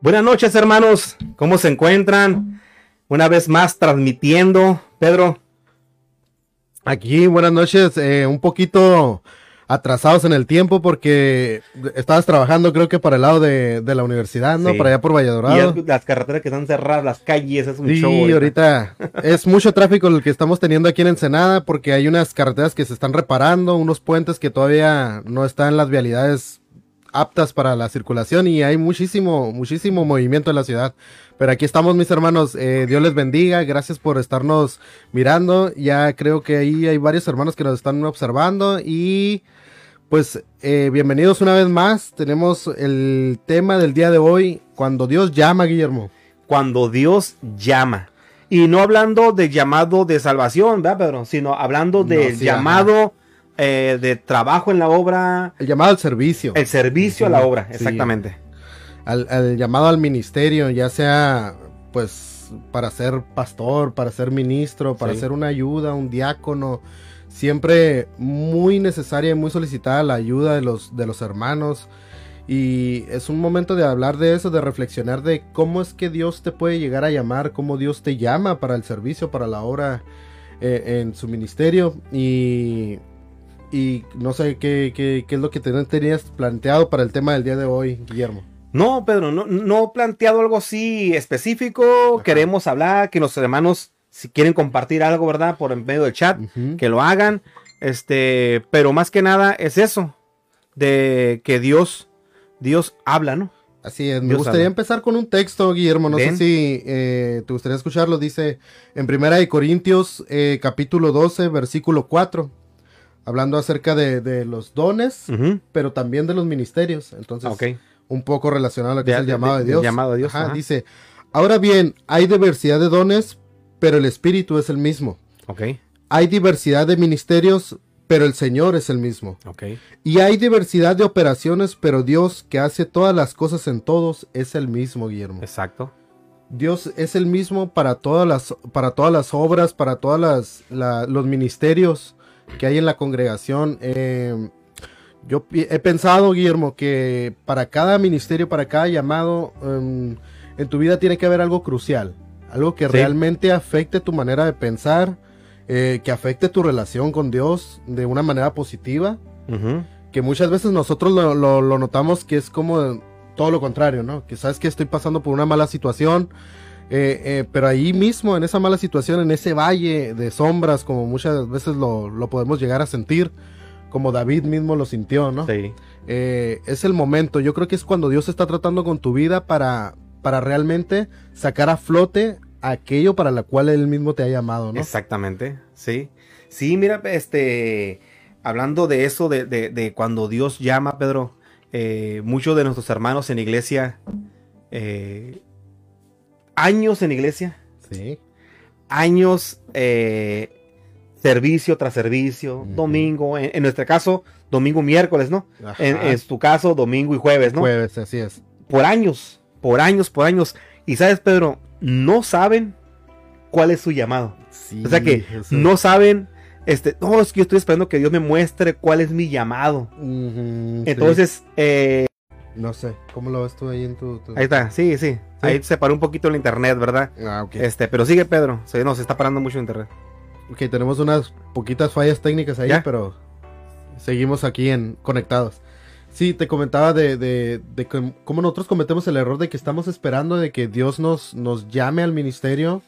Buenas noches, hermanos. ¿Cómo se encuentran? Una vez más transmitiendo. Pedro. Aquí, buenas noches. Eh, un poquito atrasados en el tiempo porque estabas trabajando creo que para el lado de, la universidad, ¿no? Para allá por Valladolid. Y las carreteras que están cerradas, las calles, es un sí, ahorita. es mucho tráfico el que estamos teniendo aquí en Ensenada porque hay unas carreteras que se están reparando, unos puentes que todavía no están las vialidades aptas para la circulación y hay muchísimo, muchísimo movimiento en la ciudad. Pero aquí estamos mis hermanos, eh, Dios les bendiga, gracias por estarnos mirando. Ya creo que ahí hay varios hermanos que nos están observando y pues eh, bienvenidos una vez más. Tenemos el tema del día de hoy, cuando Dios llama, Guillermo. Cuando Dios llama. Y no hablando de llamado de salvación, ¿verdad, Pedro? Sino hablando del llamado eh, de trabajo en la obra. El llamado al servicio. El servicio a la obra, exactamente. Al, llamado al ministerio, ya sea pues para ser pastor, para ser ministro, para ser una ayuda, un diácono. Siempre muy necesaria y muy solicitada la ayuda de los, de los hermanos. Y es un momento de hablar de eso, de reflexionar de cómo es que Dios te puede llegar a llamar, cómo Dios te llama para el servicio, para la obra eh, en su ministerio. Y y no sé qué, qué, qué es lo que tenías planteado para el tema del día de hoy, Guillermo. No, Pedro, no, no planteado algo así específico. Queremos hablar, que los hermanos, si quieren compartir algo, ¿verdad? Por medio del chat, que lo hagan. Este, pero más que nada es eso, de que Dios, Dios habla, ¿no? Así es, me gustaría empezar con un texto, Guillermo, no sé si eh, te gustaría escucharlo, dice en Primera de Corintios, eh, capítulo 12, versículo 4 hablando acerca de, los dones, pero también de los ministerios. Entonces, un poco relacionado a lo que es el llamado de, Dios. llamado de Dios. Dice, ahora bien, hay diversidad de dones, pero el Espíritu es el mismo. Hay diversidad de ministerios, pero el Señor es el mismo. Y hay diversidad de operaciones, pero Dios que hace todas las cosas en todos es el mismo, Guillermo. Exacto. Dios es el mismo para todas las, para todas las obras, para todos los ministerios que hay en la congregación. Eh, yo he pensado, Guillermo, que para cada ministerio, para cada llamado, em, en tu vida tiene que haber algo crucial, algo que realmente afecte tu manera de pensar, eh, que afecte tu relación con Dios de una manera positiva, que muchas veces nosotros lo, notamos que es como todo lo contrario, ¿no? Que sabes que estoy pasando por una mala situación, eh, eh, pero ahí mismo, en esa mala situación, en ese valle de sombras, como muchas veces lo, podemos llegar a sentir, como David mismo lo sintió, ¿no? Sí. Eh, es el momento, yo creo que es cuando Dios está tratando con tu vida para, para realmente sacar a flote aquello para la cual Él mismo te ha llamado, ¿no? Exactamente, sí. Sí, mira, este, hablando de eso, de, de, cuando Dios llama, Pedro, muchos de nuestros hermanos en iglesia, eh, años en iglesia. Sí. Años eh, servicio tras servicio, domingo, en, nuestro caso, domingo, miércoles, ¿no? En, tu caso, domingo y jueves, ¿no? Jueves, así es. Por años, por años, por años. Y sabes, Pedro, no saben cuál es su llamado. o sea que no saben, este, no, es que yo estoy esperando que Dios me muestre cuál es mi llamado. Entonces, eh, no sé, ¿cómo lo ves tú ahí en tu...? Ahí está, sí, sí, Ahí se paró un poquito el internet, ¿verdad? Ah, ok. Este, pero sigue Pedro, se, no, se está parando mucho el internet. Ok, tenemos unas poquitas fallas técnicas ahí, pero seguimos aquí en conectados. Sí, te comentaba de, de, de, cómo nosotros cometemos el error de que estamos esperando de que Dios nos, nos llame al ministerio.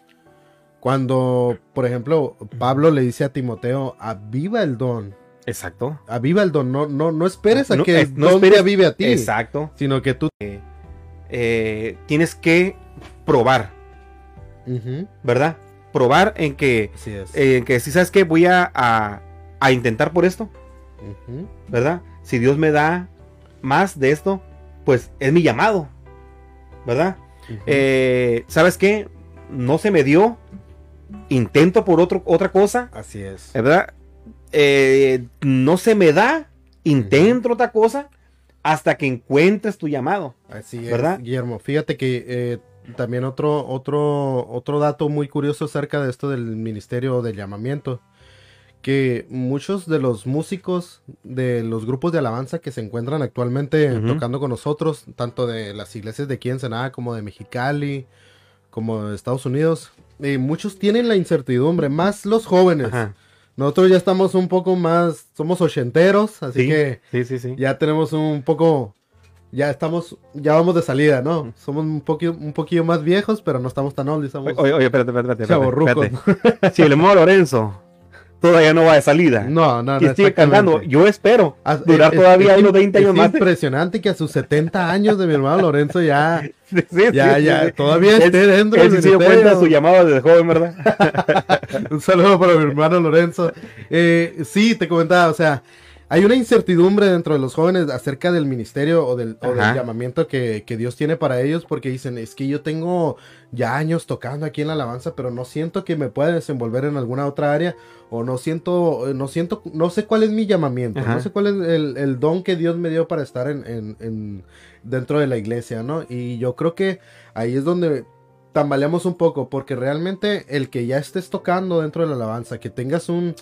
Cuando, por ejemplo, Pablo le dice a Timoteo, aviva el don. Exacto. Aviva el don, no, no, no esperes a que el don te avive a ti. Exacto. Sino que tú eh, eh, tienes que probar. ¿Verdad? Probar en que, en que si sabes que voy a, a, intentar por esto. ¿Verdad? Si Dios me da más de esto, pues es mi llamado. ¿Verdad? Eh, ¿Sabes qué? No se me dio. Intento por otro, otra cosa. Así es. ¿Verdad? Eh, no se me da, intento otra cosa hasta que encuentres tu llamado. Así es, ¿verdad? Guillermo, fíjate que eh, también otro, otro, otro dato muy curioso acerca de esto del ministerio del llamamiento. Que muchos de los músicos de los grupos de alabanza que se encuentran actualmente tocando con nosotros, tanto de las iglesias de aquí en Senada como de Mexicali, como de Estados Unidos, eh, muchos tienen la incertidumbre, más los jóvenes. Nosotros ya estamos un poco más, somos ochenteros, así que ya tenemos un poco ya estamos, ya vamos de salida, ¿no? Somos un poquito, un poquillo más viejos, pero no estamos tan old. Oye, oye, espérate, espérate, espérate. espérate. si el modo Lorenzo todavía no va de salida. No, no, no. Y sigue cantando. Yo espero durar todavía unos 20 años más. Es impresionante que a sus 70 años de mi hermano Lorenzo ya, ya, ya, todavía esté dentro del sí cuenta su llamado desde joven, ¿verdad? Un saludo para mi hermano Lorenzo. Eh, sí, te comentaba, o sea, hay una incertidumbre dentro de los jóvenes acerca del ministerio o del, llamamiento que, Dios tiene para ellos porque dicen, es que yo tengo ya años tocando aquí en la alabanza, pero no siento que me pueda desenvolver en alguna otra área o no siento, no siento, no sé cuál es mi llamamiento, no sé cuál es el, don que Dios me dio para estar en, dentro de la iglesia, ¿no? Y yo creo que ahí es donde tambaleamos un poco, porque realmente el que ya estés tocando dentro de la alabanza, que tengas un,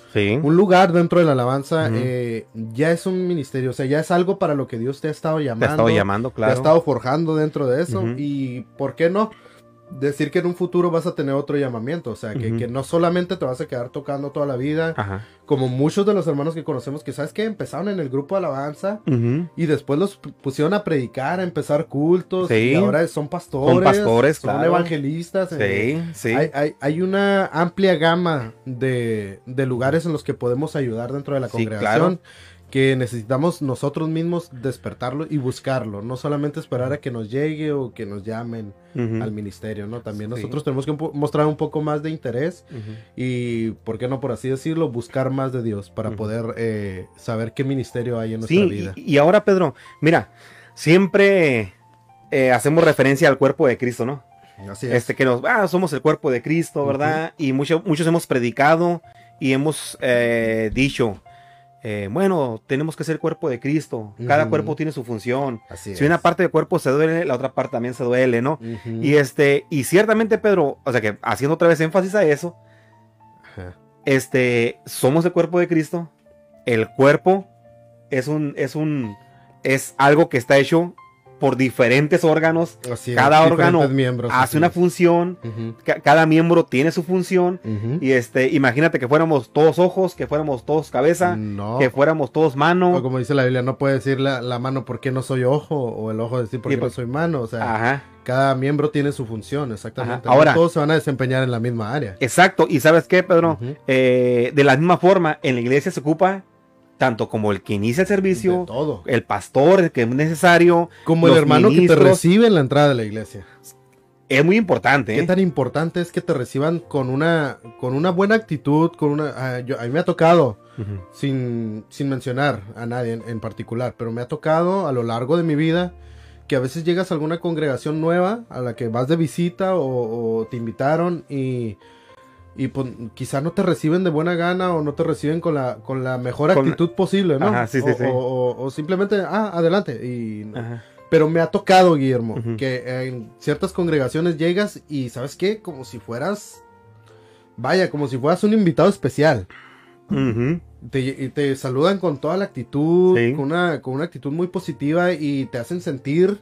un lugar dentro de la alabanza, eh, ya es un ministerio, o sea, ya es algo para lo que Dios te ha estado llamando. Te ha estado llamando, claro. Te ha estado forjando dentro de eso, y ¿por qué no? Decir que en un futuro vas a tener otro llamamiento, o sea, que, no solamente te vas a quedar tocando toda la vida, como muchos de los hermanos que conocemos que, ¿sabes que Empezaron en el grupo de alabanza y después los pusieron a predicar, a empezar cultos, y ahora son pastores, son, pastores, son evangelistas. Eh, sí, sí. Hay, una amplia gama de, lugares en los que podemos ayudar dentro de la congregación que necesitamos nosotros mismos despertarlo y buscarlo, no solamente esperar a que nos llegue o que nos llamen al ministerio, ¿no? También nosotros tenemos que mostrar un poco más de interés y, ¿por qué no por así decirlo? Buscar más de Dios para poder eh, saber qué ministerio hay en nuestra vida. Y, y, ahora, Pedro, mira, siempre eh, hacemos referencia al cuerpo de Cristo, ¿no? Así es. Este que nos, ah, somos el cuerpo de Cristo, ¿verdad? Y muchos hemos predicado y hemos eh, dicho, eh, bueno, tenemos que ser cuerpo de Cristo. Cada cuerpo tiene su función. si una parte del cuerpo se duele, la otra parte también se duele, ¿no? Y este, y ciertamente, Pedro, o sea que haciendo otra vez énfasis a eso, este, somos el cuerpo de Cristo. El cuerpo es un, es un, es algo que está hecho por diferentes órganos. cada órgano hace una función. cada miembro tiene su función. Y este, imagínate que fuéramos todos ojos, que fuéramos todos cabeza, que fuéramos todos mano. O como dice la Biblia, no puede decir la, mano porque no soy ojo, o el ojo decir porque no pues, soy mano. O sea, cada miembro tiene su función, exactamente. Ahora, todos se van a desempeñar en la misma área. Exacto. Y sabes qué, Pedro, eh, de la misma forma, en la iglesia se ocupa tanto como el que inicia el servicio, todo. el pastor, el que es necesario, como el hermano que te recibe en la entrada de la iglesia. Es muy importante. ¿Qué ¿eh? tan importante es que te reciban con una, con una buena actitud, con una, ah, a mí me ha tocado, sin, sin mencionar a nadie en, particular, pero me ha tocado a lo largo de mi vida que a veces llegas a alguna congregación nueva a la que vas de visita o te invitaron y y pues, quizá no te reciben de buena gana o no te reciben con la, con la mejor actitud posible, ¿no? Ajá, sí, sí, o, O, simplemente, ah, adelante. Y, Pero me ha tocado, Guillermo, que en ciertas congregaciones llegas y, ¿sabes qué? Como si fueras, vaya, como si fueras un invitado especial. te, te, saludan con toda la actitud, con, una, con una actitud muy positiva y te hacen sentir,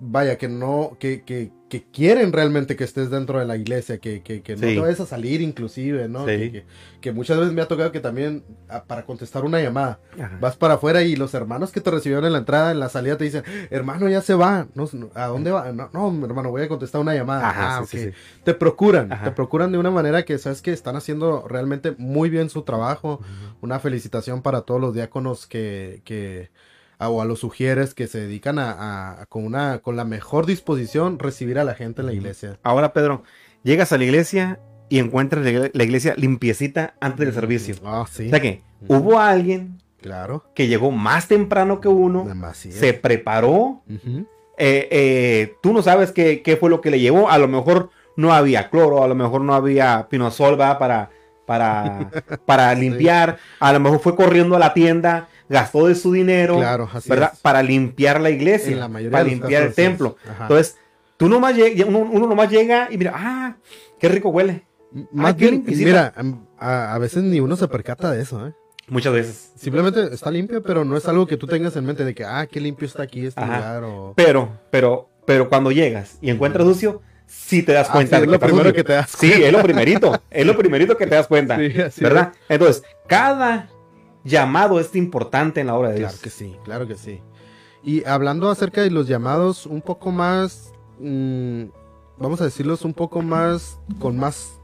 vaya, que no, que, que, que quieren realmente que estés dentro de la iglesia, que, que, que no te vayas a salir inclusive, ¿no? Que, que, muchas veces me ha tocado que también ah, para contestar una llamada, vas para afuera y los hermanos que te recibieron en la entrada, en la salida te dicen, hermano, ya se va, no, ¿a dónde va? No, no, hermano, voy a contestar una llamada. ah, Te procuran, te procuran de una manera que sabes que están haciendo realmente muy bien su trabajo. Una felicitación para todos los diáconos que... o a los sugieres que se dedican a, con una con la mejor disposición recibir a la gente en la iglesia. Ahora, Pedro, llegas a la iglesia y encuentras la iglesia limpiecita antes del servicio. Ah, sí. O sea que hubo alguien claro. que llegó más temprano que uno, se preparó. Eh, eh, tú no sabes qué, qué, fue lo que le llevó. A lo mejor no había cloro, a lo mejor no había pinosol para, para, para limpiar. A lo mejor fue corriendo a la tienda gastó de su dinero, ¿verdad? Para limpiar la iglesia, para limpiar el templo. Entonces, Tú nomás llega, uno, uno nomás llega y mira, ah, qué rico huele. Más bien, mira, a, veces ni uno se percata de eso, ¿eh? Muchas veces. Simplemente está limpio, pero no es algo que tú tengas en mente de que, ah, qué limpio está aquí este lugar. O... Pero, pero, pero cuando llegas y encuentras sucio, sí te das ah, cuenta. es lo primero que te das cuenta. Sí, es lo primerito. es lo primerito que te das cuenta. ¿Verdad? Entonces, cada llamado es importante en la obra de Dios. Claro que sí, claro que sí. Y hablando acerca de los llamados un poco más, mm, vamos a decirlos un poco más, con más,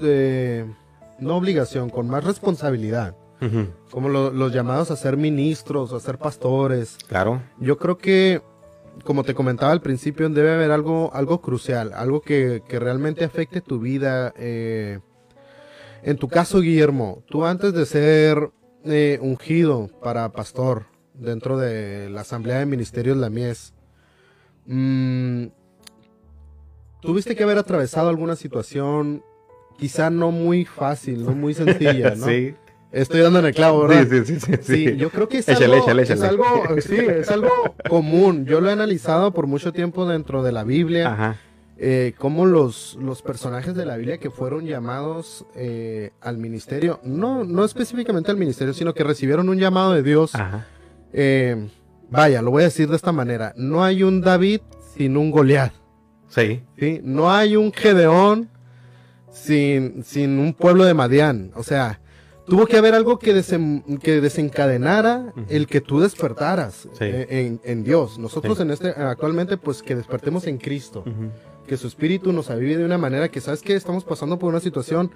eh, no obligación, con más responsabilidad. Como los llamados a ser ministros, a ser pastores. Claro. Yo creo que, como te comentaba al principio, debe haber algo, algo crucial, algo que, realmente afecte tu vida. Eh, en tu caso, Guillermo, tú antes de ser eh, ungido para pastor dentro de la Asamblea de Ministerios La Mies, mm, tuviste que haber atravesado alguna situación quizá no muy fácil, no muy sencilla, ¿no? sí. Estoy dando en el clavo, ¿verdad? Sí, sí, sí. Sí, yo creo que es, algo, es algo, sí, es algo común. Yo lo he analizado por mucho tiempo dentro de la Biblia. Ajá. Eh, cómo los, los personajes de la Biblia que fueron llamados eh, al ministerio, no, no específicamente al ministerio, sino que recibieron un llamado de Dios. Ajá. Eh, vaya, lo voy a decir de esta manera. No hay un David sin un Goliat. Sí. ¿sí? No hay un Gedeón sin, sin un pueblo de Madián. O sea, tuvo que haber algo que, que desencadenara el que tú despertaras eh, en, Dios. Nosotros en este actualmente pues que despertemos en Cristo, que su espíritu nos avive de una manera que sabes que estamos pasando por una situación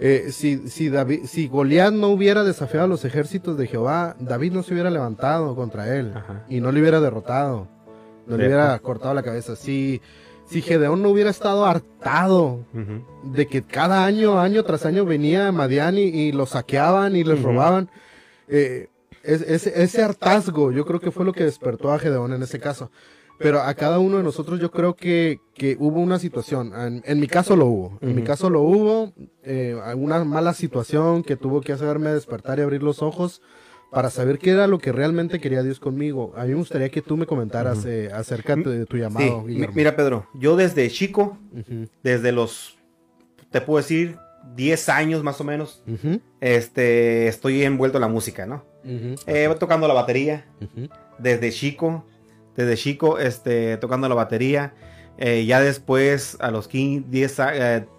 eh, si, si, David, si Goliat no hubiera desafiado a los ejércitos de Jehová, David no se hubiera levantado contra él y no le hubiera derrotado, no le hubiera cortado la cabeza. Si si Gedeón no hubiera estado hartado de que cada año, año tras año venía Madian y, lo saqueaban y les robaban, eh, ese hartazgo yo creo que fue lo que despertó a Gedeón en ese caso. Pero a cada uno de nosotros yo creo que, hubo una situación. En, mi caso lo hubo. En mi caso lo hubo. Eh, una mala situación que tuvo que hacerme despertar y abrir los ojos para saber qué era lo que realmente quería Dios conmigo. A mí me gustaría que tú me comentaras eh, acerca de tu llamado. Mira, Pedro, yo desde chico, desde los, te puedo decir, 10 años más o menos, este, estoy envuelto en la música, ¿no? Eh, tocando la batería, desde chico, desde chico, este, tocando la batería. Eh, ya después, a los 15, 10,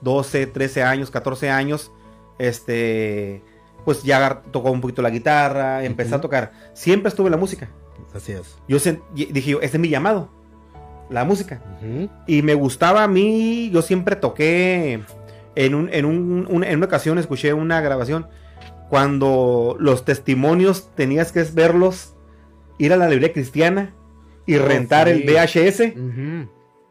12, 13 años, 14 años, este pues ya tocó un poquito la guitarra, empecé a tocar. Siempre estuve en la música. Así es. Yo dije, este es mi llamado, la música. Y me gustaba a mí, yo siempre toqué, en, un, en, un, en una ocasión escuché una grabación, cuando los testimonios tenías que verlos, ir a la librería cristiana y rentar el VHS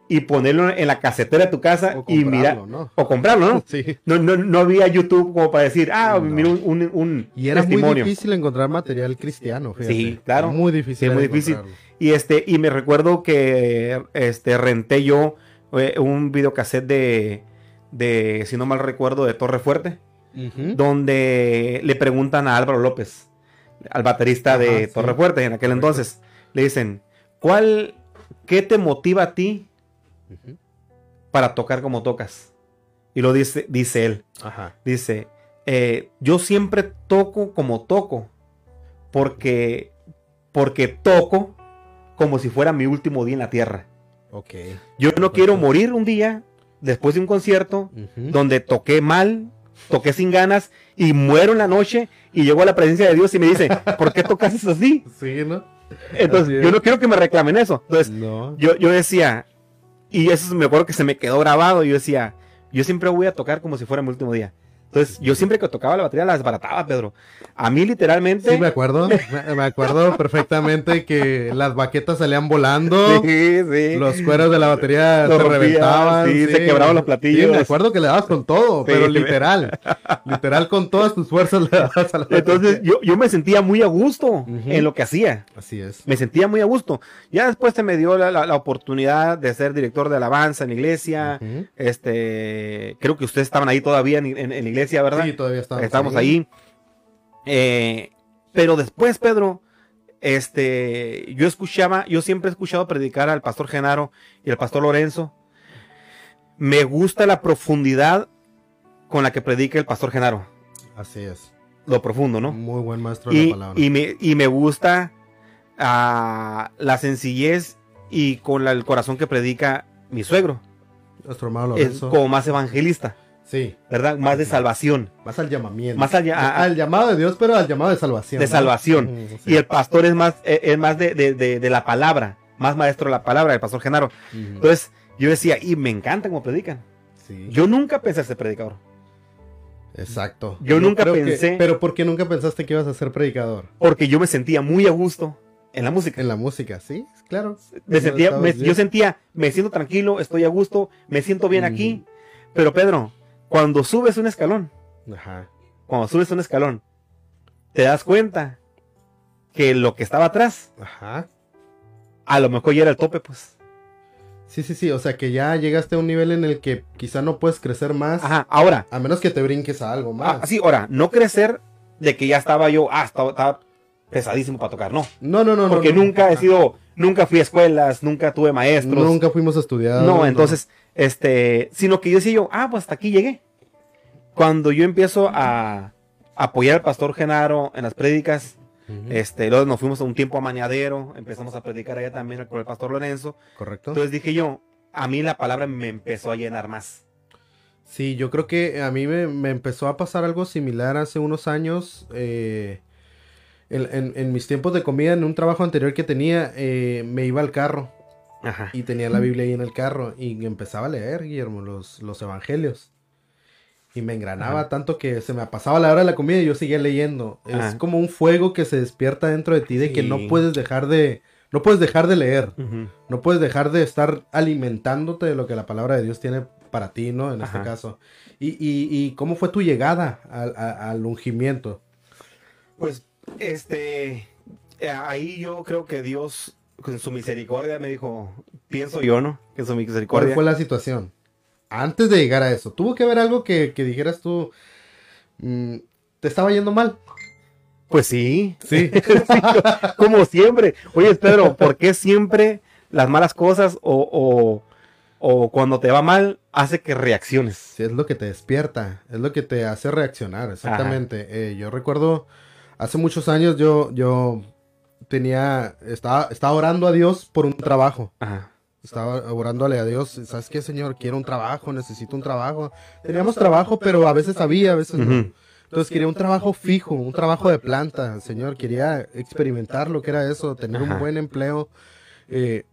y ponerlo en la casetera de tu casa y mirar. O comprarlo, ¿no? Sí. No, no, no había YouTube como para decir, ah, mira un, un, Y era muy difícil encontrar material cristiano, fíjate. Sí, claro. Muy difícil. muy difícil. Y este, y me recuerdo que este renté yo eh, un videocassette de, de, si no mal recuerdo, de Torre Fuerte, donde le preguntan a Álvaro López, al baterista de Torre Fuerte en aquel entonces, le dicen, ¿cuál, qué te motiva a ti para tocar como tocas. Y lo dice, dice él. Dice, eh, yo siempre toco como toco, porque, porque toco como si fuera mi último día en la tierra. Okay. Yo no quiero morir un día después de un concierto donde toqué mal, toqué sin ganas y muero en la noche y llego a la presencia de Dios y me dice, ¿por qué tocas así? Sí, ¿no? Entonces, yo no quiero que me reclamen eso. Entonces, yo, yo decía, y eso me acuerdo que se me quedó grabado. Yo decía, yo siempre voy a tocar como si fuera mi último día. Entonces, yo siempre que tocaba la batería la desbarataba, Pedro. A mí literalmente... Sí, me acuerdo. me acuerdo perfectamente que las baquetas salían volando. Sí, sí. Los cueros de la batería se reventaban. Sí, se quebraban los platillos. Sí, me acuerdo que le dabas con todo, pero literal. literal con todas tus fuerzas le dabas a la Entonces, yo, yo me sentía muy a gusto en lo que hacía. Así es. Me sentía muy a gusto. Ya después se me dio la, oportunidad de ser director de alabanza en la iglesia. Este, creo que ustedes estaban ahí todavía en, en, en la iglesia ¿verdad? Sí, todavía estamos, estamos ahí. Eh, pero después, Pedro, este, yo escuchaba, yo siempre he escuchado predicar al pastor Genaro y al pastor Lorenzo. Me gusta la profundidad con la que predica el pastor Genaro. Así es. Lo profundo, ¿no? Muy buen maestro de y, la palabra. Y me, y me gusta ah, la sencillez y con el corazón que predica mi suegro. Nuestro hermano Lorenzo. Es como más evangelista. Sí. ¿Verdad? Más de salvación. Más al llamamiento. Más al llamado de Dios, pero al llamado de salvación. De salvación. Y el pastor es más, eh, es más de, de, de, la palabra. Más maestro de la palabra, el pastor Genaro. Entonces, yo decía, y me encanta cómo predican. Sí. Yo nunca pensé ser predicador. Exacto. Yo, nunca pensé. pero ¿por qué nunca pensaste que ibas a ser predicador? Porque yo me sentía muy a gusto en la música. En la música, sí, claro. Me sentía, yo sentía, me siento tranquilo, estoy a gusto, me siento bien aquí. Pero Pedro, cuando subes un escalón, Ajá. cuando subes un escalón, te das cuenta que lo que estaba atrás, Ajá. a lo mejor ya era el tope, pues. Sí, sí, sí, o sea que ya llegaste a un nivel en el que quizá no puedes crecer más. Ajá, ahora. A menos que te brinques a algo más. Ah, sí, ahora, no crecer de que ya estaba yo, ah, estaba, pesadísimo para tocar, no. No, no, no. Porque nunca he sido, nunca fui a escuelas, nunca tuve maestros. Nunca fuimos a estudiar. No, entonces, este, sino que yo decía yo, ah, pues hasta aquí llegué. Cuando yo empiezo a apoyar al pastor Genaro en las prédicas, este, luego nos fuimos a un tiempo a Mañadero, empezamos a predicar allá también con el pastor Lorenzo. Correcto. Entonces dije yo, a mí la palabra me empezó a llenar más. Sí, yo creo que a mí me, empezó a pasar algo similar hace unos años. Eh, en, mis tiempos de comida, en un trabajo anterior que tenía, eh, me iba al carro. Ajá. Y tenía la Biblia ahí en el carro y empezaba a leer, Guillermo, los, los evangelios. Y me engranaba tanto que se me pasaba la hora de la comida y yo seguía leyendo. Es como un fuego que se despierta dentro de ti de que no puedes dejar de... No puedes dejar de leer. No puedes dejar de estar alimentándote de lo que la palabra de Dios tiene para ti, ¿no? En este caso. Y, y, cómo fue tu llegada al, ungimiento? Pues, este... Ahí yo creo que Dios, con su misericordia, me dijo, pienso yo, ¿no? Que su misericordia... ¿Cuál fue la situación? antes de llegar a eso, tuvo que haber algo que, dijeras tú, mm, te estaba yendo mal. Pues sí, sí, como siempre. Oye, Pedro, ¿por qué siempre las malas cosas o, cuando te va mal hace que reacciones? Sí, es lo que te despierta, es lo que te hace reaccionar, exactamente. Eh, yo recuerdo, hace muchos años yo, yo tenía, estaba, estaba orando a Dios por un trabajo. Ajá. Estaba orándole a Dios, ¿sabes qué, Señor? Quiero un trabajo, necesito un trabajo. Teníamos trabajo, pero a veces había, a veces no. Entonces quería un trabajo fijo, un trabajo de planta, Señor. Quería experimentar lo que era eso, tener un buen empleo. Eh,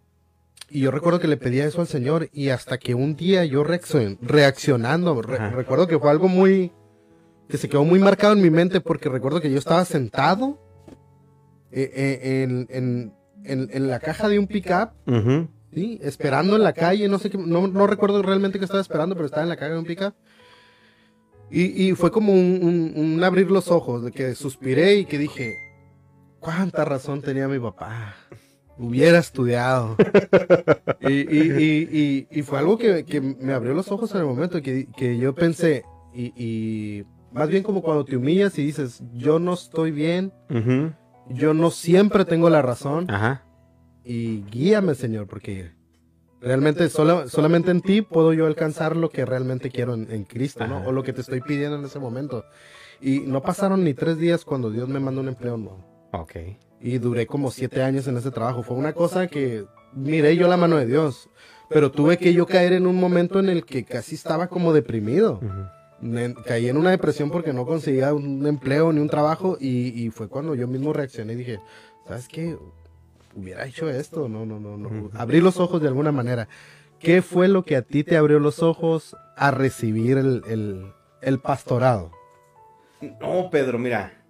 y yo recuerdo que le pedía eso al Señor y hasta que un día yo reaccionando, recuerdo que fue algo muy, que se quedó muy marcado en mi mente porque recuerdo que yo estaba sentado eh, eh, en, en, en, la caja de un pickup. Sí, esperando en la calle, no sé qué, no, recuerdo realmente qué estaba esperando, pero estaba en la calle de un pica. Y, fue como un, abrir los ojos, de que suspiré y que dije, cuánta razón tenía mi papá. Hubiera estudiado. y, fue algo que, me abrió los ojos en el momento que, que yo pensé, y, más bien como cuando te humillas y dices, yo no estoy bien, yo no siempre tengo la razón. Ajá y guíame, Señor, porque realmente solamente en ti puedo yo alcanzar lo que realmente quiero en, Cristo, ¿no? O lo que te estoy pidiendo en ese momento. Y no pasaron ni tres días cuando Dios me mandó un empleo nuevo. Ok. Y duré como siete años en ese trabajo. Fue una cosa que miré yo la mano de Dios. Pero tuve que yo caer en un momento en el que casi estaba como deprimido. Caí en una depresión porque no conseguía un empleo ni un trabajo. Y, y fue cuando yo mismo reaccioné y dije, ¿sabes qué? hubiera hecho esto, no, no, no, no. Abrí los ojos de alguna manera. ¿Qué fue lo que a ti te abrió los ojos a recibir el, el, pastorado? No, Pedro, mira.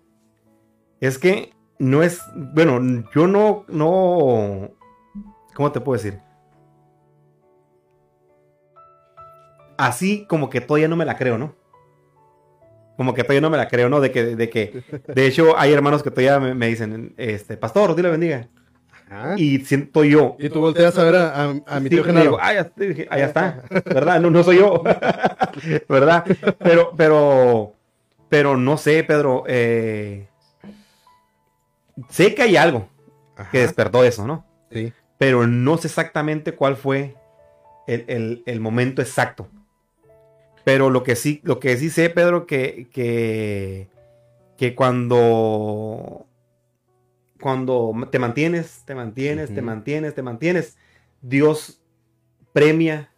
Es que no es, bueno, yo no, no, ¿cómo te puedo decir? Así como que todavía no me la creo, ¿no? Como que todavía no me la creo, ¿no? De que, de que, de hecho, hay hermanos que todavía me, me dicen, este, pastor, Dios le bendiga. Y siento yo. Y tú volteas a ver a, mi tío Genaro. ah, ya, está, ¿verdad? No, no soy yo, ¿verdad? Pero, pero, pero no sé, Pedro. Eh, sé que hay algo. que despertó eso, ¿no? Sí. Pero no sé exactamente cuál fue el, momento exacto. Pero lo que sí, lo que sí sé, Pedro, que, que, que cuando, cuando te mantienes, te mantienes, te mantienes, te mantienes, Dios premia.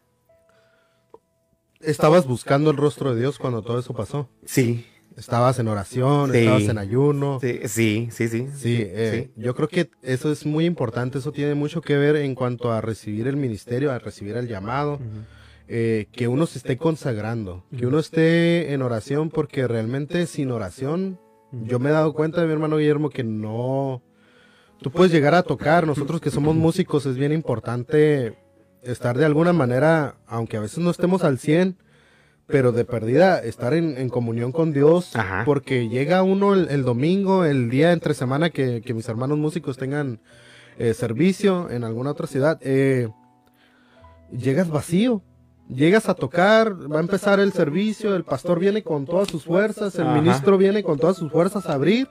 ¿Estabas buscando el rostro de Dios cuando todo eso pasó? Sí. Estabas en oración, estabas en ayuno. Sí, sí, sí, sí. Eh, sí, yo creo que eso es muy importante, eso tiene mucho que ver en cuanto a recibir el ministerio, a recibir el llamado, eh, que uno se esté consagrando, que uno esté en oración, porque realmente sin oración, yo me he dado cuenta de mi hermano Guillermo que no, tú puedes llegar a tocar, nosotros que somos músicos es bien importante estar de alguna manera, aunque a veces no estemos al 100, pero de perdida estar en, comunión con Dios, porque llega uno el, domingo, el día entre semana que, mis hermanos músicos tengan eh, servicio en alguna otra ciudad, eh, llegas vacío. Llegas a tocar, va a empezar el servicio, el pastor viene con todas sus fuerzas, el ministro viene con todas sus fuerzas a abrir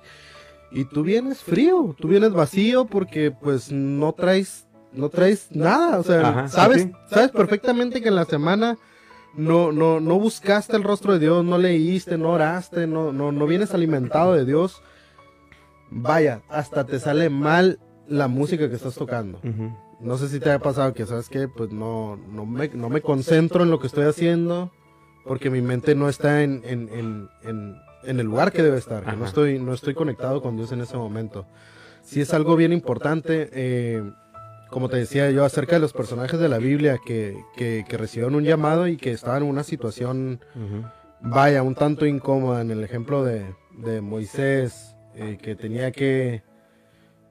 y tú vienes frío, tú vienes vacío porque pues no traes no traes nada, o sea, sabes, sabes perfectamente que en la semana no, no, no buscaste el rostro de Dios, no leíste, no oraste, no, no, no vienes alimentado de Dios, vaya, hasta te sale mal la música que estás tocando. No sé si te ha pasado que, ¿sabes que Pues no, no, me, no me concentro en lo que estoy haciendo porque mi mente no está en, en, en, en, en el lugar que debe estar, que no estoy, no estoy conectado con Dios en ese momento. Si es algo bien importante, eh, como te decía yo, acerca de los personajes de la Biblia que, que, recibieron un llamado y que estaban en una situación, vaya, un tanto incómoda. En el ejemplo de, Moisés, eh, que tenía que,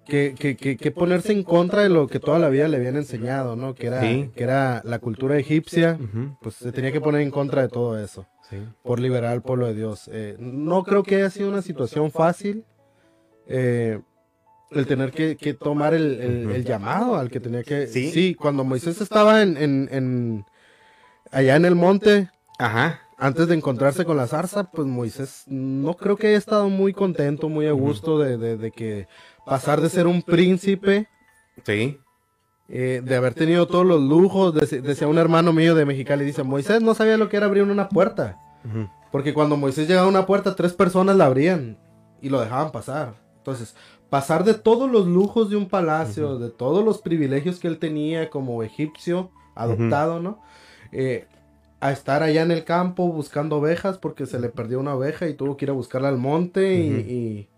que, que, ponerse en contra de lo que toda la vida le habían enseñado, ¿no? Que era, que era la cultura egipcia, pues se tenía que poner en contra de todo eso. Por liberar al pueblo de Dios. Eh, no creo que haya sido una situación fácil. Eh, el tener que, tomar el, llamado al que tenía que... ¿Sí? cuando Moisés estaba en, en, allá en el monte, Ajá. antes de encontrarse con la zarza, pues Moisés no creo que haya estado muy contento, muy a gusto de, que pasar de ser un príncipe. Sí. Eh, de haber tenido todos los lujos, decía un hermano mío de Mexicali, dice, Moisés no sabía lo que era abrir una puerta. Porque cuando Moisés llegaba a una puerta, tres personas la abrían y lo dejaban pasar. Entonces, pasar de todos los lujos de un palacio, de todos los privilegios que él tenía como egipcio adoptado, ¿no? Eh, a estar allá en el campo buscando ovejas porque se le perdió una oveja y tuvo que ir a buscarla al monte y, y,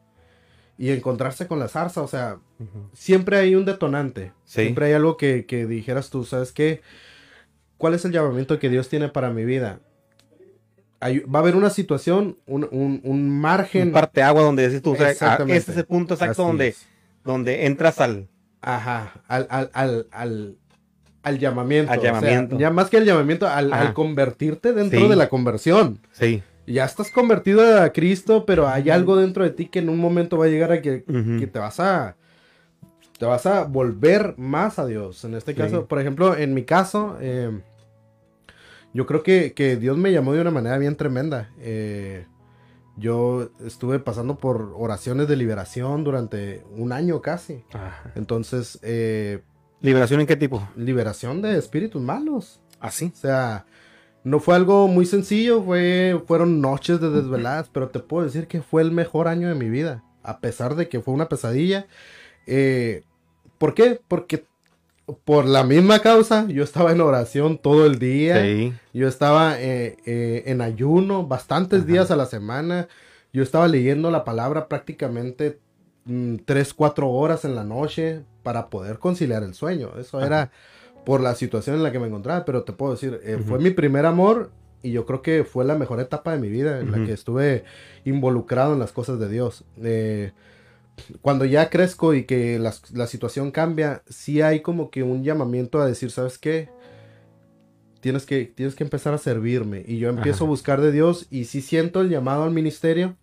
encontrarse con la zarza. O sea, siempre hay un detonante. Siempre hay algo que, que dijeras tú, ¿sabes qué? ¿Cuál es el llamamiento que Dios tiene para mi vida? va a haber una situación, un, un, margen. Un parte agua donde decís tú, o sea, este es el punto exacto donde, donde entras al. Ajá, al, al, al, al, al llamamiento. Al llamamiento. ya más que el llamamiento, al, al convertirte dentro de la conversión. Sí. Ya estás convertido a Cristo, pero hay algo dentro de ti que en un momento va a llegar a que, que te vas a te vas a volver más a Dios. En este caso, por ejemplo, en mi caso, eh, yo creo que, que, Dios me llamó de una manera bien tremenda. Eh, yo estuve pasando por oraciones de liberación durante un año casi. Entonces... Eh, ¿Liberación en qué tipo? Liberación de espíritus malos. ¿Ah, sí? O sea, no fue algo muy sencillo, fue, fueron noches de desveladas, pero te puedo decir que fue el mejor año de mi vida. A pesar de que fue una pesadilla. Eh, ¿Por qué? Porque por la misma causa, yo estaba en oración todo el día. Yo estaba eh, eh, en ayuno bastantes días a la semana. Yo estaba leyendo la palabra prácticamente mm, tres, cuatro horas en la noche para poder conciliar el sueño. Eso era por la situación en la que me encontraba. Pero te puedo decir, eh, fue mi primer amor y yo creo que fue la mejor etapa de mi vida en la que estuve involucrado en las cosas de Dios cuando ya crezco y que la, situación cambia, sí hay como que un llamamiento a decir, ¿sabes qué? Tienes que, tienes que empezar a servirme. Y yo empiezo a buscar de Dios y sí siento el llamado al ministerio,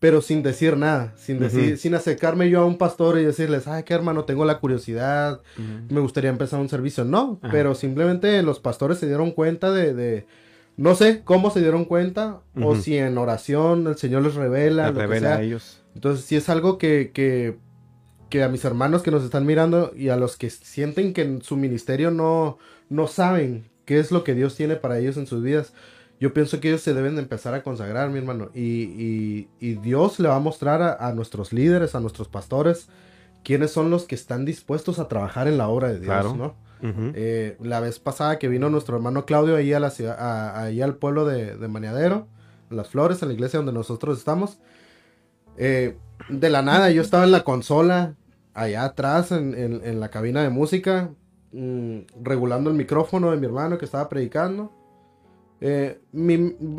pero sin decir nada, sin decir, sin acercarme yo a un pastor y decirles, ay, qué hermano, tengo la curiosidad, me gustaría empezar un servicio. No, pero simplemente los pastores se dieron cuenta de, no sé cómo se dieron cuenta, o si en oración el Señor les revela. Les revela a ellos. Entonces, si es algo que, que a mis hermanos que nos están mirando y a los que sienten que en su ministerio no, no saben qué es lo que Dios tiene para ellos en sus vidas, yo pienso que ellos se deben de empezar a consagrar, mi hermano. Y, Dios le va a mostrar a, nuestros líderes, a nuestros pastores, quiénes son los que están dispuestos a trabajar en la obra de Dios, ¿no? Eh, la vez pasada que vino nuestro hermano Claudio ahí, a la ciudad, ahí al pueblo de, de Maniadero, Las Flores, en la iglesia donde nosotros estamos, eh, de la nada yo estaba en la consola, allá atrás, en, la cabina de música, mm, regulando el micrófono de mi hermano que estaba predicando. Eh,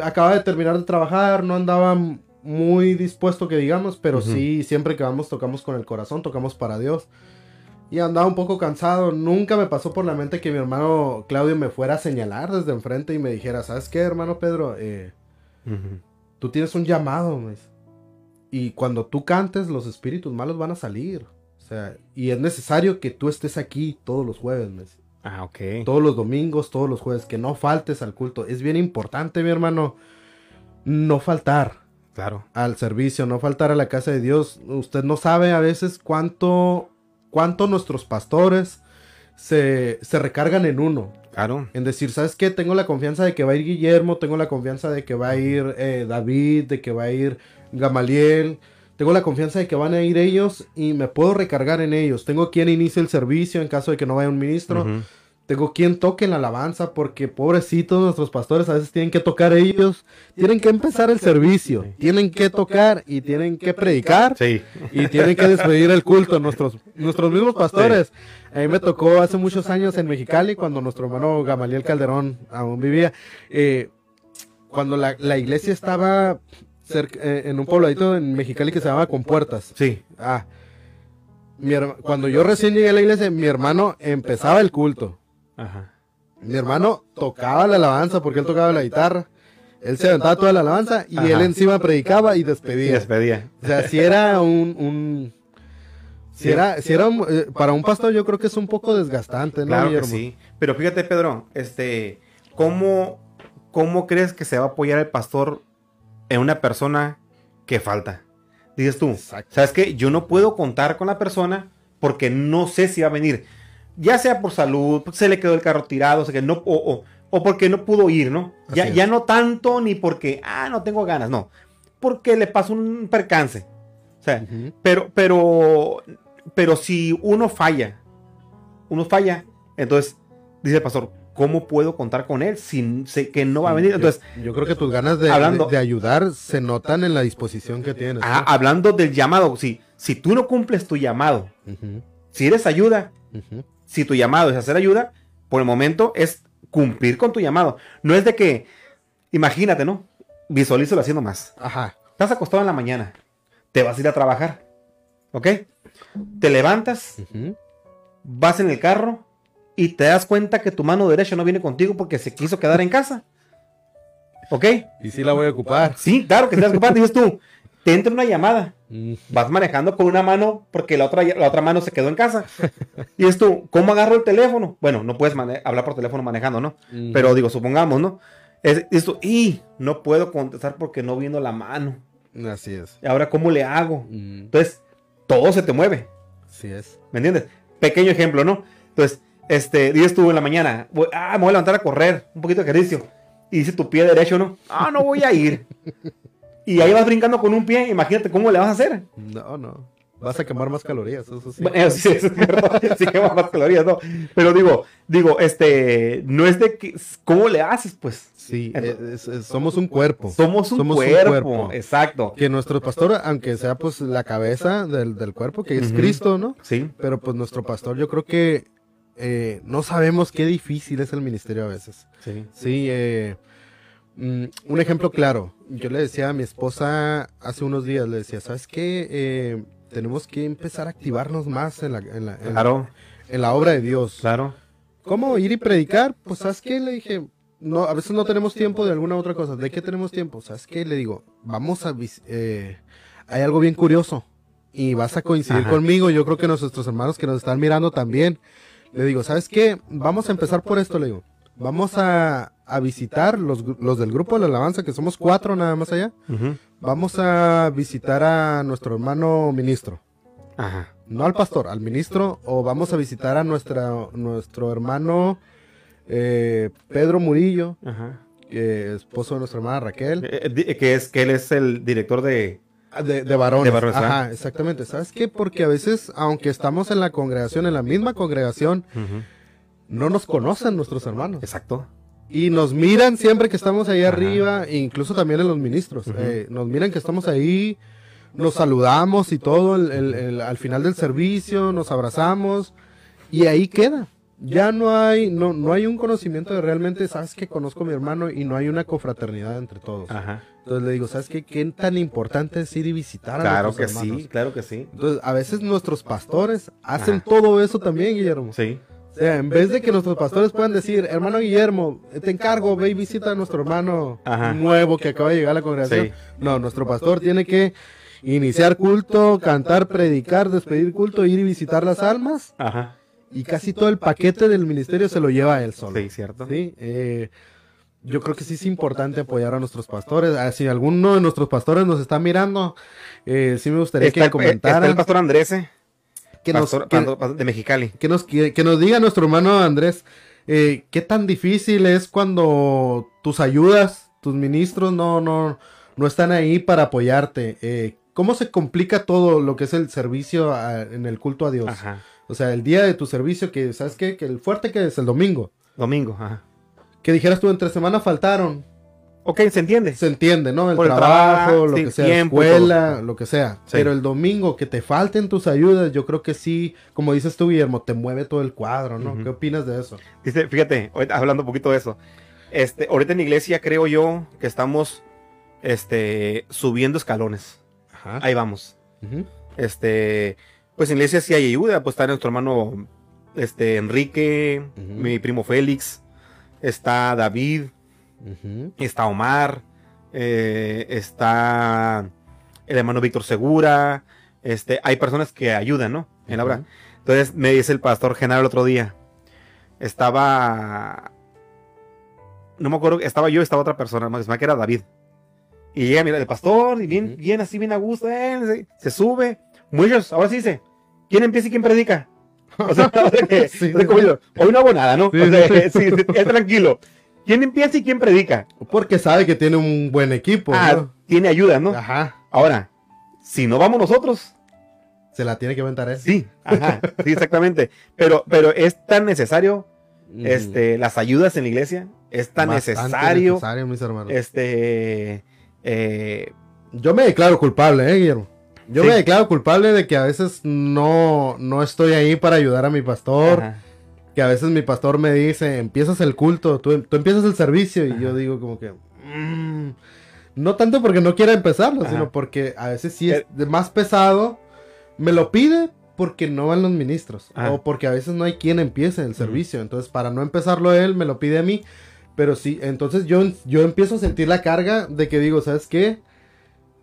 acaba de terminar de trabajar, no andaba muy dispuesto que digamos, pero sí, siempre que vamos tocamos con el corazón, tocamos para Dios. Y andaba un poco cansado, nunca me pasó por la mente que mi hermano Claudio me fuera a señalar desde enfrente y me dijera, ¿sabes qué, hermano Pedro? Eh, tú tienes un llamado, y cuando tú cantes, los espíritus malos van a salir. O sea, y es necesario que tú estés aquí todos los jueves, Ah, ok. Todos los domingos, todos los jueves, que no faltes al culto. Es bien importante, mi hermano, no faltar. Claro. Al servicio, no faltar a la casa de Dios. Usted no sabe a veces cuánto, cuánto nuestros pastores se, se recargan en uno. Claro. En decir, ¿sabes qué? Tengo la confianza de que va a ir Guillermo, tengo la confianza de que va a ir eh, David, de que va a ir Gamaliel. Tengo la confianza de que van a ir ellos y me puedo recargar en ellos. Tengo quien inicie el servicio en caso de que no vaya un ministro. Tengo quien toque la alabanza porque pobrecitos nuestros pastores a veces tienen que tocar ellos. Tienen que empezar el servicio. Tienen que tocar y tienen que predicar. Y tienen que despedir el culto. Nuestros, nuestros mismos pastores. A mí me tocó hace muchos años en Mexicali cuando nuestro hermano Gamaliel Calderón aún vivía. Eh, cuando la, la iglesia estaba eh, en un pobladito en Mexicali que se llama Compuertas. Sí. Ah. cuando yo recién llegué a la iglesia, mi hermano empezaba el culto. Ajá. Mi hermano tocaba la alabanza porque él tocaba la guitarra. Él se aventaba toda la alabanza y él encima predicaba y despedía. despedía. O sea, si era un, si era, si era eh, para un pastor yo creo que es un poco desgastante, ¿no? Claro que sí. Pero fíjate, Pedro, este, ¿cómo, ¿cómo crees que se va a apoyar el pastor en una persona que falta. Dices tú, ¿sabes qué? Yo no puedo contar con la persona porque no sé si va a venir. Ya sea por salud, se le quedó el carro tirado, o, no, o, porque no pudo ir, ¿no? Ya, ya, no tanto ni porque, ah, no tengo ganas, no. Porque le pasó un percance. O sea, pero, pero, pero si uno falla, uno falla, entonces, dice el pastor, ¿cómo puedo contar con él sin sé que no va a venir? Entonces, yo, creo que tus ganas de, de, ayudar se notan en la disposición que tienes. Ah, hablando del llamado, si, si tú no cumples tu llamado, si eres ayuda, si tu llamado es hacer ayuda, por el momento es cumplir con tu llamado. No es de que, imagínate, ¿no? Visualízalo haciendo más. Ajá. Estás acostado en la mañana, te vas a ir a trabajar, ¿ok? Te levantas, vas en el carro, y te das cuenta que tu mano derecha no viene contigo porque se quiso quedar en casa. ¿Ok? Y sí la voy a ocupar. Sí, claro que te vas a ocupar. Dices tú, te entra una llamada. Mm. Vas manejando con una mano porque la otra, la otra mano se quedó en casa. Y es tú, ¿cómo agarro el teléfono? Bueno, no puedes hablar por teléfono manejando, ¿no? Pero digo, supongamos, ¿no? Es, esto, y no puedo contestar porque no viendo la mano. Así es. ¿Y ahora cómo le hago? Entonces, todo se te mueve. Así es. ¿Me entiendes? Pequeño ejemplo, ¿no? Entonces, este, dices tú en la mañana, ah, me voy a levantar a correr, un poquito de ejercicio. Y dice tu pie derecho, ¿no? Ah, no voy a ir. y ahí vas brincando con un pie, imagínate cómo le vas a hacer. No, no. Vas a quemar más calorías, eso sí. Bueno, sí, eso es cierto. sí, quemas más calorías, ¿no? Pero digo, digo, este, no es de que, ¿cómo le haces, pues? Sí, somos un cuerpo. Somos un, cuerpo, exacto. Que nuestro pastor, aunque sea pues la cabeza del, del cuerpo, que es Cristo, ¿no? Sí. Pero pues nuestro pastor yo creo que eh, no sabemos qué difícil es el ministerio a veces. Sí. Sí, eh, mm, un ejemplo claro. Yo le decía a mi esposa hace unos días, le decía, ¿sabes qué? Eh, tenemos que empezar a activarnos más en la, en la, en, la obra de Dios. Claro. ¿Cómo ir y predicar? Pues, ¿sabes qué? Le dije, no, a veces no tenemos tiempo de alguna otra cosa. ¿De qué tenemos tiempo? ¿Sabes qué? Le digo, vamos a... hay algo bien curioso y vas a coincidir conmigo. Yo creo que nuestros hermanos que nos están mirando también. Le digo, ¿sabes qué? Vamos a empezar por esto, le digo. Vamos a, visitar los, del grupo de la alabanza, que somos cuatro nada más allá. Vamos a visitar a nuestro hermano ministro. No al pastor, al ministro, o vamos a visitar a nuestra, nuestro hermano eh, Pedro Murillo, esposo de nuestra hermana Raquel. Eh, eh, que es que él es el director de... Ah, de, de varones. Ajá, exactamente. ¿Sabes qué? Porque a veces, aunque estamos en la congregación, en la misma congregación, no nos conocen nuestros hermanos. Exacto. Y nos miran siempre que estamos ahí arriba, incluso también en los ministros. Eh, nos miran que estamos ahí, nos saludamos y todo al final del servicio, nos abrazamos y ahí queda. Ya no hay, no, no hay un conocimiento de realmente, sabes que conozco a mi hermano y no hay una confraternidad entre todos. Entonces le digo, ¿sabes qué? ¿Qué tan importante es ir y visitar a claro que sí, claro que sí. Entonces, a veces nuestros pastores hacen todo eso también, Guillermo. Sí. O sea, en vez de que nuestros pastores puedan decir, hermano Guillermo, te encargo, ve y visita a nuestro hermano nuevo que acaba de llegar a la congregación. No, nuestro pastor tiene que iniciar culto, cantar, predicar, despedir culto, ir y visitar las almas. Ajá. Y casi todo el paquete del ministerio se lo lleva a él solo. Sí, cierto. Sí, eh, yo creo que sí es importante apoyar a nuestros pastores. Ah, si alguno de nuestros pastores nos está mirando, eh, sí me gustaría que comentaran. el pastor Andrés, eh que nos, de Mexicali. Que nos, que, nos diga nuestro hermano Andrés, eh, qué tan difícil es cuando tus ayudas, tus ministros no, no, no están ahí para apoyarte. Eh, ¿Cómo se complica todo lo que es el servicio en el culto a Dios? O sea, el día de tu servicio, que, ¿sabes qué? Que el fuerte que es el domingo. Domingo, ajá. Que dijeras tú, entre semana faltaron. Ok, se entiende. Se entiende, ¿no? El, trabajo, lo que sea, escuela, lo que sea. Pero el domingo que te falten tus ayudas, yo creo que sí, como dices tú, Guillermo, te mueve todo el cuadro, ¿no? ¿Qué opinas de eso? Dice, fíjate, hablando un poquito de eso. Este, ahorita en la iglesia creo yo que estamos este, subiendo escalones. Ajá. Ahí vamos. Este, pues en la iglesia sí hay ayuda, pues está nuestro hermano este, Enrique, mi primo Félix, está David, Está Omar, eh, está el hermano Víctor Segura, este, hay personas que ayudan, ¿no? En la obra. Entonces me dice el pastor general el otro día, estaba, no me acuerdo, estaba yo, estaba otra persona, más que era David. Y llega, mira, el pastor, y bien, bien así, bien a gusto, eh, se, sube. Muchos, ahora sí dice, ¿quién empieza y quién predica? O sea, hoy no hago nada, ¿no? es tranquilo. ¿Quién empieza y quién predica? Porque sabe que tiene un buen equipo. Ah, tiene ayuda, ¿no? Ajá. Ahora, si no vamos nosotros. Se la tiene que aventar él. Sí, ajá, sí, exactamente. Pero, pero es tan necesario este, las ayudas en la iglesia. Es tan necesario. necesario mis hermanos. Este. Eh, yo me declaro culpable, ¿eh, Guillermo? Yo me declaro culpable de que a veces no, no estoy ahí para ayudar a mi pastor. Ajá que a veces mi pastor me dice, empiezas el culto, tú, empiezas el servicio y yo digo como que... Mm, no tanto porque no quiera empezarlo, sino porque a veces sí es eh. más pesado. Me lo pide porque no van los ministros. O porque a veces no hay quien empiece el servicio. Entonces, para no empezarlo él, me lo pide a mí. Pero sí, entonces yo, yo empiezo a sentir la carga de que digo, ¿sabes qué?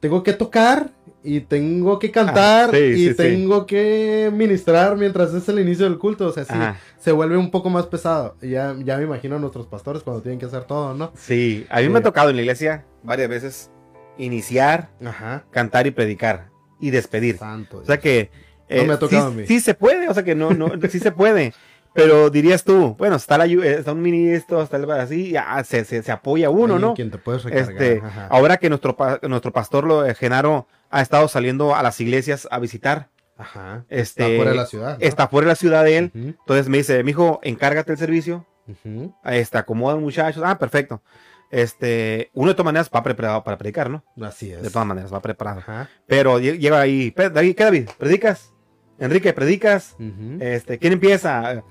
Tengo que tocar y tengo que cantar ah, y tengo que ministrar mientras es el inicio del culto. O sea, sí, se vuelve un poco más pesado. Ya, ya me imagino a nuestros pastores cuando tienen que hacer todo, ¿no? Sí, a mí me ha tocado en la iglesia varias veces iniciar, cantar y predicar y despedir. O sea que... no me ha eh, tocado sí, a mí. Sí se puede, o sea que no, no, sí se puede. Pero dirías tú, bueno, está, la, está un ministro, está el, así, ya se, se, apoya uno, ¿no? Quien te puedes recargar. Este, ahora que nuestro, nuestro pastor lo, eh, Genaro ha estado saliendo a las iglesias a visitar. Ajá. Este, está fuera de la ciudad. Está fuera de la ciudad de él. Entonces me dice, mijo, encárgate el servicio. Uh Este, acomoda muchachos. Ah, perfecto. Este, uno de todas maneras va preparado para predicar, ¿no? Así es. De todas maneras, va preparado. Pero llega ahí, ¿qué David? ¿Predicas? Enrique, ¿predicas? Este, ¿quién empieza?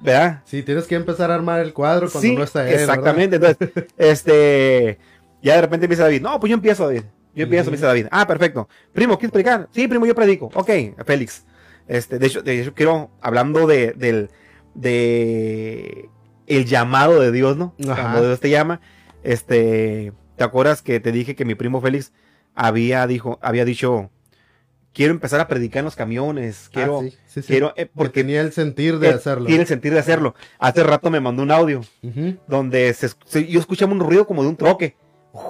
¿Verdad? Sí, tienes que empezar a armar el cuadro cuando no está él. Exactamente. Entonces, este, ya de repente empieza David. No, pues yo empiezo, David. Yo empiezo, me dice David. Ah, perfecto. Primo, ¿quieres predicar? Sí, primo, yo predico. Ok, Félix. Este, de hecho, de hecho quiero, hablando de, del, de el llamado de Dios, ¿no? Cuando Dios te llama, este, ¿te acuerdas que te dije que mi primo Félix había, dijo, había dicho, quiero empezar a predicar en los camiones, ah, quiero, quiero, eh, porque tenía el sentir de hacerlo. Tiene el sentir de hacerlo. Hace rato me mandó un audio donde se, yo escuchaba un ruido como de un troque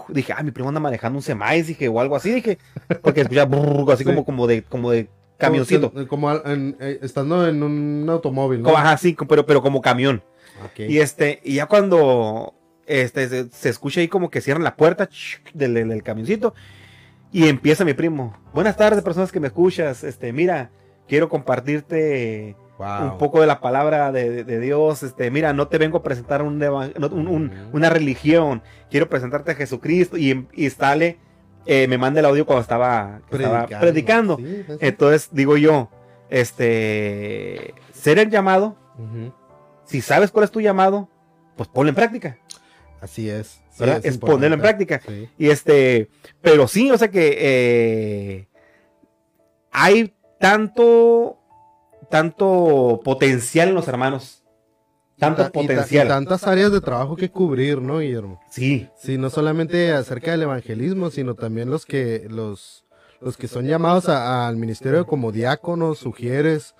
dije, ah, mi primo anda manejando un semáis, dije, o algo así, dije, porque escuchaba así como, como de, como de camioncito. Como, eh, estando en un automóvil, ¿no? Ajá, sí, pero, pero como camión. Y este, y ya cuando este, se, escucha ahí como que cierran la puerta del, del, camioncito y empieza mi primo. Buenas tardes, personas que me escuchas. Este, mira, quiero compartirte un poco de la palabra de, Dios. Este, mira, no te vengo a presentar una religión, quiero presentarte a Jesucristo y, y sale, eh, me manda el audio cuando estaba predicando. Entonces digo yo, este, ser el llamado, si sabes cuál es tu llamado, pues ponlo en práctica. Así es. Es, ponerlo en práctica. Y este, pero sí, o sea que eh, hay tanto tanto potencial en los hermanos. Tanto potencial. Y, tantas áreas de trabajo que cubrir, ¿no, Guillermo? Sí. Sí, no solamente acerca del evangelismo, sino también los que, los, los que son llamados al ministerio como diáconos, sugieres,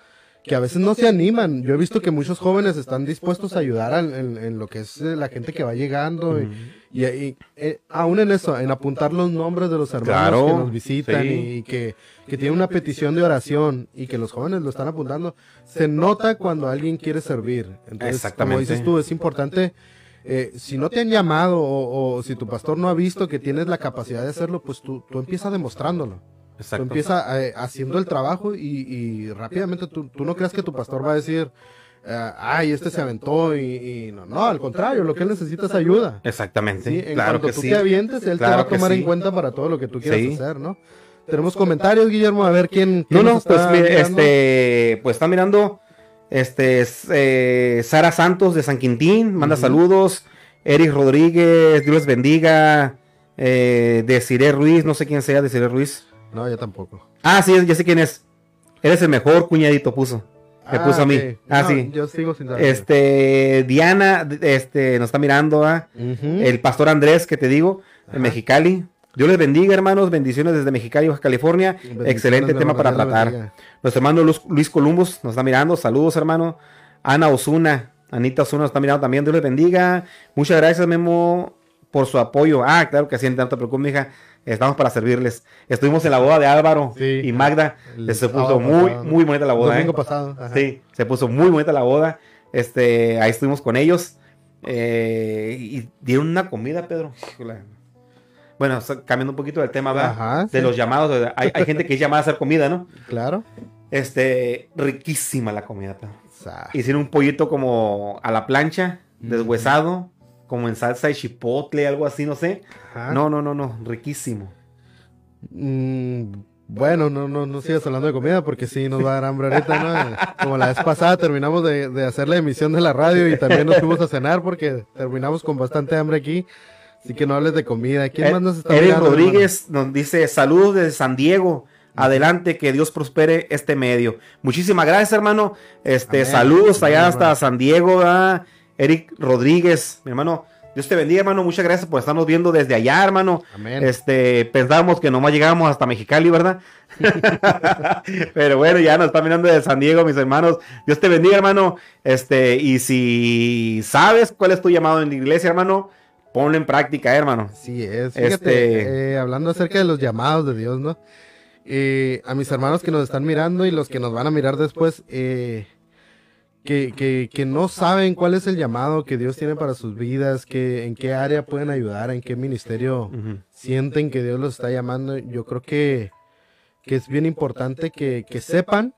que a veces no se animan. Yo he visto que muchos jóvenes están dispuestos a ayudar en, lo que es la gente que va llegando. Y, eh, aún en eso, en apuntar los nombres de los hermanos que nos visitan y, que, que tienen una petición de oración y que los jóvenes lo están apuntando, se nota cuando alguien quiere servir. Entonces, Exactamente. como dices tú, es importante. Eh, si no te han llamado o, si tu pastor no ha visto que tienes la capacidad de hacerlo, pues tú, tú empiezas demostrándolo. Exacto. Tú empiezas eh, haciendo el trabajo y, rápidamente tú, tú, no creas que tu pastor va a decir, eh, ay, este se aventó y, no, no, al contrario, lo que él necesita es ayuda. Exactamente. ¿sí? En claro cuanto tú te avientes, él te va a tomar en cuenta para todo lo que tú quieras hacer, ¿no? Tenemos comentarios, Guillermo, a ver quién. no, no, pues este, pues está mirando, este, eh, Sara Santos de San Quintín, manda saludos. Eric Rodríguez, Dios les bendiga. Eh, Desiree Ruiz, no sé quién sea, Desiree Ruiz. No, yo tampoco. Ah, sí, ya sé quién es. Eres el mejor cuñadito, puso. Me ah, puso a mí. Ah, sí. Yo sigo sin saber. Este, Diana, este, nos está mirando, ¿ah? El pastor Andrés, que te digo, de Mexicali. Dios les bendiga, hermanos. Bendiciones desde Mexicali, Baja California. Excelente tema para tratar. Nuestro hermano Luis, Columbus nos está mirando. Saludos, hermano. Ana Osuna. Anita Osuna nos está mirando también. Dios les bendiga. Muchas gracias, Memo, por su apoyo. Ah, claro que sí, no te preocupes, hija. Estamos para servirles. Estuvimos en la boda de Álvaro y Magda. se puso muy, muy bonita la boda. domingo ¿eh? pasado. Sí, se puso muy bonita la boda. Este, ahí estuvimos con ellos. Eh, y dieron una comida, Pedro. Bueno, cambiando un poquito del tema, de los llamados. Hay, gente que es llamada a hacer comida, ¿no? Claro. Este, riquísima la comida, Pedro. Hicieron un pollito como a la plancha, deshuesado como en salsa de chipotle, algo así, no sé. No, no, no, no, riquísimo. Mm, bueno, no, no, no sigas hablando de comida porque sí nos va a dar hambre ahorita, ¿no? Como la vez pasada terminamos de, hacer la emisión de la radio y también nos fuimos a cenar porque terminamos con bastante hambre aquí. Así que no hables de comida. ¿Quién eh, más nos está Eric Rodríguez nos dice saludos desde San Diego. Adelante, que Dios prospere este medio. Muchísimas gracias, hermano. Este, saludos allá hasta San Diego. Eric Rodríguez, mi hermano. Dios te bendiga, hermano. Muchas gracias por estarnos viendo desde allá, hermano. Amén. Este, pensábamos que nomás llegábamos hasta Mexicali, ¿verdad? Pero bueno, ya nos está mirando de San Diego, mis hermanos. Dios te bendiga, hermano. Este, y si sabes cuál es tu llamado en la iglesia, hermano, ponlo en práctica, hermano. Sí, es. Fíjate, este... Eh, hablando acerca de los llamados de Dios, ¿no? Eh, a mis hermanos que nos están mirando y los que nos van a mirar después, eh, que, que, no saben cuál es el llamado que Dios tiene para sus vidas, que, en qué área pueden ayudar, en qué ministerio sienten que Dios los está llamando. Yo creo que, que es bien importante que, sepan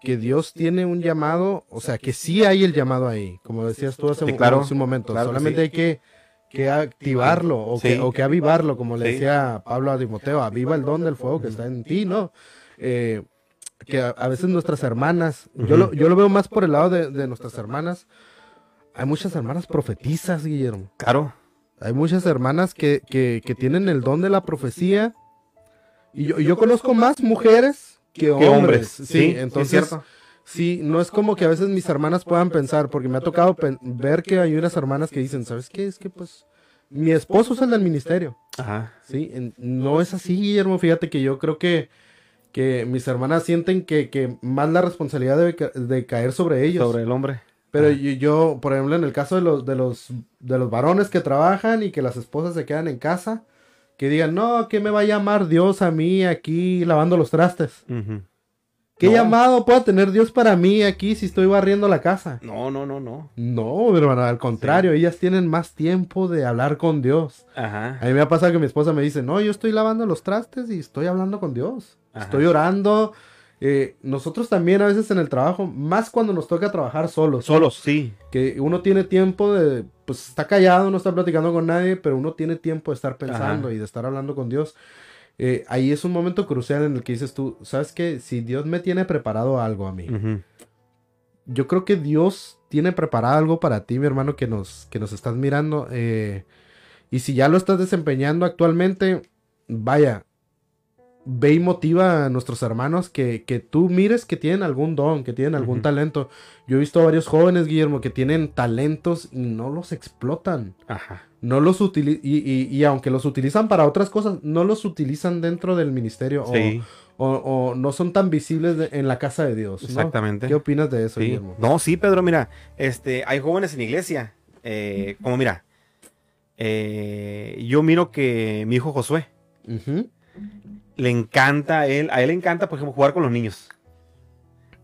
que Dios tiene un llamado, o sea, que sí hay el llamado ahí, como decías tú hace, un momento. Solamente hay que, que activarlo o, que, o que avivarlo, como le decía Pablo a Timoteo, aviva el don del fuego que está en ti, ¿no? Eh, que a, veces nuestras hermanas, yo, lo, yo lo veo más por el lado de, nuestras hermanas, hay muchas hermanas profetizas, Guillermo. Claro. Hay muchas hermanas que, que, tienen el don de la profecía. Y yo, yo conozco más mujeres que hombres. Sí, entonces. Sí, no es como que a veces mis hermanas puedan pensar, porque me ha tocado ver que hay unas hermanas que dicen, ¿sabes qué? Es que pues mi esposo es el del ministerio. Ajá. Sí, no es así, Guillermo. Fíjate que yo creo que que mis hermanas sienten que, más la responsabilidad debe de caer sobre ellos. Sobre el hombre. Pero yo, por ejemplo, en el caso de los, de los, de los varones que trabajan y que las esposas se quedan en casa, que digan, no, que me va a llamar Dios a mí aquí lavando los trastes. ¿Qué llamado puede tener Dios para mí aquí si estoy barriendo la casa? No, no, no, no. No, hermano, al contrario, ellas tienen más tiempo de hablar con Dios. Ajá. A mí me ha pasado que mi esposa me dice, no, yo estoy lavando los trastes y estoy hablando con Dios. Estoy orando. Eh, nosotros también a veces en el trabajo, más cuando nos toca trabajar solos. Solos, sí. Que uno tiene tiempo de, pues está callado, no está platicando con nadie, pero uno tiene tiempo de estar pensando y de estar hablando con Dios. Eh, ahí es un momento crucial en el que dices tú, ¿sabes qué? Si Dios me tiene preparado algo a mí, yo creo que Dios tiene preparado algo para ti, mi hermano, que nos, que nos estás mirando. Eh, y si ya lo estás desempeñando actualmente, vaya, ve y motiva a nuestros hermanos que, que, tú mires que tienen algún don, que tienen algún talento. Yo he visto a varios jóvenes, Guillermo, que tienen talentos y no los explotan. Ajá. No los utilizan, y, aunque los utilizan para otras cosas, no los utilizan dentro del ministerio o, no son tan visibles en la casa de Dios. Exactamente. ¿Qué opinas de eso, Guillermo? No, sí, Pedro, mira, este, hay jóvenes en iglesia, eh, como mira, eh, yo miro que mi hijo Josué, le encanta a él, a él le encanta, por ejemplo, jugar con los niños.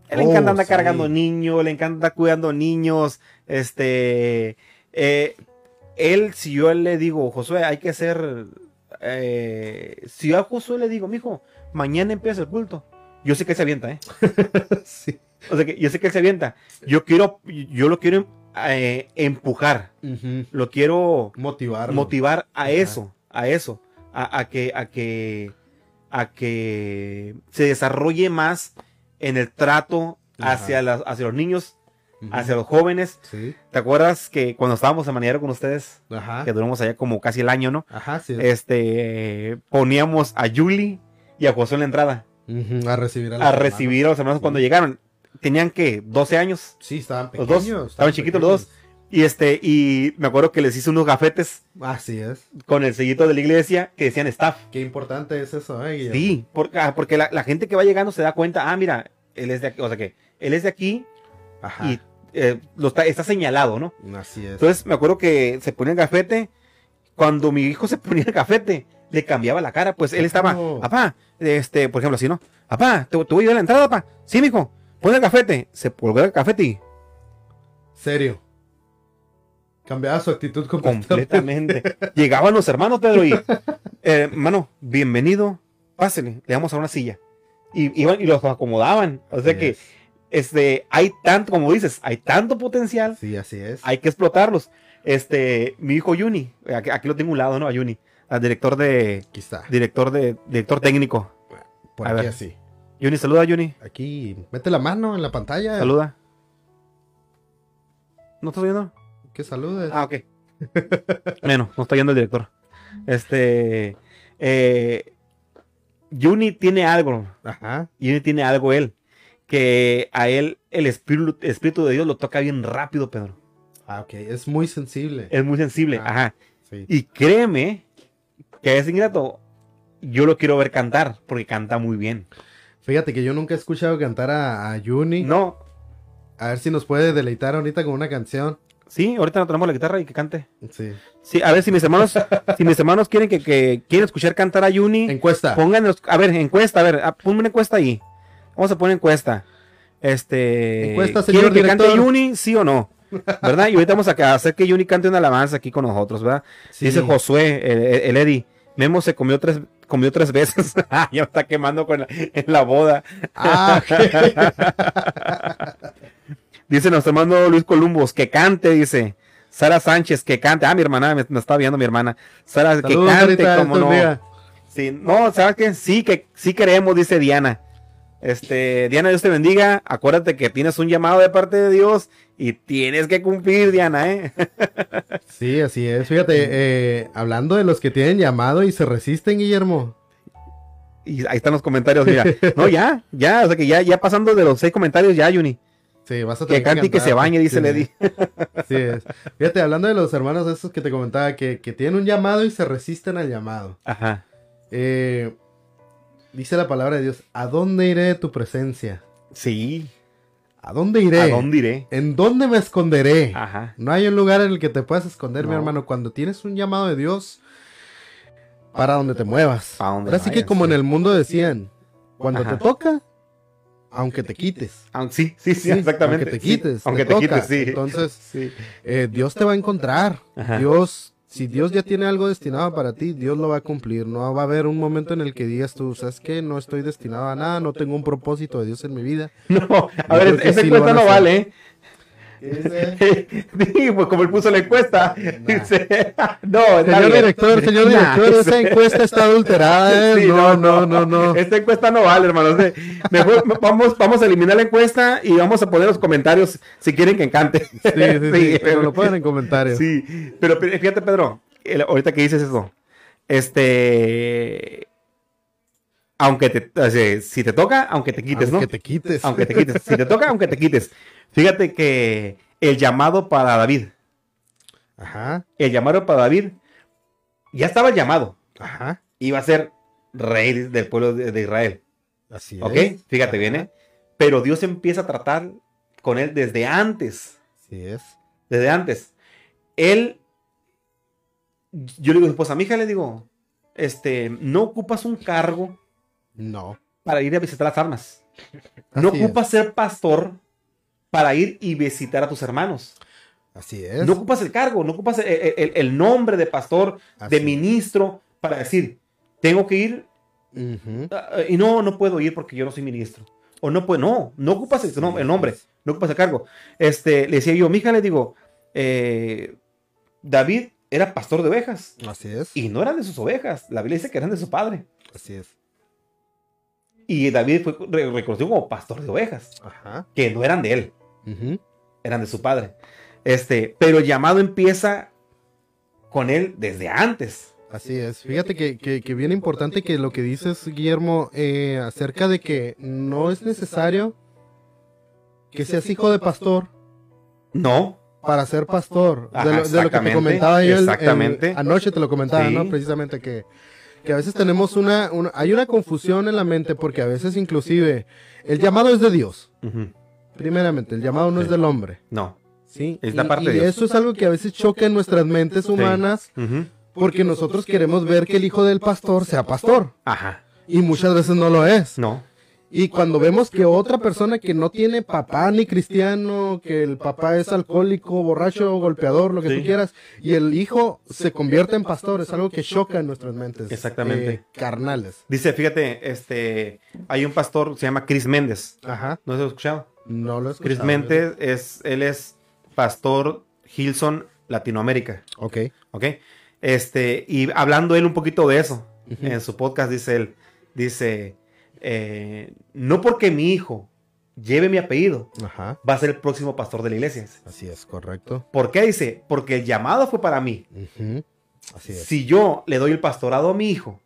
Él le encanta oh, andar cargando niños, le encanta andar cuidando niños. Este, eh, él, si yo le digo, Josué, hay que hacer, eh, si yo a Josué le digo, mijo, mañana empieza el culto, yo sé que él se avienta, ¿eh? sí. O sea que yo sé que él se avienta. Yo quiero, yo lo quiero eh, empujar, lo quiero motivar, motivar a eso, a eso, a que, a que a que se desarrolle más en el trato hacia, hacia los niños, hacia los jóvenes. ¿Te acuerdas que cuando estábamos de manera con ustedes, que duramos allá como casi el año, ¿no? Ajá, sí. Este, poníamos a Julie y a José en la entrada. A recibir a los, a recibir a los hermanos cuando llegaron. Tenían que 12 años. Sí, estaban pequeños. estaban, chiquitos los dos. Y este, y me acuerdo que les hice unos gafetes. Así es. Con el sellito de la iglesia que decían staff. Qué importante es eso, ¿eh? Sí, porque, ah, porque la, gente que va llegando se da cuenta, ah, mira, él es de aquí, o sea que, él es de aquí Ajá. y eh, lo está, está señalado, ¿no? Así es. Entonces me acuerdo que se ponía el gafete. Cuando mi hijo se ponía el gafete, le cambiaba la cara, pues él estaba, papá, este, por ejemplo, así, ¿no? Papá, te, voy a ir a la entrada, papá. Sí, mijo, pon el gafete. Se pone el gafete y. Serio. Cambiaba su actitud completamente. Llegaban los hermanos, Pedro, y, eh, hermano, bienvenido, pásele, le damos a una silla. Y iban y los acomodaban. O sea que este, hay tanto, como dices, hay tanto potencial. Sí, así es. Hay que explotarlos. Este, mi hijo Yuni, aquí, lo tengo a un lado, ¿no? A Yuni, al director de. Aquí está. Director de, director técnico. Por aquí así. Yuni, saluda, Yuni. Aquí, mete la mano en la pantalla. Saluda. ¿No estás viendo? Que saludes. Ah, ok. bueno, no está yendo el director. Este. Eh, Juni tiene algo. Ajá. Juni tiene algo él. Que a él el espíritu, espíritu de Dios lo toca bien rápido, Pedro. Ah, ok. Es muy sensible. Es muy sensible. Ah, Ajá. Sí. Y créeme que es ingrato. Yo lo quiero ver cantar porque canta muy bien. Fíjate que yo nunca he escuchado cantar a, a Juni. No. A ver si nos puede deleitar ahorita con una canción. Sí, ahorita no tenemos la guitarra y que cante. Sí. Sí, a ver si mis hermanos, si mis hermanos quieren que, que quieren escuchar cantar a Yuni. Encuesta. Pónganos, a ver, encuesta, a ver, ah, ponme una encuesta ahí. Vamos a poner encuesta. Este. Encuesta, señor que cante Yuni, sí o no? ¿Verdad? Y ahorita vamos a hacer que Yuni cante una alabanza aquí con nosotros, ¿verdad? Dice Josué, el, Eddie. Memo se comió tres, comió tres veces. ya me está quemando con en la boda. Ah, Dice nuestro hermano Luis Columbus, que cante, dice. Sara Sánchez, que cante. Ah, mi hermana, me, está viendo mi hermana. Sara, que cante, como no. Sí, no, ¿sabes qué? Sí, que sí queremos, dice Diana. Este, Diana, Dios te bendiga. Acuérdate que tienes un llamado de parte de Dios y tienes que cumplir, Diana, ¿eh? sí, así es. Fíjate, eh, hablando de los que tienen llamado y se resisten, Guillermo. Y ahí están los comentarios, mira. No, ya, ya, o sea que ya, ya pasando de los seis comentarios, ya, Juni. Sí, vas a tener que cante y que se bañe, dice Lady. Sí es. Fíjate, hablando de los hermanos esos que te comentaba, que, tienen un llamado y se resisten al llamado. Ajá. Eh, dice la palabra de Dios, ¿a dónde iré de tu presencia? Sí. ¿A dónde iré? ¿A dónde iré? ¿En dónde me esconderé? Ajá. No hay un lugar en el que te puedas esconder, mi hermano. Cuando tienes un llamado de Dios, para donde te muevas. Ahora sí que como en el mundo decían, cuando te toca, aunque te quites. sí, sí, sí, exactamente. Aunque te quites. aunque te, quites, sí. Entonces, eh, Dios te va a encontrar. Dios, si Dios ya tiene algo destinado para ti, Dios lo va a cumplir. No va a haber un momento en el que digas tú, ¿sabes qué? No estoy destinado a nada, no tengo un propósito de Dios en mi vida. No, a ver, ese cuenta no vale, ¿eh? sí, pues como él puso la encuesta. no, señor director, señor director, esa encuesta está adulterada. ¿eh? no, no, no, no, Esta encuesta no vale, hermano. Mejor vamos, vamos a eliminar la encuesta y vamos a poner los comentarios si quieren que encante. Sí, sí, sí, pero lo ponen en comentarios. Sí, pero fíjate, Pedro, ahorita que dices eso, este aunque te, si te toca, aunque te quites, ¿no? Aunque te quites. Aunque te quites. Si te toca, aunque te quites. Fíjate que el llamado para David. Ajá. El llamado para David. Ya estaba llamado. Ajá. Iba a ser rey del pueblo de, Israel. Así es. ¿Ok? Fíjate bien, ¿eh? Pero Dios empieza a tratar con él desde antes. Así es. Desde antes. Él. Yo le digo a mi esposa, mi hija, le digo, este, no ocupas un cargo. No. Para ir a visitar las armas. no ocupas ser pastor para ir y visitar a tus hermanos. Así es. No ocupas el cargo, no ocupas el, nombre de pastor, de ministro, para decir, tengo que ir ah, y no, no puedo ir porque yo no soy ministro. O no puedo, no, no ocupas el, nombre, no ocupas el cargo. Este, le decía yo, mi hija, le digo, eh, David era pastor de ovejas. Así es. Y no eran de sus ovejas. La Biblia dice que eran de su padre. Así es. Y David fue reconocido como pastor de ovejas. Ajá. Que no eran de él eran de su padre. Este, pero el llamado empieza con él desde antes. Así es. Fíjate que, que, bien importante que lo que dices, Guillermo, eh, acerca de que no es necesario que seas hijo de pastor. No. Para ser pastor. de, lo, que te comentaba yo. exactamente. anoche te lo comentaba, ¿no? Precisamente que, que a veces tenemos una, Hay una confusión en la mente porque a veces inclusive el llamado es de Dios. Primeramente, el llamado no es del hombre. No. Sí. Es la parte y eso es algo que a veces choca en nuestras mentes humanas porque nosotros queremos ver que el hijo del pastor sea pastor. Ajá. Y muchas veces no lo es. No. Y cuando vemos que otra persona que no tiene papá ni cristiano, que el papá es alcohólico, borracho, golpeador, lo que tú quieras, y el hijo se convierte en pastor, es algo que choca en nuestras mentes. Exactamente. Eh, carnales. Dice, fíjate, este, hay un pastor, se llama Chris Méndez. Ajá. ¿No se lo escuchado? No lo he Chris Méndez es, él es pastor Hilson Latinoamérica. Ok. Ok. Este, y hablando él un poquito de eso, en su podcast dice él, dice, eh, no porque mi hijo lleve mi apellido, va a ser el próximo pastor de la iglesia. Así es, correcto. ¿Por qué dice? Porque el llamado fue para mí. Así es. Si yo le doy el pastorado a mi hijo,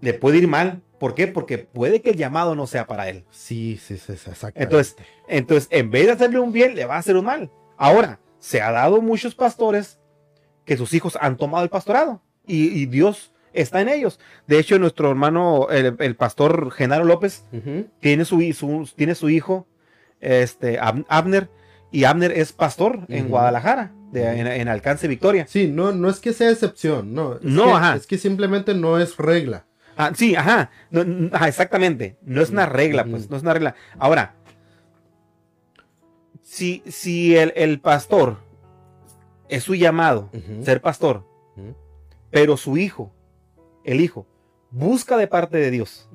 le puede ir mal. ¿Por qué? Porque puede que el llamado no sea para él. Sí, sí, sí, exacto. Entonces, entonces, en vez de hacerle un bien, le va a hacer un mal. Ahora, se ha dado muchos pastores que sus hijos han tomado el pastorado y, Dios está en ellos. De hecho, nuestro hermano, el, pastor Genaro López, tiene, su, tiene su hijo, este, Abner, y Abner es pastor en Guadalajara, en, Alcance Victoria. Sí, no, no es que sea excepción, no. no, ajá. Es que simplemente no es regla. Ah, sí, ajá. exactamente. No es una regla, pues. No es una regla. Ahora, si, si el, pastor es su llamado, ser pastor, pero su hijo, el hijo, busca de parte de Dios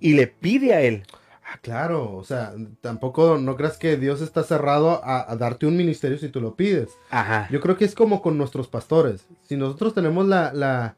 y le pide a él. Ah, claro, o sea, tampoco no creas que Dios está cerrado a, darte un ministerio si tú lo pides. Ajá. Yo creo que es como con nuestros pastores. Si nosotros tenemos la, la,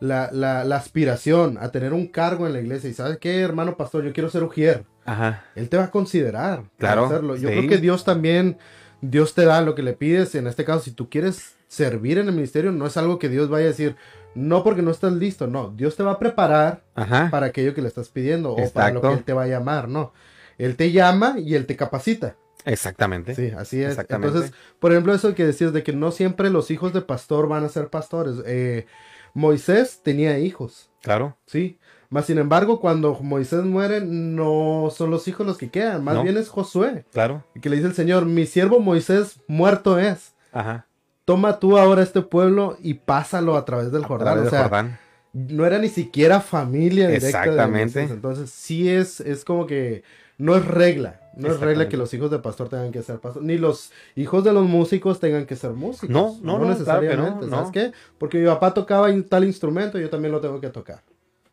la, la, aspiración a tener un cargo en la iglesia y sabes qué, hermano pastor, yo quiero ser ujier. Ajá. Él te va a considerar claro, hacerlo. Yo creo que Dios también, Dios te da lo que le pides. En este caso, si tú quieres servir en el ministerio, no es algo que Dios vaya a decir, no porque no estás listo, no. Dios te va a preparar para aquello que le estás pidiendo o para lo que Él te va a llamar, no. Él te llama y Él te capacita. Exactamente. Sí, así es. Entonces, por ejemplo, eso que decías de que no siempre los hijos de pastor van a ser pastores. Eh, Moisés tenía hijos. Claro. Sí. Más sin embargo, cuando Moisés muere, no son los hijos los que quedan, más bien es Josué. Claro. Y que le dice el Señor, mi siervo Moisés muerto es. Ajá. Toma tú ahora este pueblo y pásalo a través del Jordán. o sea, no era ni siquiera familia directa. Exactamente. Entonces, sí es, es como que no es regla. No es regla que los hijos de pastor tengan que ser pastor, ni los hijos de los músicos tengan que ser músicos. No, no, no, necesariamente. ¿Sabes qué? Porque mi papá tocaba tal instrumento, yo también lo tengo que tocar.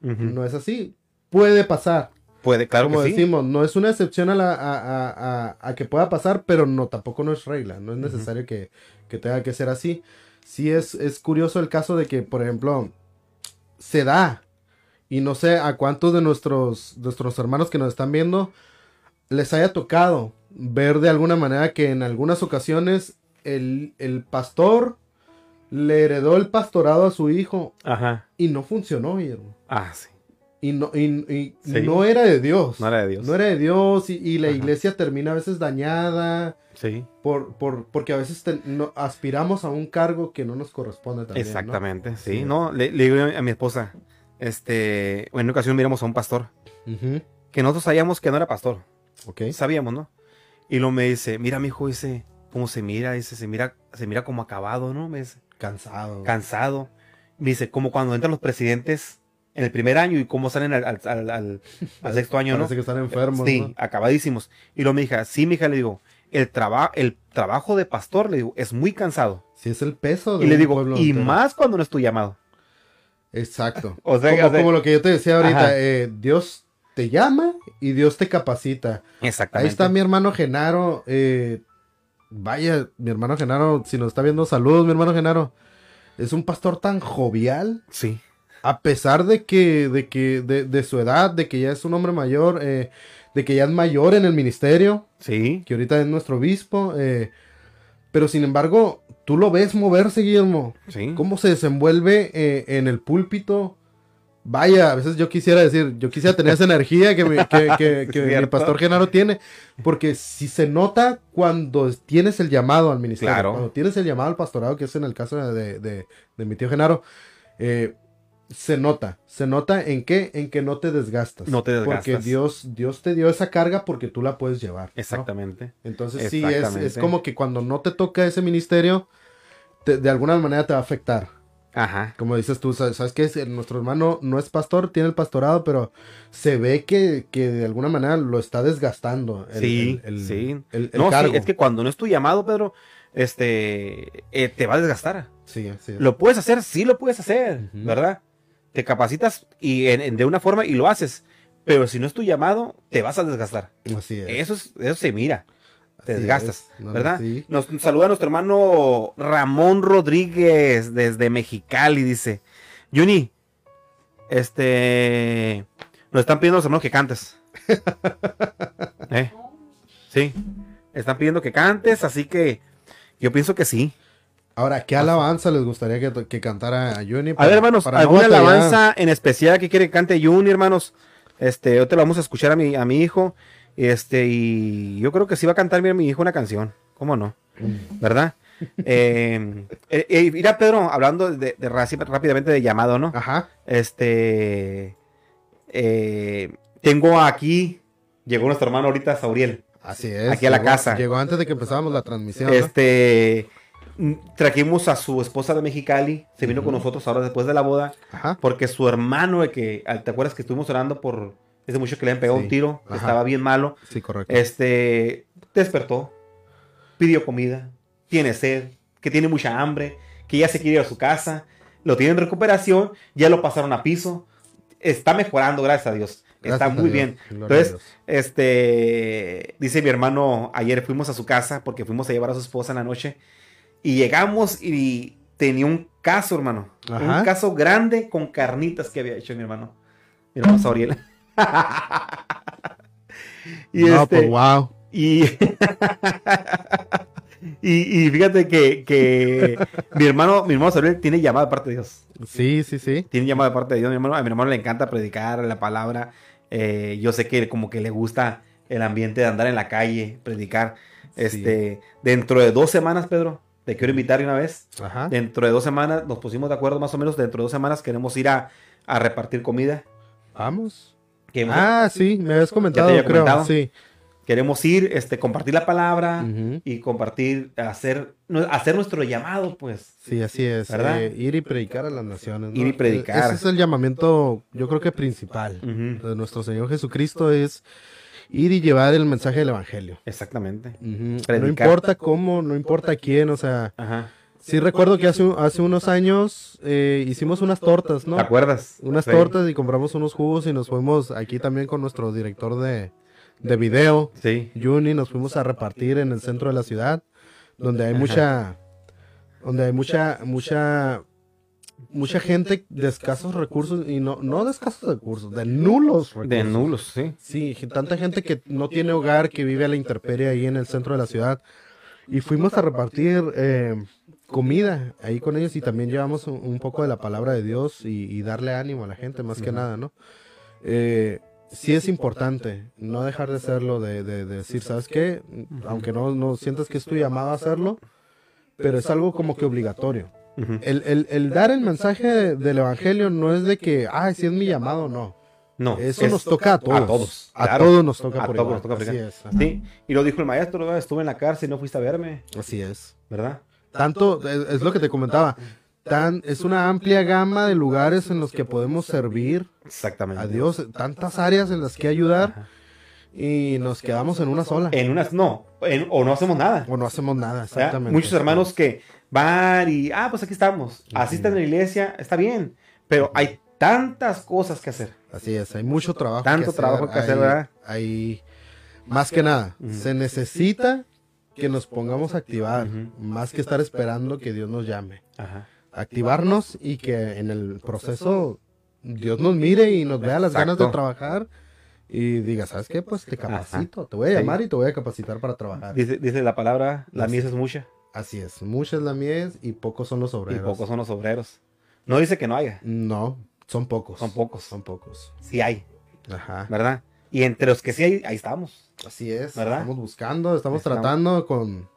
No es así. Puede pasar. Puede, claro Como que decimos, no es una excepción a, la, a, a, que pueda pasar, pero no, tampoco no es regla. No es necesario que, que, tenga que ser así. Sí es, es curioso el caso de que, por ejemplo, se da. Y no sé a cuántos de nuestros, nuestros hermanos que nos están viendo les haya tocado ver de alguna manera que en algunas ocasiones el, el pastor le heredó el pastorado a su hijo. Ajá. Y no funcionó, Guillermo. Ah, sí. Y no, y, no era de Dios. No era de Dios. No era de Dios. Y, la iglesia termina a veces dañada. Sí. Por, por, porque a veces no, aspiramos a un cargo que no nos corresponde también. Exactamente, sí. No, le, digo a mi esposa, este, en una ocasión miramos a un pastor. Que nosotros sabíamos que no era pastor. Ok. Sabíamos, ¿no? Y luego me dice, mira, mi hijo, dice, cómo se mira, dice, se mira, se mira como acabado, ¿no? Me dice. Cansado. Cansado. Me dice, como cuando entran los presidentes en el primer año y cómo salen al, al, sexto año, Parece que están enfermos. Sí, acabadísimos. Y luego me dijo, sí, mi hija, le digo, el, el trabajo de pastor, le digo, es muy cansado. Sí, es el peso de Y le digo, y más cuando no es tu llamado. Exacto. o sea, como, lo que yo te decía ahorita, eh, Dios te llama y Dios te capacita. Exactamente. Ahí está mi hermano Genaro. Eh, vaya, mi hermano Genaro, si nos está viendo, saludos, mi hermano Genaro. Es un pastor tan jovial. Sí. A pesar de que, de que, de, su edad, de que ya es un hombre mayor, eh, de que ya es mayor en el ministerio. Sí. Que ahorita es nuestro obispo. Eh, pero sin embargo, tú lo ves moverse, Guillermo. Sí. Cómo se desenvuelve eh, en el púlpito. Vaya, a veces yo quisiera decir, yo quisiera tener esa energía que, el pastor Genaro tiene, porque si se nota cuando tienes el llamado al ministerio, cuando tienes el llamado al pastorado, que es en el caso de, de mi tío Genaro, eh, se nota, se nota en qué, en que no te desgastas. No te desgastas. Porque Dios, Dios te dio esa carga porque tú la puedes llevar. Exactamente. Entonces sí, es, es, como que cuando no te toca ese ministerio, de alguna manera te va a afectar. Ajá. Como dices tú, ¿sabes, qué? Nuestro hermano no es pastor, tiene el pastorado, pero se ve que, que de alguna manera lo está desgastando. sí, sí. no, Sí, es que cuando no es tu llamado, Pedro, este, eh, te va a desgastar. Sí, sí. Lo puedes hacer, sí lo puedes hacer, ¿verdad? Te capacitas y de una forma y lo haces. Pero si no es tu llamado, te vas a desgastar. Así es. Eso, eso se mira. Te desgastas, ¿verdad? Nos saluda nuestro hermano Ramón Rodríguez desde Mexicali, dice. Juni, este... Nos están pidiendo los hermanos que cantes. ¿Eh? Sí. Están pidiendo que cantes, así que yo pienso que sí. Ahora, ¿qué alabanza les gustaría que, cantara a Juni? a ver, hermanos, ¿alguna alabanza en especial que quiere que cante Juni, hermanos? Este, te lo vamos a escuchar a mi, a mi hijo. Este, y yo creo que sí va a cantar mi, mi hijo una canción. ¿Cómo no? ¿Verdad? eh, eh, eh mira, Pedro, hablando de, rápidamente de llamado, ¿no? Ajá. Este. Eh, tengo aquí. Llegó nuestro hermano ahorita, Sauriel. Así es. Aquí a la casa. Llegó antes de que empezáramos la transmisión. Este. Trajimos a su esposa de Mexicali, se vino con nosotros ahora después de la boda, porque su hermano, que, ¿te acuerdas que estuvimos orando por ese mucho que le han pegado un tiro, estaba bien malo? Sí, correcto. Este, despertó, pidió comida, tiene sed, que tiene mucha hambre, que ya se quiere ir a su casa, lo tiene en recuperación, ya lo pasaron a piso, está mejorando, gracias a Dios. está muy bien. Entonces, este, dice mi hermano, ayer fuimos a su casa porque fuimos a llevar a su esposa en la noche y llegamos y tenía un caso, hermano. Un caso grande con carnitas que había hecho mi hermano. Mi hermano Sauriel. y no, este, pues, wow. Y, y, fíjate que, mi hermano, mi hermano Sauriel tiene llamada de parte de Dios. Sí, sí, sí. Tiene llamada de parte de Dios. Mi hermano, a mi hermano le encanta predicar la palabra. Eh, yo sé que como que le gusta el ambiente de andar en la calle, predicar. Este, dentro de dos semanas, Pedro, te quiero invitar una vez. Dentro de dos semanas, nos pusimos de acuerdo más o menos, dentro de dos semanas queremos ir a, repartir comida. Vamos. ah, sí, me habías comentado, creo. Sí. Queremos ir, este, compartir la palabra y compartir, hacer, hacer nuestro llamado, pues. Sí, así es. Eh, ir y predicar a las naciones. Ir y predicar. Ese es el llamamiento, yo creo que principal de nuestro Señor Jesucristo es ir y llevar el mensaje del Evangelio. Exactamente. No importa cómo, no importa quién, o sea. Ajá. Sí recuerdo que hace, hace unos años eh, hicimos unas tortas, ¿no? ¿Te acuerdas? Unas tortas y compramos unos jugos y nos fuimos aquí también con nuestro director de, de video, sí. Juni, nos fuimos a repartir en el centro de la ciudad, donde hay mucha, donde hay mucha, mucha, mucha gente de escasos recursos y no, no de escasos recursos, de nulos recursos. De nulos, sí. Sí, tanta gente que no tiene hogar, que vive a la intemperie ahí en el centro de la ciudad. Y fuimos a repartir eh, comida ahí con ellos y también llevamos un, poco de la palabra de Dios y, darle ánimo a la gente, más que nada, ¿no? Eh, sí es importante no dejar de hacerlo, de, decir, ¿sabes qué? Aunque no, no sientas que es tu llamado a hacerlo, pero es algo como que obligatorio. El, dar el mensaje del Evangelio no es de que, ay, si es mi llamado, no. No. Eso nos toca a todos. A todos. A todos nos toca por igual. Así es. Sí. Y lo dijo el maestro, estuve en la cárcel y no fuiste a verme. Así es. ¿Verdad? Tanto, es lo que te comentaba es una amplia gama de lugares en los que podemos servir Exactamente. a Dios, tantas áreas en las que ayudar y nos quedamos en una sola. En unas no, o no hacemos nada. O no hacemos nada, exactamente. Muchos hermanos que van y, ah, pues aquí estamos, asisten a la iglesia, está bien, pero hay tantas cosas que hacer. Así es, hay mucho trabajo. Tanto trabajo que hacer, ¿verdad? Hay, más que nada, se necesita que nos pongamos a activar, más que estar esperando que Dios nos llame. Ajá activarnos y que en el proceso Dios nos mire y nos vea las ganas de trabajar y diga, ¿sabes qué? Pues te capacito, te voy a llamar y te voy a capacitar para trabajar. Dice, dice la palabra, la mies es mucha. Así es, mucha es la mies y pocos son los obreros. Y pocos son los obreros. No dice que no haya. No, son pocos. Son pocos. Son pocos. Sí hay. Ajá. ¿Verdad? Y entre los que sí hay, ahí estamos. Así es. ¿Verdad? Estamos buscando, estamos. tratando con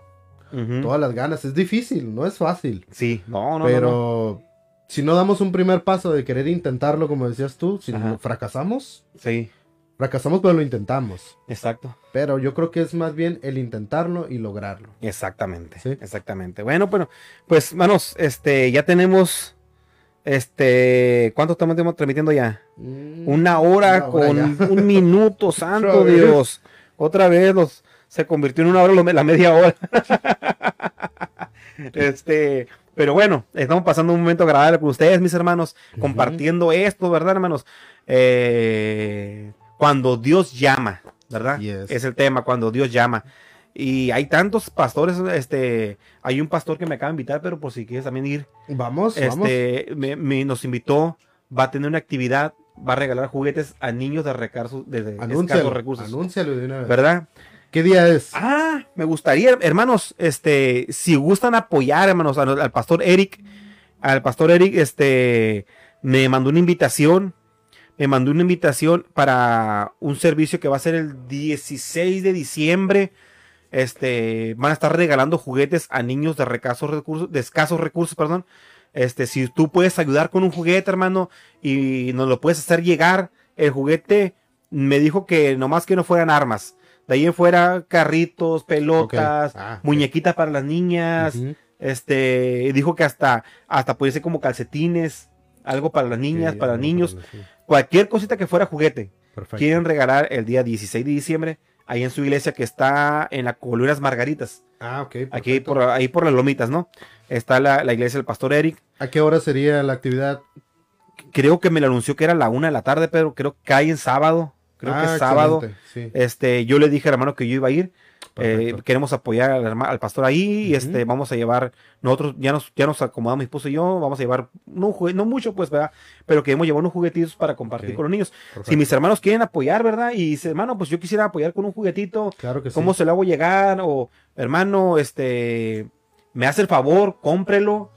todas las ganas. Es difícil, no es fácil. Sí, no, no. Pero si no damos un primer paso de querer intentarlo, como decías tú, si fracasamos. Sí. Fracasamos, pero lo intentamos. Exacto. Pero yo creo que es más bien el intentarlo y lograrlo. Exactamente. ¿Sí? Exactamente. Bueno, bueno, pues, manos, este, ya tenemos. Este, ¿cuánto estamos transmitiendo ya? Mm, una, hora con un minuto, santo Dios. Otra vez los se convirtió en una hora la media hora. este, pero bueno, estamos pasando un momento agradable con ustedes, mis hermanos, compartiendo esto, ¿verdad, hermanos? Eh, cuando Dios llama, ¿verdad? Es el tema, cuando Dios llama. Y hay tantos pastores, este, hay un pastor que me acaba de invitar, pero por si quieres también ir. Vamos, este, Me, nos invitó, va a tener una actividad, va a regalar juguetes a niños de, recursos, de, escasos recursos. Anúncialo de una vez. ¿Verdad? ¿Qué día es? Ah, me gustaría, hermanos, este, si gustan apoyar, hermanos, al, pastor Eric, al pastor Eric, este, me mandó una invitación, me mandó una invitación para un servicio que va a ser el 16 de diciembre. Este, van a estar regalando juguetes a niños de, recursos, de escasos recursos, perdón. Este, si tú puedes ayudar con un juguete, hermano, y nos lo puedes hacer llegar, el juguete me dijo que nomás que no fueran armas de ahí en fuera, carritos, pelotas, ah, muñequitas para las niñas. Este, dijo que hasta, hasta puede ser como calcetines, algo para las niñas, para los niños. Cualquier cosita que fuera juguete. Quieren regalar el día 16 de diciembre ahí en su iglesia que está en la Colunas Margaritas. Ah, ok. Aquí por, ahí por las lomitas, ¿no? Está la, la, iglesia del pastor Eric. ¿A qué hora sería la actividad? Creo que me lo anunció que era la una de la tarde, pero creo que cae en sábado creo que es ah, sábado. Este, yo le dije hermano que yo iba a ir. Eh, queremos apoyar al, pastor ahí y este vamos a llevar nosotros ya nos ya nos acomodamos mi esposo y yo vamos a llevar no no mucho pues verdad pero queremos llevar unos juguetitos para compartir con los niños. Si mis hermanos quieren apoyar verdad y dice hermano pues yo quisiera apoyar con un juguetito claro que cómo se lo hago llegar o hermano este me hace el favor cómprelo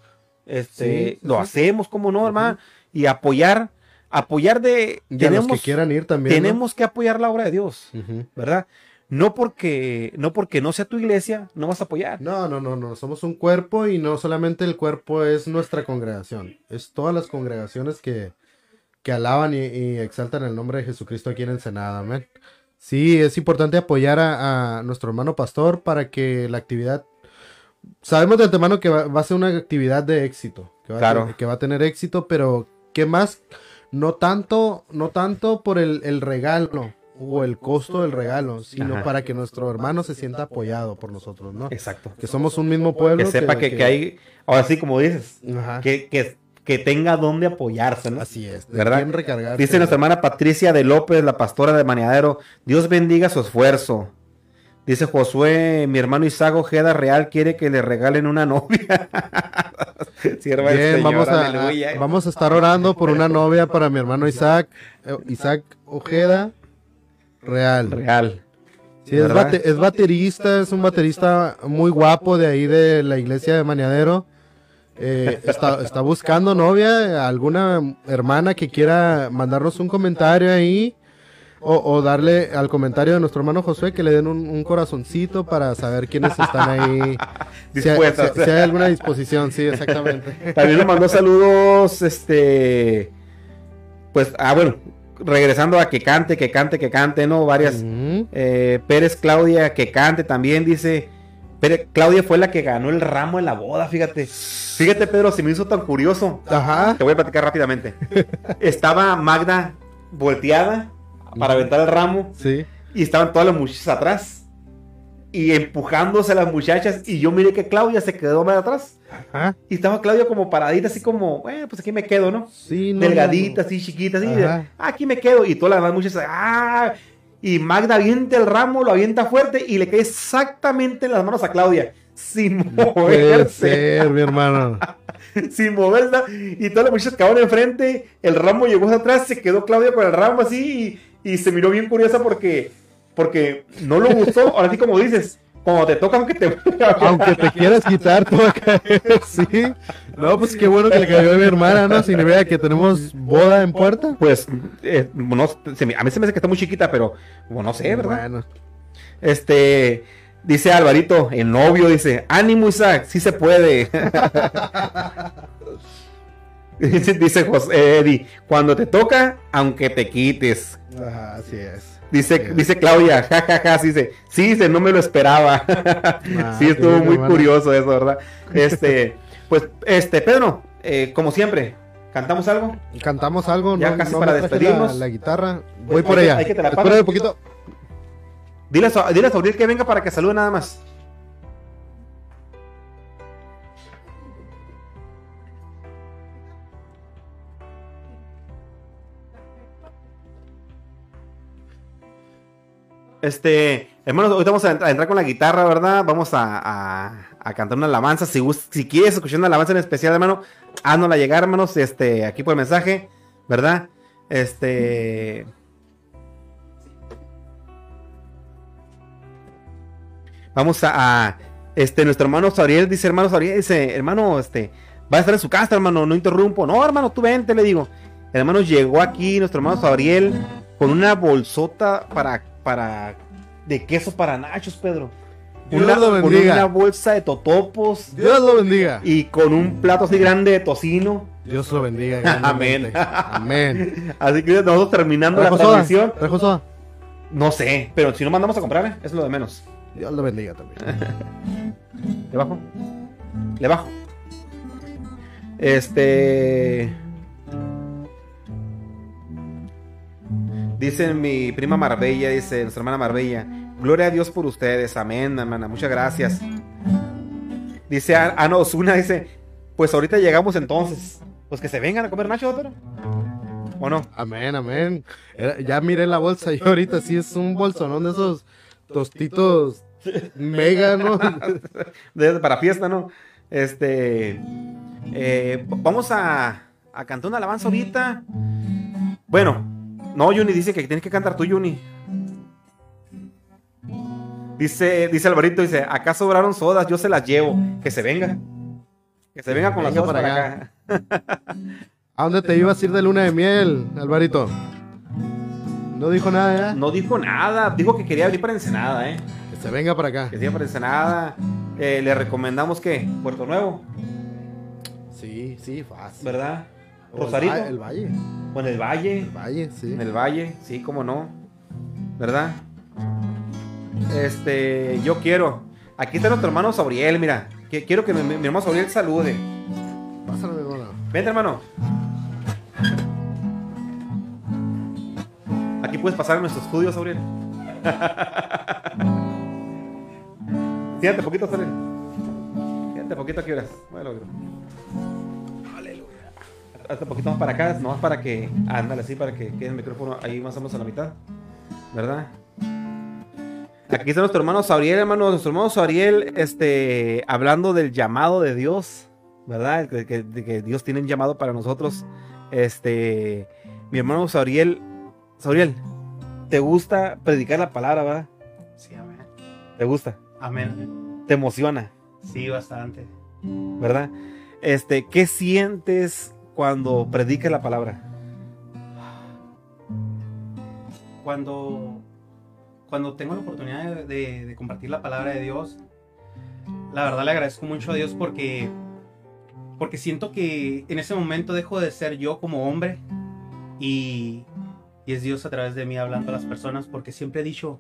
este lo hacemos como no hermano y apoyar apoyar de... tenemos, los que quieran ir también. Tenemos que apoyar la obra de Dios, ¿verdad? No porque, no porque no sea tu iglesia, no vas a apoyar. No, no, no, no. Somos un cuerpo y no solamente el cuerpo es nuestra congregación. Es todas las congregaciones que, que alaban y, exaltan el nombre de Jesucristo aquí en Ensenada. Amén. Sí, es importante apoyar a, nuestro hermano pastor para que la actividad... Sabemos de antemano que va, a ser una actividad de éxito, que va, claro. a, que va a tener éxito, pero ¿qué más? No tanto, no tanto por el, el regalo, o el costo del regalo, sino para que nuestro hermano se sienta apoyado por nosotros, ¿no? Exacto. Que somos un mismo pueblo. Que sepa que, hay, ahora sí como dices, que, que, que, tenga donde apoyarse, ¿no? Así es. ¿Verdad? Dice nuestra hermana Patricia de López, la pastora de Maniadero, Dios bendiga su esfuerzo. Dice Josué, mi hermano Isaac Ojeda Real quiere que le regalen una novia. Bien, vamos, a, vamos a estar orando por una novia para mi hermano Isaac, eh, Isaac Ojeda Real. Real. Sí, es, baterista, es un baterista muy guapo de ahí de la iglesia de Maniadero. Eh, está, buscando novia, alguna hermana que quiera mandarnos un comentario ahí. O, darle al comentario de nuestro hermano Josué que le den un, corazoncito para saber quiénes están ahí. si, hay, alguna disposición, sí, exactamente. También le mandó saludos, este. Pues, ah, bueno, regresando a que cante, que cante, que cante, ¿no? Varias. Eh, Pérez Claudia, que cante también, dice. Pérez, Claudia fue la que ganó el ramo en la boda, fíjate. Fíjate, Pedro, se me hizo tan curioso. Ajá. Te voy a platicar rápidamente. Estaba Magda volteada para aventar el ramo. Sí. Y estaban todas las muchachas atrás. Y empujándose a las muchachas. Y yo miré que Claudia se quedó más atrás. Y estaba Claudia como paradita, así como, bueno, pues aquí me quedo, ¿no? Sí, Delgadita, así chiquita, así. Ah, aquí me quedo. Y todas las demás muchachas, ¡ah! Y Magda avienta el ramo, lo avienta fuerte y le cae exactamente en las manos a Claudia. Sin moverse. mi hermano. sin moverse. Y todas las muchachas quedaron enfrente. El ramo llegó hacia atrás, se quedó Claudia con el ramo así. Y, y se miró bien curiosa porque, porque no lo gustó. Ahora sí, como dices, como te toca, aunque te. aunque te quieras quitar, todo va a caer, sí. No, pues qué bueno que le cayó a mi hermana, ¿no? Sin vea que tenemos boda en puerta. Pues, eh, a mí se me hace que está muy chiquita, pero no sé, ¿verdad? Bueno. Este. Dice Alvarito, el novio, dice: Ánimo, Isaac, sí se puede. dice José Eddie: Cuando te toca, aunque te quites. Así es. Dice, dice Claudia, jajaja, ja, ja, dice, sí, dice, no me lo esperaba. Ah, sí, estuvo muy curioso eso, ¿verdad? Este, pues, este, Pedro, eh, como siempre, ¿cantamos algo? Cantamos algo, ya casi para despedirnos. La, guitarra, voy por allá. Hay que te la Espera un poquito. Dile a, dile a que venga para que salude nada más. Este, hermanos, ahorita vamos a, entrar con la guitarra, ¿verdad? Vamos a, cantar una alabanza. Si, si quieres escuchar una alabanza en especial, hermano, haznosla llegar, hermanos, este, aquí por el mensaje, ¿verdad? Este. Vamos a, este, nuestro hermano Sabriel dice, hermano Sabriel, dice, hermano, este, va a estar en su casa, hermano, no interrumpo. No, hermano, tú vente, le digo. Hermano llegó aquí, nuestro hermano Sabriel, con una bolsota para para de queso para nachos, Pedro. Dios una, lo bendiga. Con una bolsa de totopos. Dios lo bendiga. Y con un plato así grande de tocino. Dios lo bendiga. Amén. Amén. Así que nosotros terminando la transmisión. soda? No sé, pero si no mandamos a comprarle, eso es lo de menos. Dios lo bendiga también. ¿Le bajo? Le bajo. Este. Dice mi prima Marbella, dice nuestra hermana Marbella, gloria a Dios por ustedes, amén, hermana, muchas gracias. Dice Ana Osuna, dice, pues ahorita llegamos entonces, pues que se vengan a comer nachos, pero... ¿O no? Amén, amén. Ya miré la bolsa y ahorita sí es un bolsonón de esos tostitos mega, ¿no? para fiesta, ¿no? Este... Eh, vamos a, a cantar una alabanza ahorita. Bueno, no, Juni dice que tienes que cantar tú, Juni. Dice, dice Alvarito, dice, acá sobraron sodas, yo se las llevo. Que se venga. Que se venga con las sodas para acá. ¿A dónde te ibas a ir de luna de miel, Alvarito? No dijo nada, ¿ya? No dijo nada. Dijo que quería venir para Ensenada, ¿eh? Que se venga para acá. Que se venga para Ensenada. Eh, le recomendamos que Puerto Nuevo. Sí, sí, fácil. ¿Verdad? Rosarito. El, Valle. O en el Valle. El Valle, sí. En el Valle, sí, cómo no. ¿verdad? Este, yo quiero. Aquí está nuestro hermano Sabriel, mira. quiero que mi, hermano Sabriel salude. Pásale, hermano. Vente, hermano. Aquí puedes pasar nuestro estudio, Sabriel. Siéntate poquito, Sabriel. Siéntate poquito aquí, verás. Bueno. Hasta un poquito más para acá, nomás para que. Ándale así, para que quede el micrófono ahí más o menos a la mitad. ¿Verdad? Aquí está nuestro hermano Sabriel, hermano. Nuestro hermano Sabriel, este, hablando del llamado de Dios, ¿verdad? Que, que, Dios tiene un llamado para nosotros. Este, mi hermano Sabriel, Sabriel, ¿te gusta predicar la palabra, verdad? Sí, amén. ¿Te gusta? Amén. ¿Te emociona? Sí, bastante. ¿Verdad? Este, ¿qué sientes cuando predicas la palabra? Cuando cuando tengo la oportunidad de, compartir la palabra de Dios, la verdad le agradezco mucho a Dios porque, porque siento que en ese momento dejo de ser yo como hombre y, y es Dios a través de mí hablando a las personas porque siempre he dicho,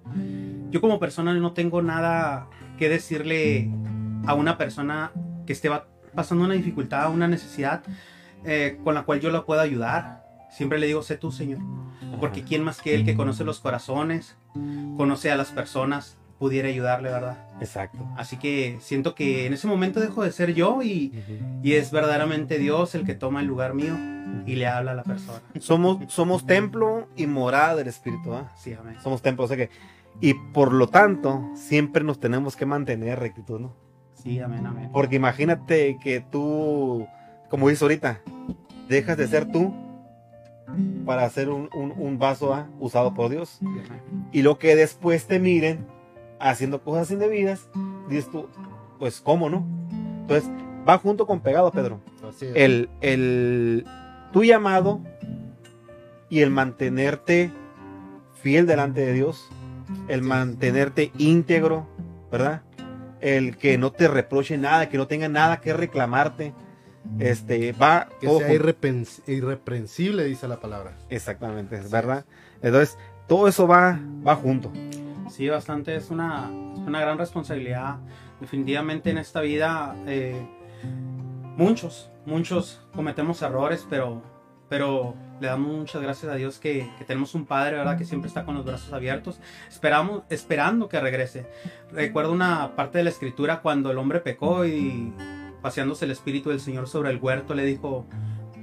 yo como persona no tengo nada que decirle a una persona que esté pasando una dificultad, una necesidad eh, con la cual yo la pueda ayudar. Siempre le digo, sé tú, Señor. Porque quién más que Él que conoce los corazones, conoce a las personas, pudiera ayudarle, ¿verdad? Exacto. Así que siento que en ese momento dejo de ser yo y, y es verdaderamente Dios el que toma el lugar mío y le habla a la persona. Somos, somos templo y morada del Espíritu, ¿ah? Sí, amén. Somos templo, o sea que, y por lo tanto, siempre nos tenemos que mantener rectitud, ¿no? Sí, amén, amén. Porque imagínate que tú, como dices ahorita, dejas de ser tú para hacer un, vaso ¿ah? usado por Dios. Y lo que después te miren haciendo cosas indebidas, dices tú, pues cómo no. Entonces, va junto con pegado, Pedro. El, el, tu llamado y el mantenerte fiel delante de Dios, el mantenerte íntegro, ¿verdad? El que no te reproche nada, que no tenga nada que reclamarte este, va. Que sea irreprensible, dice la palabra. Exactamente, es verdad. Entonces, todo eso va, va junto. Sí, bastante, es una, una gran responsabilidad. Definitivamente en esta vida, eh, muchos, muchos cometemos errores, pero, pero le damos muchas gracias a Dios que, que, tenemos un Padre, ¿verdad? Que siempre está con los brazos abiertos, esperamos, esperando que regrese. Recuerdo una parte de la escritura cuando el hombre pecó y paseándose el espíritu del Señor sobre el huerto, le dijo,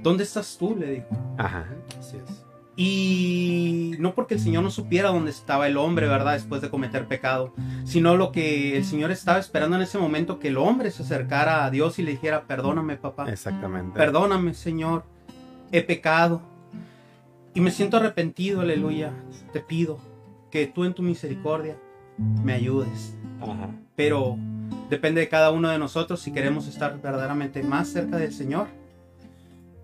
¿dónde estás tú? Le dijo. Ajá, así es. Y no porque el Señor no supiera dónde estaba el hombre, ¿verdad? Después de cometer pecado, sino lo que el Señor estaba esperando en ese momento que el hombre se acercara a Dios y le dijera, perdóname papá. Exactamente. Perdóname Señor, he pecado y me siento arrepentido, aleluya. Te pido que tú en tu misericordia me ayudes. Ajá. Pero Depende de cada uno de nosotros si queremos estar verdaderamente más cerca del Señor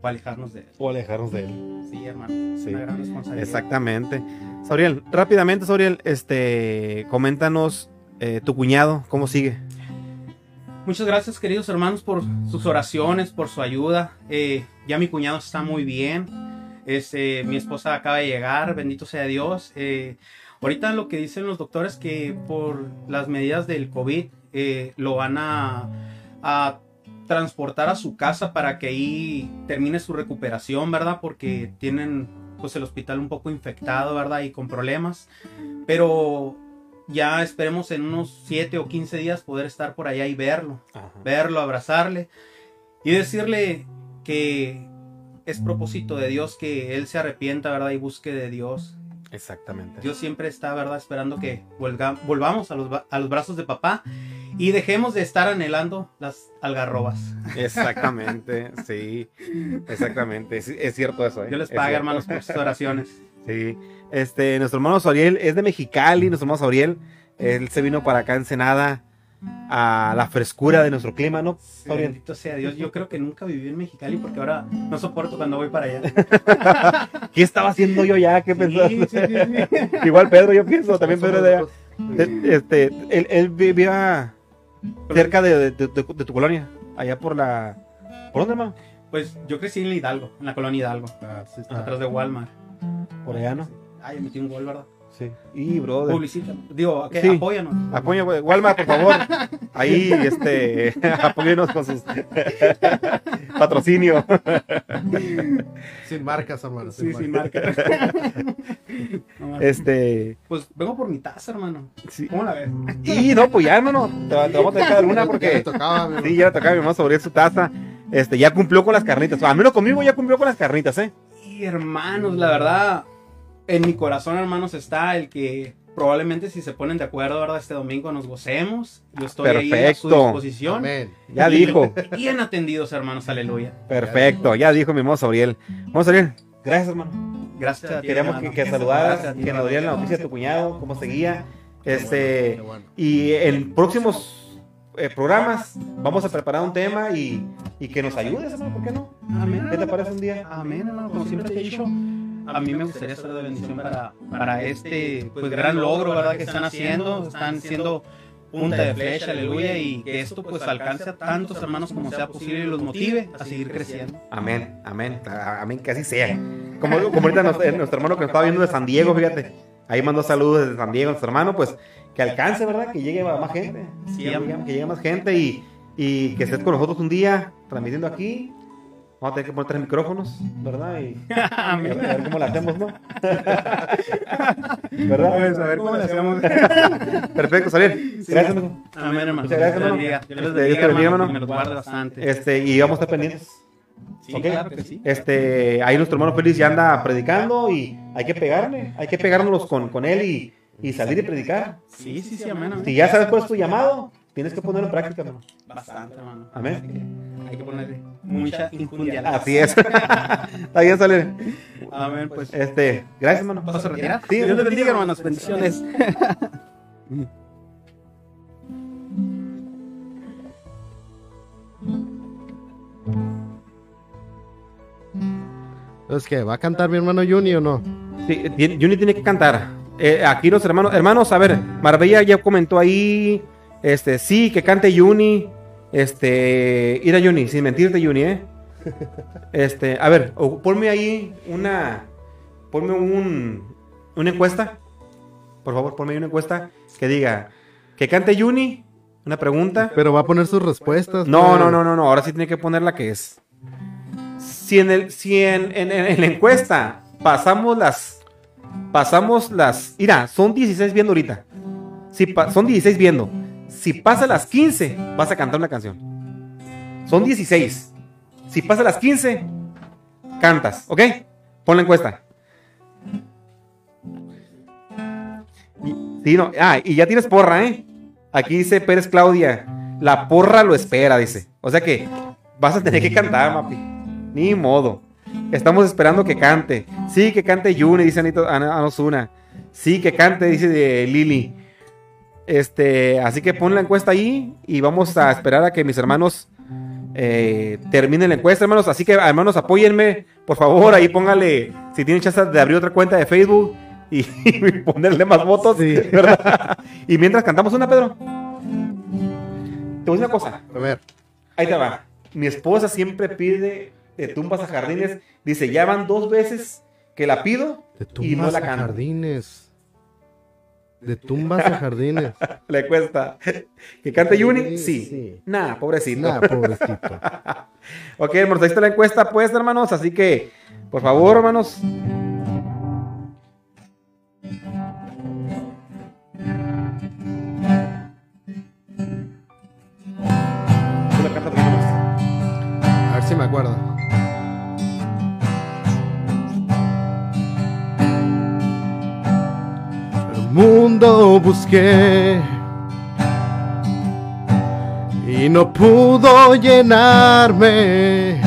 o alejarnos de Él. O alejarnos de Él. Sí, hermano. Sí. Una gran responsabilidad. Exactamente. Sauriel, rápidamente, Sauriel, este, coméntanos eh, tu cuñado, ¿cómo sigue? Muchas gracias, queridos hermanos, por sus oraciones, por su ayuda. Eh, ya mi cuñado está muy bien. Este, mi esposa acaba de llegar, bendito sea Dios. Eh, ahorita lo que dicen los doctores que por las medidas del COVID eh, lo van a, transportar a su casa para que ahí termine su recuperación, ¿verdad? Porque tienen pues el hospital un poco infectado, ¿verdad? Y con problemas. Pero ya esperemos en unos 7 o 15 días poder estar por allá y verlo. Verlo, abrazarle y decirle que es propósito de Dios que él se arrepienta, ¿verdad? Y busque de Dios. Exactamente. Dios siempre está, ¿verdad? Esperando que volvamos a los, a los brazos de papá y dejemos de estar anhelando las algarrobas. Exactamente, sí, exactamente, es, cierto eso. ¿eh? Yo les pago, hermanos, por sus oraciones. Sí, este, nuestro hermano Soriel es de Mexicali, nuestro hermano Soriel, él se vino para acá en Senada a la frescura de nuestro clima, ¿no? Sí, bendito sea Dios. Yo creo que nunca viví en Mexicali porque ahora no soporto cuando voy para allá. ¿Qué estaba haciendo yo ya? ¿Qué sí, Igual Pedro, yo pienso, también Pedro de allá. Este, él, él vivía cerca de, tu colonia, allá por la... ¿Por dónde, hermano? Pues yo crecí en Hidalgo, en la colonia Hidalgo, ah, atrás de Walmart. Por allá, ¿no? Ah, ya metí un gol, ¿verdad? Sí. Y, brother. Publicita. Digo, que sí. apóyanos. Apoya, Walmart, por favor. Ahí, este, apóyenos con sus patrocinio. Sin marcas, hermano. sí, sin marcas. este. Pues vengo por mi taza, hermano. Sí. ¿Cómo la ves? Y no, pues ya, hermano. Te, vamos a dejar una porque. Ya tocaba, sí, ya le tocaba a mi mamá sobre su taza. Este, ya cumplió con las carnitas. Al menos conmigo ya cumplió con las carnitas, ¿eh? Y hermanos, la verdad en mi corazón, hermanos, está el que probablemente si se ponen de acuerdo, ¿verdad? Este domingo nos gocemos. Yo estoy ahí a su disposición. Amén. Ya dijo. Bien atendidos, hermanos, aleluya. Perfecto, ya dijo mi hermano Sabriel. Vamos a salir. Gracias, hermano. Gracias a ti, Queríamos que, que saludaras, que nos dieran la noticia de tu cuñado, cómo seguía. Este, y en próximos eh, programas vamos a preparar un tema y, y que nos ayudes, hermano, ¿por qué no? Amén. ¿Qué te parece un día? Amén, hermano, como siempre te he dicho a mí me gustaría ser de bendición para, para este pues, gran logro ¿verdad? que están haciendo. Están siendo punta de flecha, aleluya, y que esto pues alcance a tantos hermanos como sea posible y los motive a seguir creciendo. Amén, amén, amén, que así sea. Como, como ahorita eh, nuestro hermano que nos estaba viendo de San Diego, fíjate, ahí mandó saludos desde San Diego, nuestro hermano, pues que alcance, ¿verdad? Que llegue a más gente, sí, que llegue más gente y, y que estés con nosotros un día transmitiendo aquí Vamos a tener que poner tres micrófonos, ¿verdad? Y a ver cómo lo hacemos, ¿no? ¿Verdad? A ver cómo lo hacemos. Perfecto, salir. Gracias, hermano. Amén, hermano. Muchas gracias, hermano. Dios les bendiga, hermano. Me los guarde bastante. Este, y vamos a estar pendientes. Sí, okay. claro que sí. Este, ahí nuestro hermano Félix ya anda predicando y hay que pegarle, hay que pegárnoslos con, con él y, y salir y predicar. Sí, sí, sí, amén. Si ya sabes cuál es tu llamado, tienes que ponerlo en práctica, hermano. Bastante, hermano. Amén hay que ponerle mucha injundia. Así es. Está bien, Salir. Amén, pues. Este, gracias, hermano. ¿Vas a retirar? Sí, Dios te bendiga, hermanos. Bendiciones. Es que va a cantar mi hermano Juni o no? Sí, Juni tiene que cantar. Eh, aquí los hermanos, hermanos, a ver, Marbella ya comentó ahí, este, sí, que cante Juni. Este, ir a Juni, sin mentirte, Juni, ¿eh? Este, a ver, ponme ahí una, ponme un, una encuesta. Por favor, ponme ahí una encuesta que diga que cante Juni, una pregunta. Pero va a poner sus respuestas. No, no, no, no, no, ahora sí tiene que poner la que es. Si en, el, si en, en, la encuesta pasamos las, pasamos las, mira, son 16 viendo ahorita. Si son 16 viendo. Si pasa las 15, vas a cantar una canción. Son 16. Si pasa las 15, cantas, ¿ok? Pon la encuesta. Sí, no. Ah, y ya tienes porra, ¿eh? Aquí dice Pérez Claudia. La porra lo espera, dice. O sea que vas a tener que cantar, mapi. Ni modo. Estamos esperando que cante. Sí, que cante Yune, dice Anita Osuna. Sí, que cante, dice Lili. Este, así que pon la encuesta ahí y vamos a esperar a que mis hermanos eh, terminen la encuesta, hermanos. Así que, hermanos, apóyenme, por favor. Ahí póngale, si tienen chance de abrir otra cuenta de Facebook y, ponerle más votos, ¿verdad? y mientras cantamos una, Pedro. Te voy a decir una cosa. A ver. Ahí te va. Mi esposa siempre pide de tumbas a jardines. Dice, ya van dos veces que la pido y no la canto. jardines. De tumbas a jardines. Le cuesta. ¿Que cante Yuni? Sí. sí. Nah, pobrecito. Nah, pobrecito. ok, hermanos, ahí está la encuesta, pues, hermanos. Así que, por favor, hermanos. A ver si me acuerdo. Mundo busqué y no pudo llenarme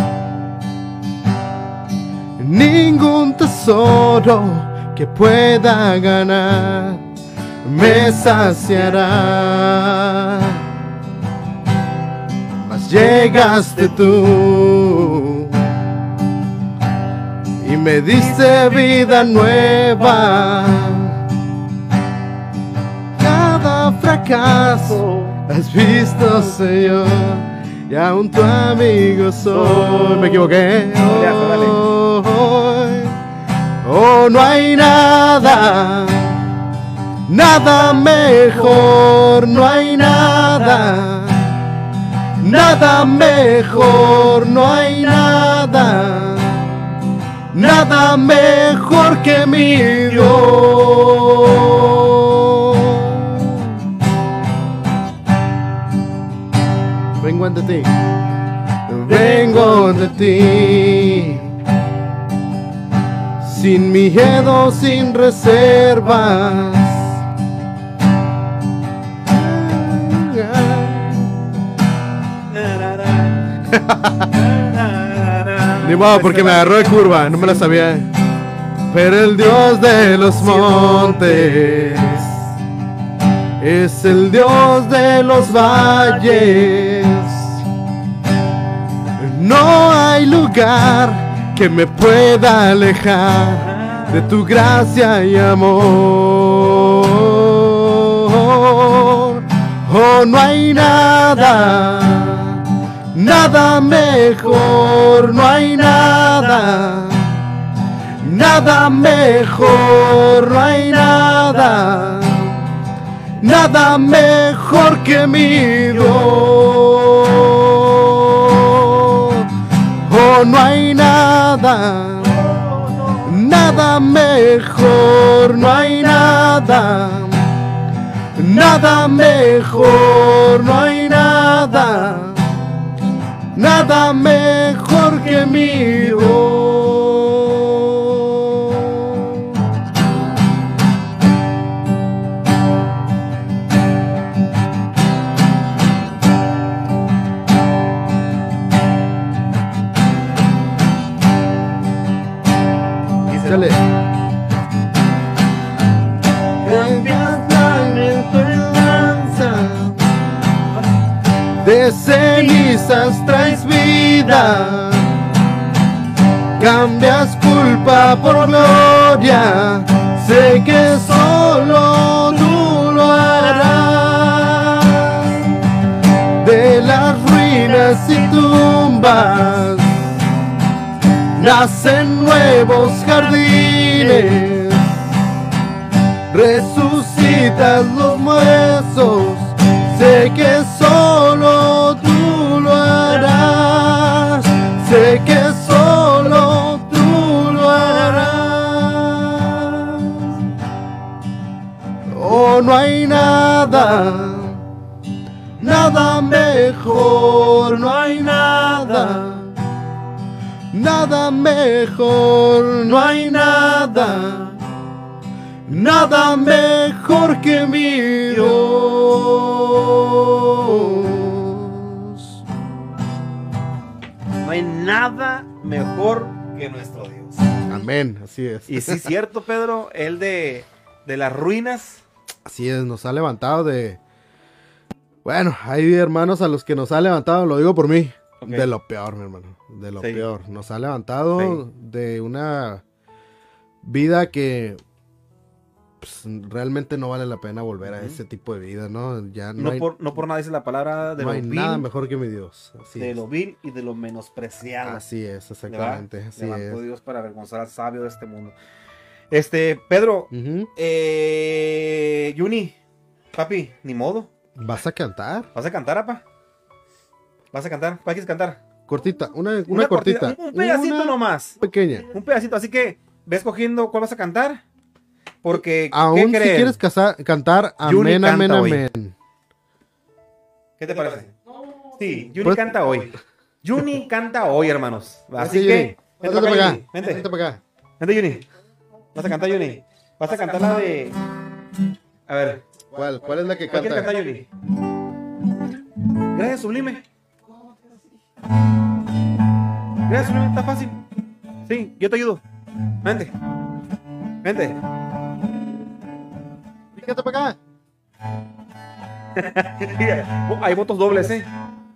ningún tesoro que pueda ganar. Me saciará. Mas llegaste tú y me diste vida nueva has visto, Señor, y aún tu amigo soy. Me equivoqué. Oh, oh, no hay nada Nada mejor, no hay nada. Nada mejor, no hay nada. Nada mejor que mi Dios. Vengo ante ti. Vengo ante ti. Sin miedo, sin reservas. Ni modo, porque me agarró de curva, no me la sabía. Pero el Dios de los montes es el Dios de los valles. No hay lugar que me pueda alejar de tu gracia y amor. Oh, no hay nada nada mejor, no hay nada, nada mejor, no hay nada, nada mejor que mi Dios. Oh, no hay nada, nada mejor, no hay nada, nada mejor, no hay nada nada mejor que mi. Cenizas traes vida, cambias culpa por gloria, sé que solo tú lo harás. De las ruinas y tumbas nacen nuevos jardines, resucitas los huesos, nada, nada mejor, no hay nada. Nada mejor, no hay nada nada mejor que mi Dios. No hay nada mejor que nuestro Dios. Amén, así es. Y sí es cierto, Pedro, el de, de las ruinas. Así es, nos ha levantado de... Bueno, hay hermanos a los que nos ha levantado, lo digo por mí, de lo peor, mi hermano, de lo peor. Nos ha levantado de una vida que pues, realmente no vale la pena volver a ese tipo de vida, ¿no? Ya no, por, no por nada dice la palabra de no hay nada mejor que mi Dios. de lo vil y de lo menospreciado. Así es, exactamente. Así Levantó Dios para avergonzar al sabio de este mundo. Este, Pedro, eh, Juni, papi, ni modo. ¿Vas a cantar? ¿Vas a cantar, apa? ¿Vas a cantar? ¿Para qué cantar? Cortita, una, una, cortita. Un, pedacito nomás. Pequeña. Un pedacito, así que ves cogiendo cuál vas a cantar. Porque, aún si quieres cantar Amén, Amén, Amén. ¿Qué te parece? Sí, Juni pues- canta hoy. Juni canta hoy, hermanos. Así que. Vente para acá. Vente. Vente para acá. Vente, Juni. Vas a cantar, Juni. Vas a cantar la de. A ver. ¿Cuál? ¿Cuál es la que canta? ¿Qué cantar, Juni? Gracias, Sublime. Gracias, Sublime. Está fácil. Sí, yo te ayudo. Vente. Vente. Fíjate para acá. Hay votos dobles, ¿eh?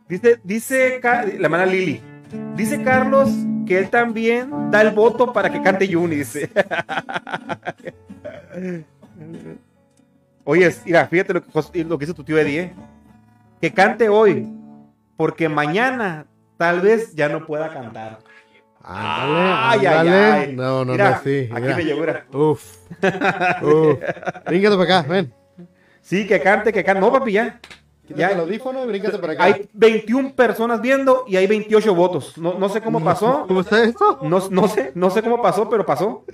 Dice, dice la hermana Lili. Dice Carlos que él también da el voto para que cante Juni, dice. Oye, mira, fíjate lo que, lo que hizo tu tío Eddie, ¿eh? Que cante hoy, porque mañana tal vez ya no pueda cantar. Ándale, ay, ay, No, no, no, sí. Aquí me llegó, Uf. Uf. Bríncate para acá, ven. Sí, que cante, que cante. No, papi, ya. Ya. el audífono y bríncate para acá. Hay 21 personas viendo y hay 28 votos. No, no sé cómo pasó. ¿Cómo está esto? No, no sé, no sé cómo pasó, pero pasó.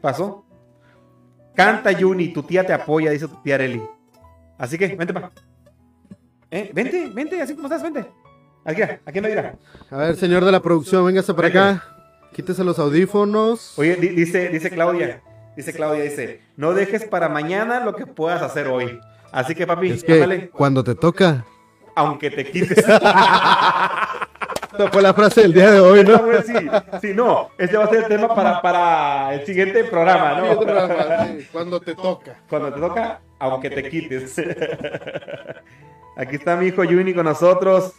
Pasó. Canta Juni, tu tía te apoya, dice tu tía Areli. Así que, vente pa. Eh, vente, vente, así como estás, vente. Aquí, aquí me dirá. A ver, señor de la producción, véngase para acá. Quítese los audífonos. Oye, dice, dice Claudia, dice Claudia, dice, no dejes para mañana lo que puedas hacer hoy. Así que, papi, es que cuando te toca. Aunque te quites. No fue la frase del día de hoy, ¿no? Sí, sí, no. Este va a ser el tema para, para el siguiente programa, ¿no? Cuando te toca. Cuando te toca, aunque te quites. Aquí está mi hijo Juni con nosotros.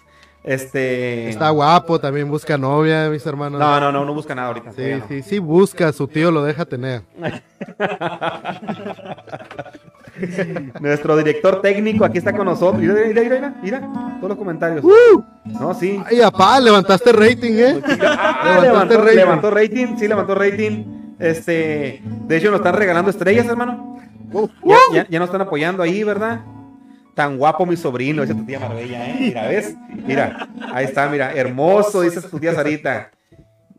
Este. Está guapo, también busca novia, mis hermanos. No, no, no, no busca nada ahorita. Sí, sí, sí, busca, su tío lo deja tener. Nuestro director técnico aquí está con nosotros. Mira, mira, mira, mira, todos los comentarios. No, sí. Ay, apá, levantaste rating, ¿eh? Ah, levantó, rating. levantó rating, sí, levantó rating. Este, de hecho, nos están regalando estrellas, hermano. Ya, ya, nos están apoyando ahí, ¿verdad? Tan guapo mi sobrino, dice tu tía Marbella, ¿eh? Mira, ¿ves? Mira, ahí está, mira, hermoso, dice tu tía Sarita.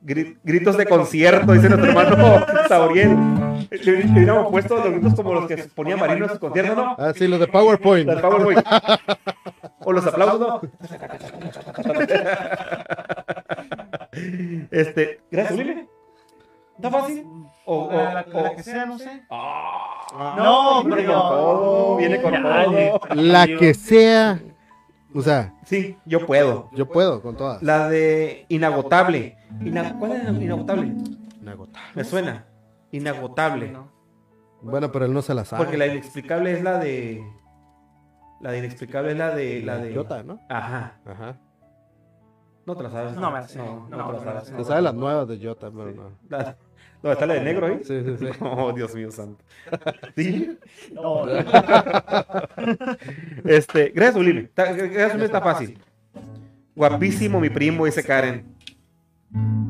Gritos de concierto, dice nuestro hermano Sauriel. Le, hubiéramos puesto los gritos como los que ponía Marino en sus conciertos, ¿no? Ah, sí, los de PowerPoint. Los de PowerPoint. o los aplausos, ¿no? este, gracias, Lili. ¿Está fácil? O, o, la, que sea, no sé. Ah, no, viene con todo, viene con todo. La que sea. O sea. Sí, yo puedo. Yo puedo con todas. La de inagotable. ¿Cuál es inagotable? Inagotable. Me suena. Inagotable. Bueno, pero él no se la sabe. Porque la inexplicable es la de. La de inexplicable es la de. La de. Jota, ¿no? Ajá. Ajá. No te la sabes. No me la sé. No, no, te la sabes. Te sabes las nuevas de Jota, pero no. ¿Dónde está la de negro ahí? Sí, sí, sí. Oh, Dios mío santo. ¿Sí? No. este, gracias, Ulime. Gracias, Ulime, está fácil. Guapísimo mi primo, dice Karen.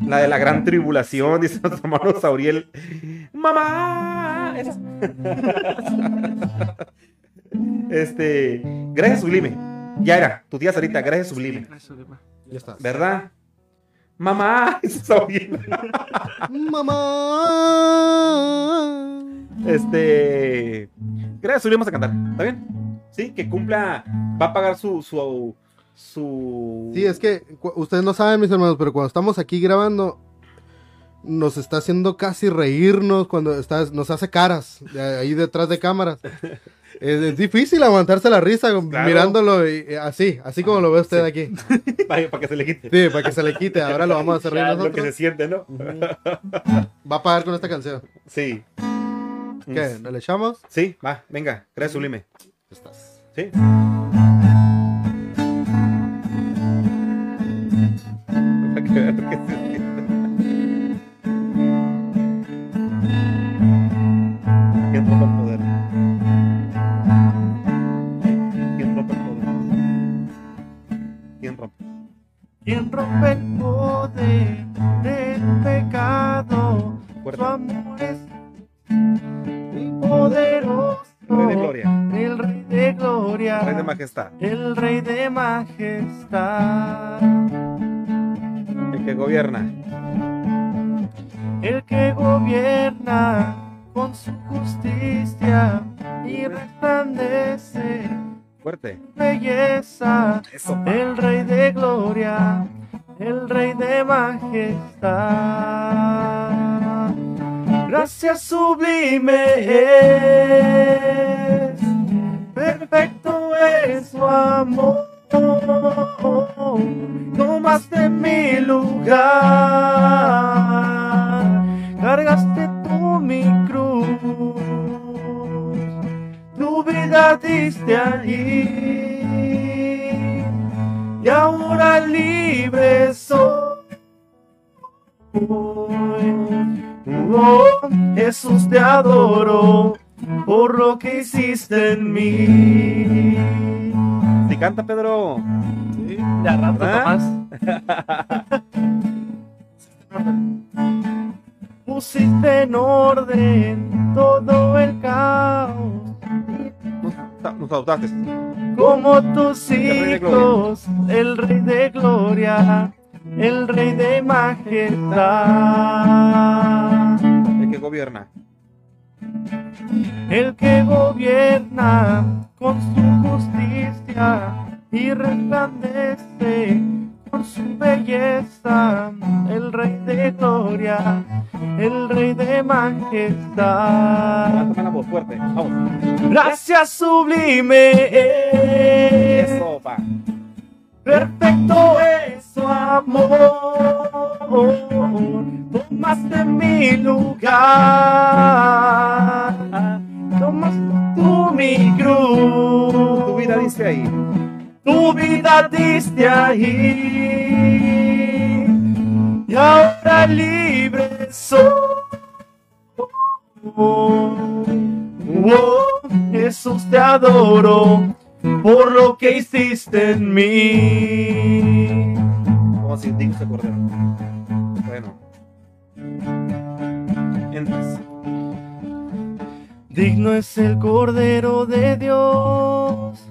La de la gran tribulación, dice nuestro hermano Sauriel. ¡Mamá! este, gracias, Sublime. Ya era, tu tía Sarita, gracias, Sublime. Ya está. ¿Verdad? Mamá, Sauriel. Mamá. Este, gracias, Sublime, a cantar. ¿Está bien? Sí, que cumpla, va a pagar su, su su... Sí, es que ustedes no saben, mis hermanos, pero cuando estamos aquí grabando, nos está haciendo casi reírnos cuando está, nos hace caras ahí detrás de cámaras. es, difícil aguantarse la risa mirándolo y, así, así como lo ve usted aquí. para, que se le quite. Sí, para que se le quite. Ahora lo vamos a hacer reír nosotros. Lo que se siente, ¿no? Va a pagar con esta canción. Sí. ¿Qué? ¿Le echamos? Sí, va, venga. Gracias, Sublime. Estás. Sí. ¿Quién ¿Quién rompe el poder del pecado? Su amor es poderoso. El rey de gloria. El rey de gloria. El rey de majestad. El rey de majestad que gobierna. El que gobierna con su justicia y resplandece. Fuerte. Belleza. el rey de gloria. El rey de majestad. Gracias sublime es. Perfecto es su amor tomaste mi lugar, cargaste tú mi cruz, vida diste allí y ahora libre soy. Oh, Jesús te adoro por lo que hiciste en mí. Si canta, Pedro. Sí, de rato, Tomás. Pusiste en orden todo el caos. Nos adoptaste. Como tus hijos, el rey de gloria, el rey de majestad. El que gobierna. El que gobierna con su justicia y resplandece con su belleza, el Rey de gloria, el Rey de majestad. la voz fuerte, vamos. Gracias sublime Eso, pa. Perfecto es su amor, tomaste mi lugar, tomaste tú mi cruz. Tu vida dice ahí. Tu vida diste ahí, y ahora libre soy. Oh, Jesús te adoro por lo que hiciste en mí. Como si digno se cordero. Bueno. Entonces. Digno es el Cordero de Dios.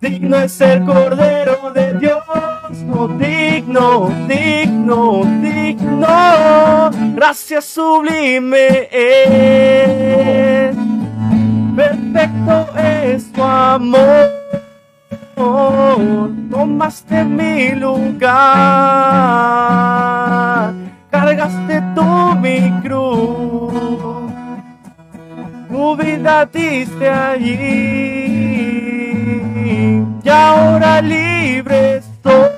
Digno es el Cordero de Dios. No digno, digno, digno. Gracias sublime es. Perfecto es tu amor. Tomaste mi lugar. Cargaste tú mi cruz. Tu vida diste allí. Y ahora libre estoy.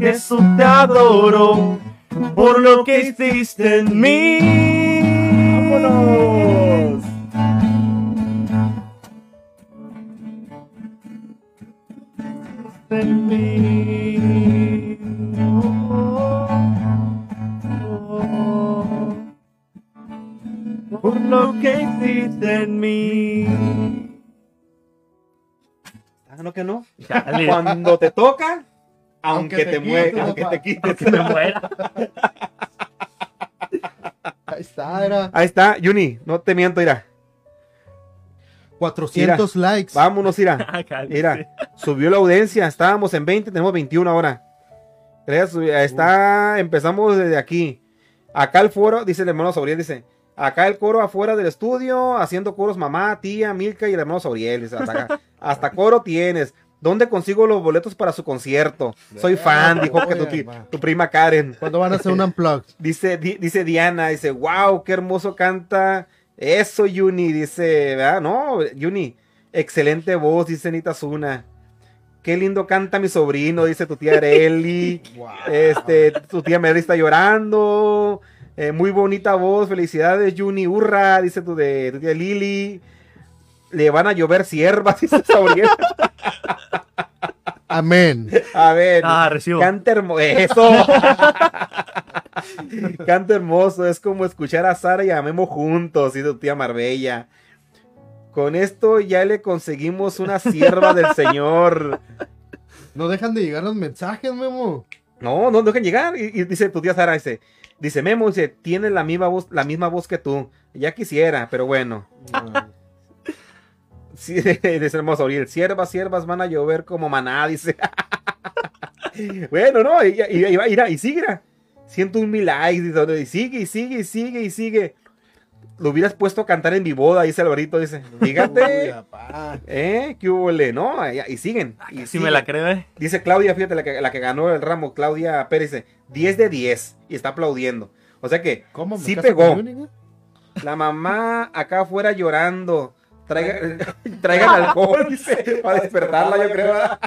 Jesús te adoro por lo que hiciste en mí. ¡Vámonos! en mí. Por lo que hiciste en mí. Ah, no que no. Cuando te toca, aunque, Aunque te, te quites, aunque te quites. Que me muera. Ahí está, era Ahí está, Juni, no te miento, mira. 400 likes. Vámonos, mira. Acá, Mira, subió la audiencia, estábamos en 20, tenemos 21 ahora. Está, empezamos desde aquí. Acá el foro, dice el hermano Sauriel, dice, acá el coro afuera del estudio, haciendo coros mamá, tía, Milka y el hermano Sauriel. hasta. Hasta coro tienes. ¿Dónde consigo los boletos para su concierto? Soy fan, dijo que tu, tu prima Karen. ¿Cuándo van a hacer un unplugged? Dice, di- dice Diana, dice, wow, qué hermoso canta. Eso, Yuni, dice, ¿verdad? No, Yuni, excelente voz, dice Nita Zuna. Qué lindo canta mi sobrino, dice tu tía Areli. Este, tu tía Mary está llorando. Eh, muy bonita voz, felicidades, Yuni, hurra, dice tu, de, tu tía Lili. Le van a llover siervas, dice Sauriel. Amén. A ver, Ah, recibo. canta hermoso. Eso. canta hermoso. Es como escuchar a Sara y a Memo juntos, dice tu tía Marbella. Con esto ya le conseguimos una sierva del Señor. No dejan de llegar los mensajes, Memo. No, no dejen llegar. Y, y dice tu tía Sara, dice, dice Memo, dice, tiene la misma voz, la misma voz que tú. Ya quisiera, pero bueno. Sí, dice hermoso Oriel, siervas, siervas van a llover como maná, dice. bueno, no, y, y, y, y sigue, mira. 101 mil likes, dice, y sigue, y sigue, y sigue, y sigue. Lo hubieras puesto a cantar en mi boda, dice Alvarito, dice. Fíjate, ¿eh? ¿Qué hubo, le? No, y, y siguen. Y Si siguen. me la creo, eh. Dice Claudia, fíjate, la que, la que ganó el ramo, Claudia Pérez, dice 10 de 10 y está aplaudiendo. O sea que ¿Cómo? ¿Me sí pegó. La mamá acá afuera llorando. Traiga, traigan alcohol, dice, para despertarla, yo creo. ¿verdad?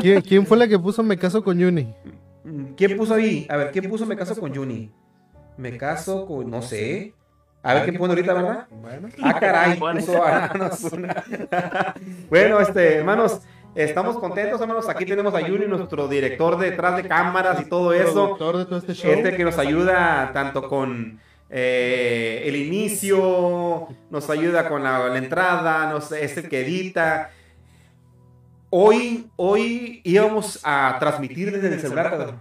¿Quién, quién fue la que puso me caso con Yuni? ¿Quién puso ahí? A ver, ¿quién puso me caso con Juni? Me caso con, no sé. A ver qué pone ahorita, ¿verdad? Bueno. Ah, caray. bueno, este, hermanos, estamos contentos, hermanos. Aquí tenemos a Yuri, nuestro director detrás de cámaras y todo eso. De todo este, show. este que nos ayuda tanto con eh, el inicio, nos ayuda con la, entrada, nos, es el que edita. Hoy, hoy íbamos a transmitir desde el celular,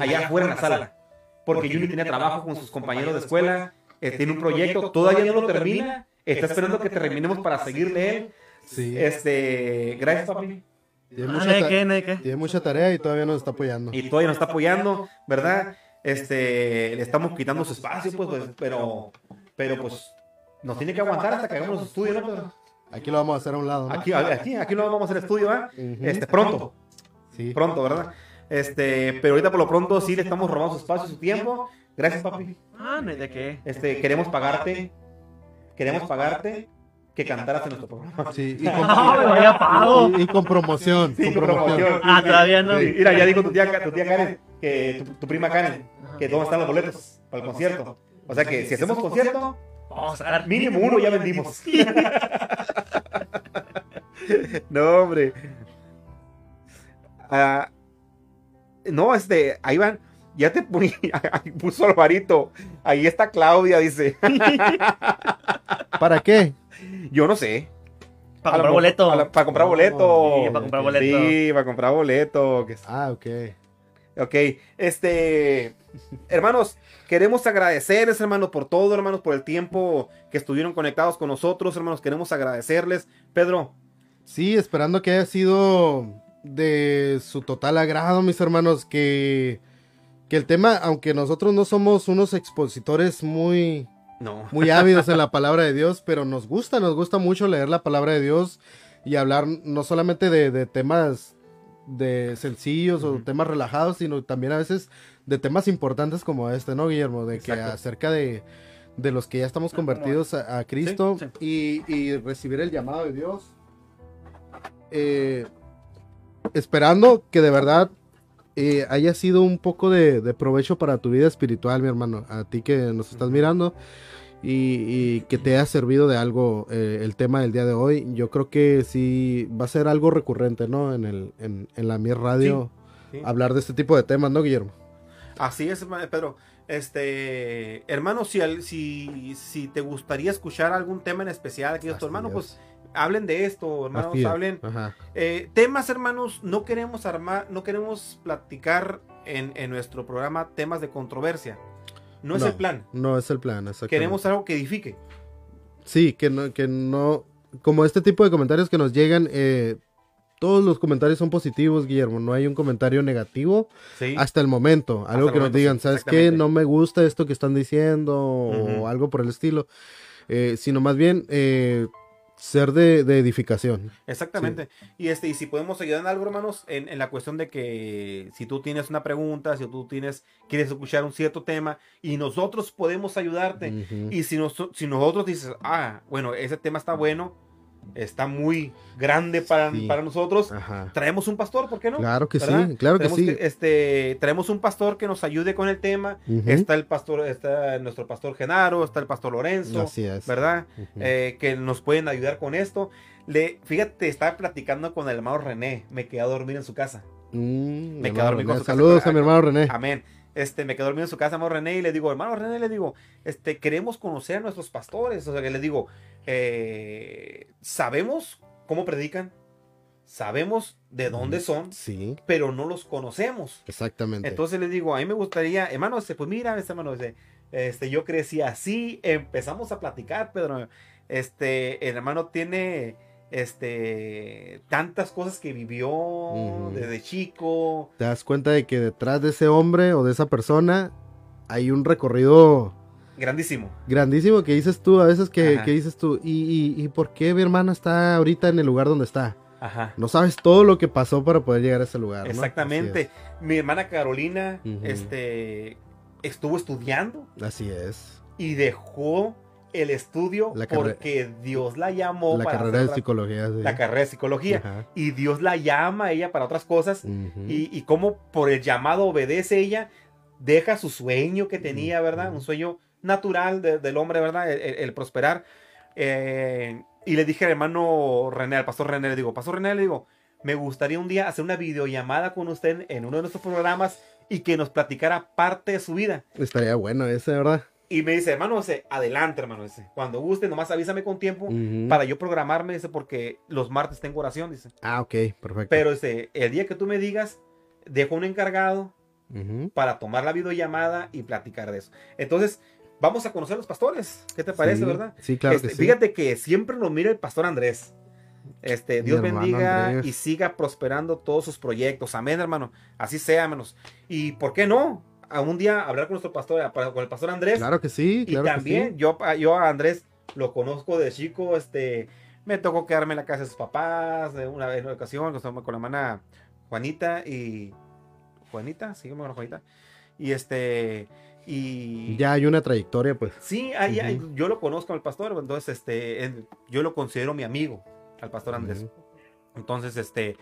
allá afuera en la sala. Porque Yuri tenía trabajo con sus compañeros de escuela, eh, tiene un proyecto, todavía no lo termina, está esperando que terminemos para seguirle él. Este, gracias, papi. Tiene mucha, tiene mucha tarea y todavía nos está apoyando. Y todavía nos está apoyando, ¿verdad? Este, le estamos quitando su espacio, pues, pues, pero, pero pues, nos tiene que aguantar hasta que hagamos los estudios, ¿no? Aquí lo vamos a hacer a un lado, Aquí, aquí, aquí lo vamos a hacer estudio, ¿verdad? Este, pronto. Sí. Pronto, ¿verdad? Este, pero ahorita por lo pronto sí le estamos robando su espacio, su tiempo. Gracias, papi. Ah, no hay de qué. Este, queremos pagarte. Queremos pagarte que cantaras en nuestro programa. Sí, y con, y, con promoción. Sí, con, promoción. Ah, todavía no. Mira, ya dijo tu tía, tu tía Karen, que tu, prima Karen, que dónde están los boletos para el concierto. O sea que si hacemos concierto, vamos a dar mínimo uno ya vendimos. no, hombre. Ah, no, este, ahí van. Ya te puso Alvarito. Ahí está Claudia, dice. ¿Para qué? Yo no sé. Para comprar boleto. para comprar boleto. Sí, para comprar boleto. Sí, para comprar boleto. Ah, ok. Ok, este, hermanos, queremos agradecerles, hermanos, por todo, hermanos, por el tiempo que estuvieron conectados con nosotros, hermanos, queremos agradecerles. Pedro. Sí, esperando que haya sido de su total agrado, mis hermanos, que, que el tema, aunque nosotros no somos unos expositores muy, no. muy ávidos en la palabra de Dios, pero nos gusta, nos gusta mucho leer la palabra de Dios y hablar no solamente de, de temas de sencillos o temas relajados, sino también a veces de temas importantes como este, ¿no, Guillermo? De que acerca de, de, los que ya estamos convertidos a, Cristo Y, recibir el llamado de Dios. Eh, esperando que de verdad eh, haya sido un poco de, de, provecho para tu vida espiritual, mi hermano. A ti que nos estás mirando y, que te haya servido de algo eh, el tema del día de hoy. Yo creo que sí va a ser algo recurrente, ¿no? En, el, en, en la Mier Radio, hablar de este tipo de temas, ¿no, Guillermo? Así es, Pedro. Este, hermano, si, si, si te gustaría escuchar algún tema en especial aquí, tu hermano, pues hablen de esto, hermanos, hablen. Eh, temas, hermanos, no queremos armar, no queremos platicar en, en nuestro programa temas de controversia. No, es el plan. No es el plan, Queremos algo que edifique. Sí, que no, que no, como este tipo de comentarios que nos llegan, eh, todos los comentarios son positivos, Guillermo. No hay un comentario negativo hasta el momento. Algo que nos digan, ¿sabes qué? No me gusta esto que están diciendo o algo por el estilo. Eh, sino más bien eh, ser de, edificación. Exactamente. Y este, y si podemos ayudar en algo, hermanos, en, la cuestión de que si tú tienes una pregunta, si tú tienes, quieres escuchar un cierto tema, y nosotros podemos ayudarte. Y si, si nosotros dices, ah, bueno, ese tema está bueno, está muy grande para, para nosotros. Traemos un pastor, ¿por qué no? Claro que sí, claro que sí. este, traemos un pastor que nos ayude con el tema. Está el pastor, está nuestro pastor Genaro, está el pastor Lorenzo, Así es. ¿verdad? Eh, que nos pueden ayudar con esto. Le, fíjate, estaba platicando con el hermano René, me quedé a dormir en su casa. Mm, me quedé a dormir con su Saludos a mi hermano René. Amén. Este, me quedé dormido en su casa, hermano René, y le digo, hermano René, le digo, este, queremos conocer a nuestros pastores. O sea, que le digo, eh, sabemos cómo predican, sabemos de dónde son, sí. pero no los conocemos. Exactamente. Entonces le digo, a mí me gustaría, hermano, este, pues mira, este hermano, este, este, yo crecí así, empezamos a platicar, Pedro. Este, el hermano tiene este tantas cosas que vivió desde chico. Te das cuenta de que detrás de ese hombre o de esa persona hay un recorrido Grandísimo. Grandísimo que dices tú, a veces que, dices tú, ¿y, y, por qué mi hermana está ahorita en el lugar donde está? Ajá. No sabes todo lo que pasó para poder llegar a ese lugar. Exactamente. Mi hermana Carolina este, estuvo estudiando. Así es. Y dejó el estudio porque Dios la llamó la carrera de psicología la carrera de psicología y Dios la llama a ella para otras cosas y, y como por el llamado obedece ella deja su sueño que tenía, ¿verdad? Un sueño natural del hombre, ¿verdad? El, prosperar. Eh, y le dije al hermano René, al pastor René, le digo, pastor René, le digo, me gustaría un día hacer una videollamada con usted en uno de nuestros programas y que nos platicara parte de su vida. Estaría bueno ese, ¿verdad? Y me dice, hermano, ese, adelante, hermano, ese. Cuando guste, nomás avísame con tiempo para yo programarme, dice, porque los martes tengo oración, dice. Ah, ok, perfecto. Pero ese, el día que tú me digas, dejo un encargado para tomar la videollamada y platicar de eso. Entonces, vamos a conocer a los pastores. ¿Qué te parece, verdad? Sí, claro. Este, fíjate que siempre lo mira el pastor Andrés. Este, Dios bendiga y siga prosperando todos sus proyectos. Amén, hermano. Así sea, hermanos. Y por qué no? A un día hablar con nuestro pastor, con el pastor Andrés. Claro que sí, claro Y también Yo, yo a Andrés lo conozco de chico, este, me tocó quedarme en la casa de sus papás, una, vez en una ocasión con, la hermana Juanita y... Juanita, sí, con Juanita. Y este... Y... Ya hay una trayectoria, pues. Sí, yo lo conozco al pastor, entonces, este, yo lo considero mi amigo, al pastor Andrés. Entonces, este,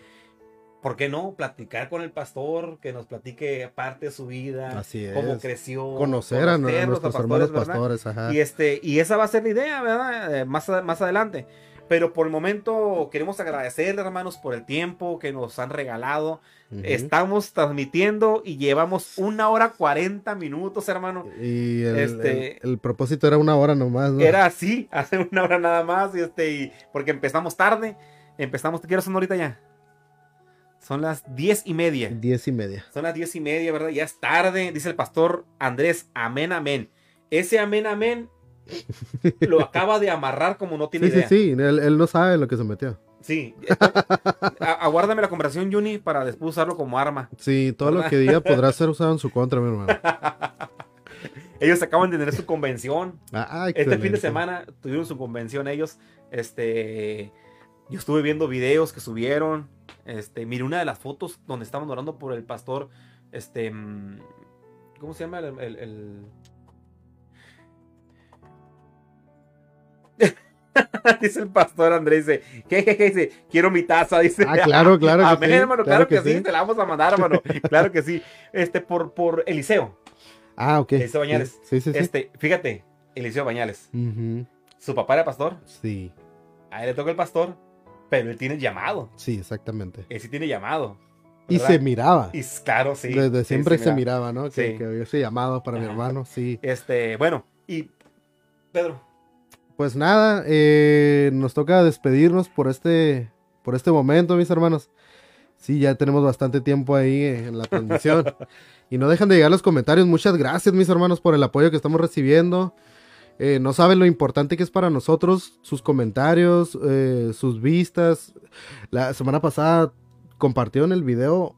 ¿por qué no? Platicar con el pastor, que nos platique parte de su vida, cómo creció. Conocer, a, nuestros hermanos pastores, ajá. Y, este, y esa va a ser la idea, ¿verdad? Eh, más, más adelante. Pero por el momento queremos agradecerle, hermanos, por el tiempo que nos han regalado. Estamos transmitiendo y llevamos una hora cuarenta minutos, hermano. Y el, este, el, propósito era una hora nomás, ¿no? Era así, hace una hora nada más. Y este, y porque empezamos tarde. Empezamos, ¿te quiero hacer ahorita ya? Son las diez y media. Diez y media. Son las diez y media, ¿verdad? Ya es tarde, dice el pastor Andrés. Amén, amén. Ese amén, amén lo acaba de amarrar como no tiene idea. Sí, sí, él, él no sabe lo que se metió. Sí. aguárdame la conversación, Juni, para después usarlo como arma. Sí, todo lo que diga podrá ser usado en su contra, mi hermano. ellos acaban de tener su convención. Ah, este fin de semana tuvieron su convención ellos. Este, yo estuve viendo videos que subieron. Este, mire una de las fotos donde estaban orando por el pastor. Este, mm, ¿cómo se llama el, dice el pastor Andrés, dice, ¿qué, qué, Dice, quiero mi taza, dice. Ah, claro, claro que Amén, hermano, claro, que, sí. te la vamos a mandar, hermano. claro que sí. Este, por, por Eliseo. Ah, ok. Eliseo Bañales. Sí, sí, sí. Este, fíjate, Eliseo Bañales. Su papá era pastor. Sí. A él le toca el pastor. Pero él tiene llamado. Sí, exactamente. Él sí tiene llamado. Y se miraba. Y claro, sí. Desde siempre se, miraba, ¿no? Que, había ese llamado para mi hermano, sí. Este, bueno, y Pedro. Pues nada, eh, nos toca despedirnos por este, por este momento, mis hermanos. Sí, ya tenemos bastante tiempo ahí en la transmisión. y no dejan de llegar los comentarios. Muchas gracias, mis hermanos, por el apoyo que estamos recibiendo. Eh, no saben lo importante que es para nosotros sus comentarios, eh, sus vistas. La semana pasada compartieron el video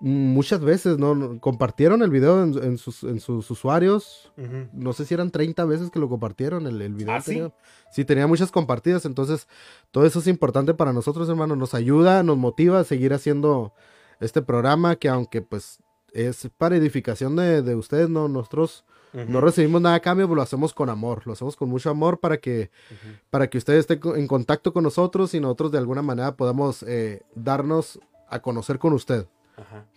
muchas veces, ¿no? Compartieron el video en, sus, usuarios. No sé si eran 30 veces que lo compartieron el, el video. ¿Ah, sí? sí, tenía muchas compartidas. Entonces, todo eso es importante para nosotros, hermano. Nos ayuda, nos motiva a seguir haciendo este programa que aunque pues es para edificación de, de ustedes, ¿no? Nosotros no recibimos nada a cambio, pero lo hacemos con amor, lo hacemos con mucho amor para que, para que ustedes estén en contacto con nosotros y nosotros de alguna manera podamos eh, darnos a conocer con usted.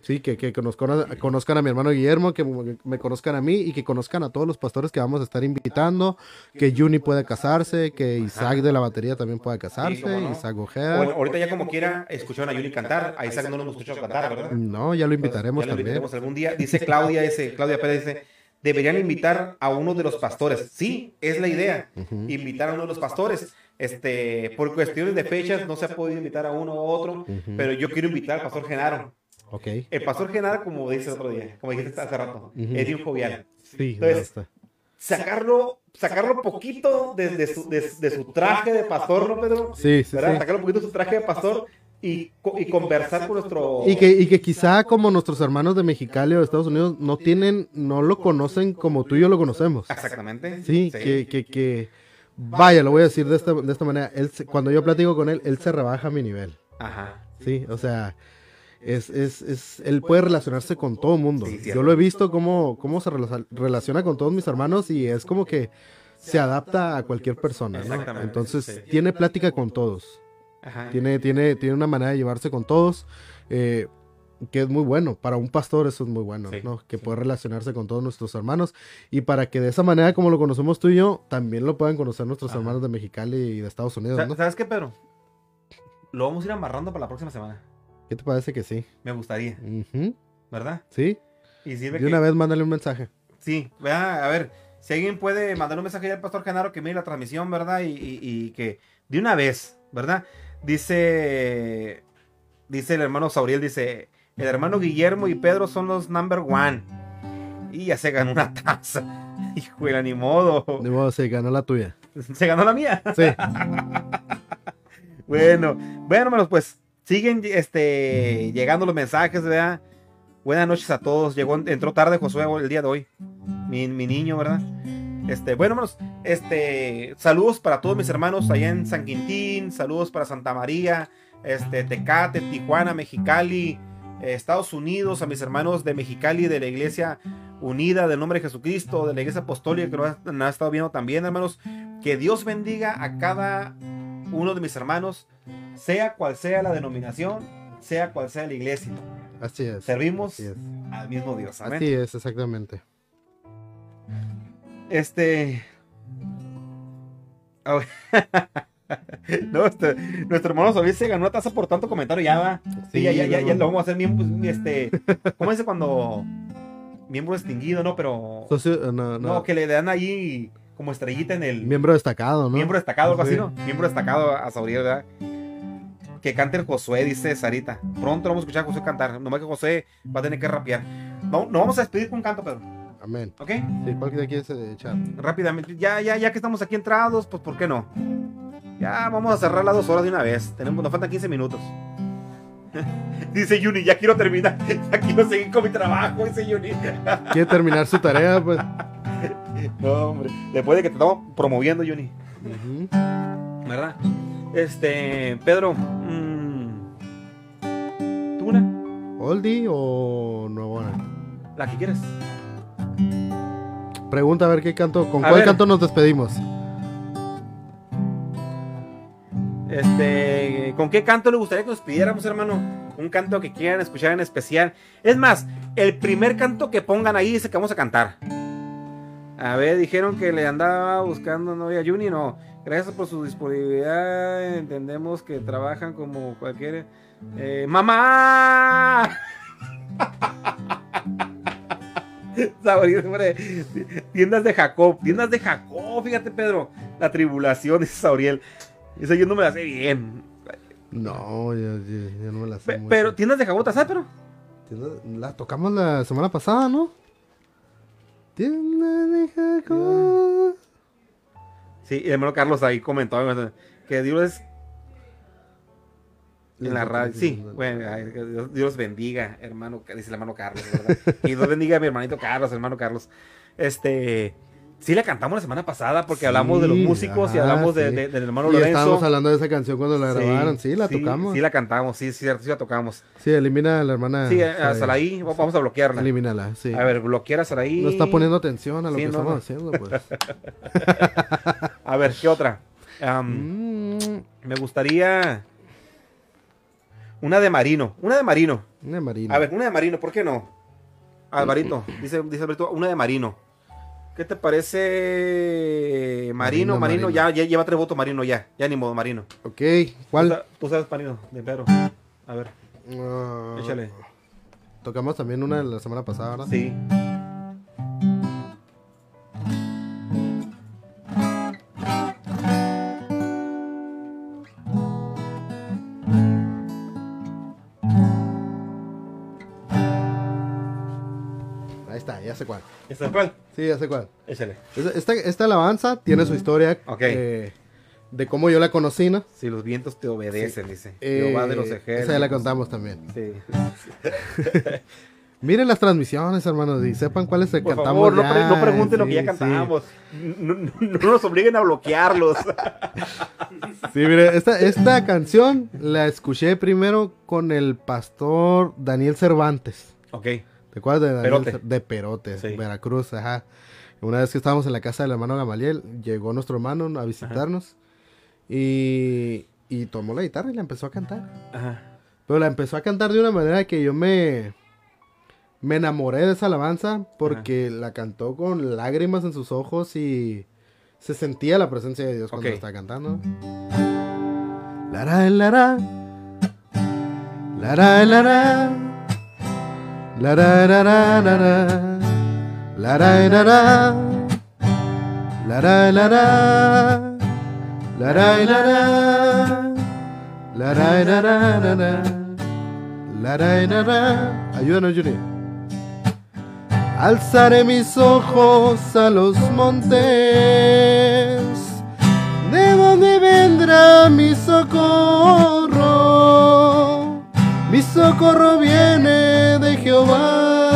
Sí, que, que conozcan, a mi hermano Guillermo, que me conozcan a mí y que conozcan a todos los pastores que vamos a estar invitando, que Juni pueda casarse, que Isaac de la batería también pueda casarse, Isaac Ojeda. Bueno, ahorita ya como quiera, escucharon a Juni cantar, a Isaac no lo hemos escuchado cantar, ¿verdad? No, ya lo invitaremos ya lo invitaremos algún día. Dice Claudia, ese, Claudia Pérez dice, deberían invitar a uno de los pastores. Sí, es la idea, invitar a uno de los pastores. Este, por cuestiones de fechas no se ha podido invitar a uno u otro, pero yo quiero invitar al pastor Genaro. Okay. El pastor Genaro, como dice el otro día, como dijiste hace rato, es de un jovial. Sí, Entonces, sacarlo, sacarlo poquito de, su, de, su, traje de pastor, ¿no, Pedro? Sí, sí, ¿verdad? Sacarlo poquito de su traje de pastor y, y, conversar con nuestro... Y que, y que quizá como nuestros hermanos de Mexicali o de Estados Unidos no tienen, no lo conocen como tú y yo lo conocemos. Exactamente. Sí, Que, que, que, vaya, lo voy a decir de esta, de esta manera, él, cuando yo platico con él, él se rebaja a mi nivel. Ajá. Sí, o sea, es, es, es, él puede relacionarse con todo el mundo. yo lo he visto cómo, cómo se relaciona con todos mis hermanos y es como que se adapta a cualquier persona, ¿no? Entonces, tiene plática con todos. Tiene, tiene, tiene una manera de llevarse con todos. Eh, que es muy bueno. Para un pastor eso es muy bueno, ¿no? Que puede relacionarse con todos nuestros hermanos. Y para que de esa manera, como lo conocemos tú y yo, también lo puedan conocer nuestros hermanos de Mexicali y de Estados Unidos, ¿no? ¿Sabes qué, Pedro? Lo vamos a ir amarrando para la próxima semana. ¿Qué te parece que sí? Me gustaría. ¿Verdad? Sí. Y de una vez mándale un mensaje. Sí, vea, a ver, si alguien puede mandar un mensaje al pastor Genaro que mire la transmisión, ¿verdad? Y, que de una vez, ¿verdad? Dice, dice el hermano Sauriel, dice, el hermano Guillermo y Pedro son los number one. Y ya se ganó una taza. Hijo, ni modo. Ni modo, se ganó la tuya. ¿Se ganó la mía? Sí. bueno, bueno, hermanos, pues siguen este, llegando los mensajes, ¿verdad? Buenas noches a todos. Llegó, entró tarde Josué el día de hoy. Mi, niño, ¿verdad? Este, bueno, hermanos, este, saludos para todos mis hermanos allá en San Quintín, saludos para Santa María, este, Tecate, Tijuana, Mexicali, eh, Estados Unidos, a mis hermanos de Mexicali, de la Iglesia Unida del Nombre de Jesucristo, de la Iglesia Apostólica que nos ha, estado viendo también, hermanos. Que Dios bendiga a cada uno de mis hermanos, sea cual sea la denominación, sea cual sea la iglesia. Así es. Servimos al mismo Dios. Así es, exactamente. Este. no, este, nuestro hermano Solís se ganó una taza por tanto comentario. Ya va. Sí, ya, ya, ya, ya, lo vamos a hacer miembro. Este, ¿Cómo dice cuando. Miembro distinguido, ¿no? Pero. Eh, no, no. que le dan ahí como estrellita en el. Miembro destacado, ¿no? Miembro destacado, algo así, ¿no? Miembro destacado a Sauriel, ¿verdad? que cante el Josué, dice Sarita. Pronto vamos a escuchar a Josué cantar. Nomás que José va a tener que rapear. No, nos vamos a despedir con un canto, Pedro. Amén. ¿Ok? Sí, ¿cuál que quieres echar? Rápidamente. Ya, ya, ya que estamos aquí entrados, pues ¿por qué no? Ya vamos a cerrar las dos horas de una vez. Tenemos, nos faltan 15 minutos. Dice Yuni, ya quiero terminar. Ya quiero seguir con mi trabajo, dice Yuni. Quiere terminar su tarea, pues. No, hombre. Después de que te estamos promoviendo, Yuni. ¿Verdad? Este, Pedro, mmm, ¿tú una? ¿Oldie o nuevona? La que quieres. Pregunta a ver qué canto, ¿con cuál canto nos despedimos? Este, ¿con qué canto le gustaría que nos pidiéramos, hermano? Un canto que quieran escuchar en especial. Es más, el primer canto que pongan ahí dice que vamos a cantar. A ver, dijeron que le andaba buscando novia Juni, no. Gracias por su disponibilidad. Entendemos que trabajan como cualquier. Eh, ¡Mamá! tiendas de Jacob, tiendas de Jacob, fíjate Pedro, la tribulación, dice Sauriel. Esa yo no me la sé bien. No, yo, no me la sé. pero tiendas de Jacob, ¿sabes, pero? La tocamos la semana pasada, ¿no? Tiendas de Jacob. Sí, el hermano Carlos ahí comentó que Dios es en la radio. Sí, bueno, Dios, Dios bendiga, hermano, dice el hermano Carlos, ¿verdad? y Dios bendiga a mi hermanito Carlos, hermano Carlos. Este, sí la cantamos la semana pasada porque hablamos de los músicos y hablamos de, del hermano y Lorenzo. estábamos hablando de esa canción cuando la grabaron, sí, la tocamos. Sí, la cantamos, sí, sí, sí la tocamos. Sí, elimina a la hermana. Sí, a Saraí, vamos a bloquearla. Elimínala, sí. A ver, bloquear a Saraí. No está poniendo atención a lo que estamos haciendo, pues. A ver, ¿qué otra? Mm. Me gustaría. Una de Marino. Una de Marino. Una de Marino. A ver, una de Marino, ¿por qué no? Alvarito, dice, dice Alberto, una de Marino. ¿Qué te parece Marino? Marino, Ya, ya lleva tres votos Marino ya. Ya ni modo Marino. Ok, ¿cuál? Tú, sabes Marino, de Pedro. A ver. Ah. Échale. Tocamos también una de la semana pasada, ¿verdad? Sí. Cuál. ¿Esta cuál? Sí, ya sé cuál. Échale. Esta, esta alabanza tiene su historia. Eh, de cómo yo la conocí, ¿no? Si los vientos te obedecen, dice. Eh, Jehová de los ejércitos. Esa ya la contamos también. Sí. Miren las transmisiones, hermanos, y sepan cuáles se Por cantamos. Favor, no, pregunten lo que ya cantamos. No, nos obliguen a bloquearlos. sí, mire, esta, esta canción la escuché primero con el pastor Daniel Cervantes. Ok. ¿Te acuerdas de Perote? De Perote, Veracruz, ajá. Una vez que estábamos en la casa del hermano Gamaliel, llegó nuestro hermano a visitarnos y, y tomó la guitarra y la empezó a cantar. Ajá. Pero la empezó a cantar de una manera que yo me, me enamoré de esa alabanza porque la cantó con lágrimas en sus ojos y se sentía la presencia de Dios cuando estaba cantando. La ra ra ra ra ra. La ra ra ra. La ra la ra. La ra la ra. La ra la ra ra ra. La ra la ra. Ayúdanos, Junior. Alzaré mis ojos a los montes. ¿De dónde vendrá mi socorro? Mi socorro viene de Jehová.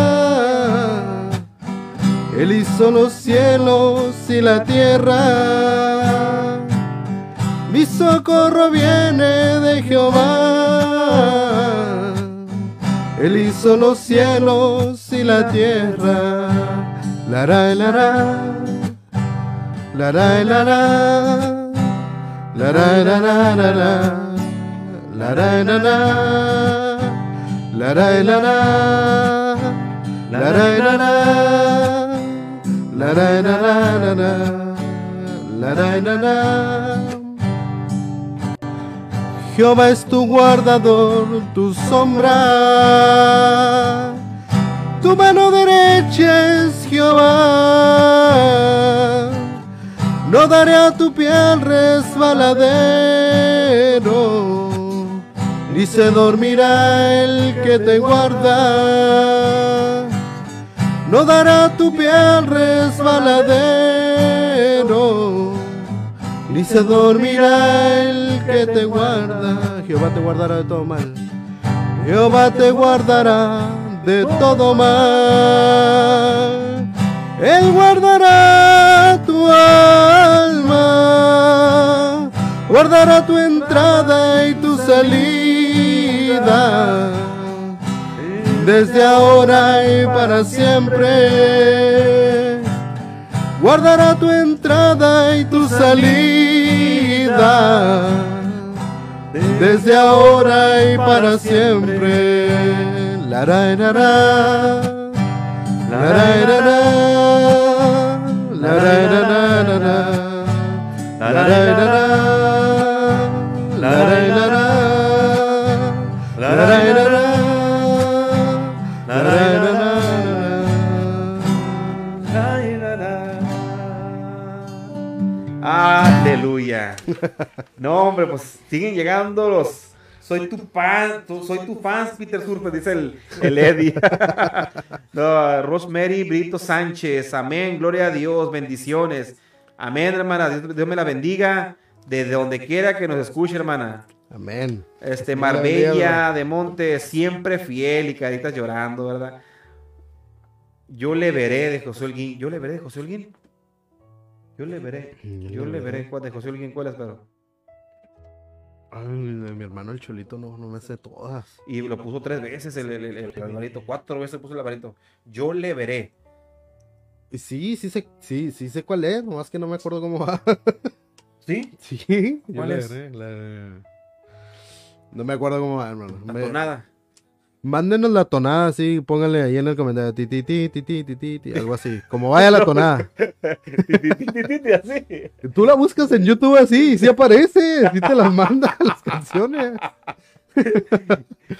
Él hizo los cielos y la tierra. Mi socorro viene de Jehová. Él hizo los cielos y la tierra. La ra la ra. La ra la ra. La ra la ra la ra. La la. La la ra. La ra la ra. La ra la ra. La ra la ra. Jehová es tu guardador, tu sombra. Tu mano derecha es Jehová. No daré a tu piel resbaladero, ni se dormirá el que te guarda. No dará tu piel resbaladero ni se dormirá el que te guarda. Jehová te guardará de todo mal. Jehová te guardará de todo mal. Él guardará tu alma, guardará tu entrada y tu salida, desde ahora y para siempre guardará tu entrada y tu salida, desde ahora y para siempre. La la la la la la la Aleluya. No, hombre, pues siguen llegando los. Soy tu fan, soy tu fan, Peter Surfer, dice el, el Eddie. Rosemary Brito Sánchez, amén, gloria a Dios, bendiciones. Amén, hermana, Dios, me la bendiga desde donde quiera que nos escuche, hermana. Amén. Este, Marbella de Monte, siempre fiel y caritas llorando, ¿verdad? Yo le veré de José Olguín. Yo le veré de José Olguín. Yo le veré. Yo, le veré. ¿Cuál de José Olguín cuál es, pero? Ay, mi hermano el Cholito no, no me sé todas. Y lo puso tres veces el, el, el, cuatro veces puso el labarito. Yo le veré. Sí, sí sé, sí, sí sé cuál es, nomás que no me acuerdo cómo va. ¿Sí? Sí, ¿Cuál es? No me acuerdo cómo va, hermano. No, nada. Mándenos la tonada así, pónganle ahí en el comentario, ti, ti, ti, ti, ti, ti, ti, algo así. Como vaya la tonada. así. Tú la buscas en YouTube así y sí aparece, sí te las manda las canciones.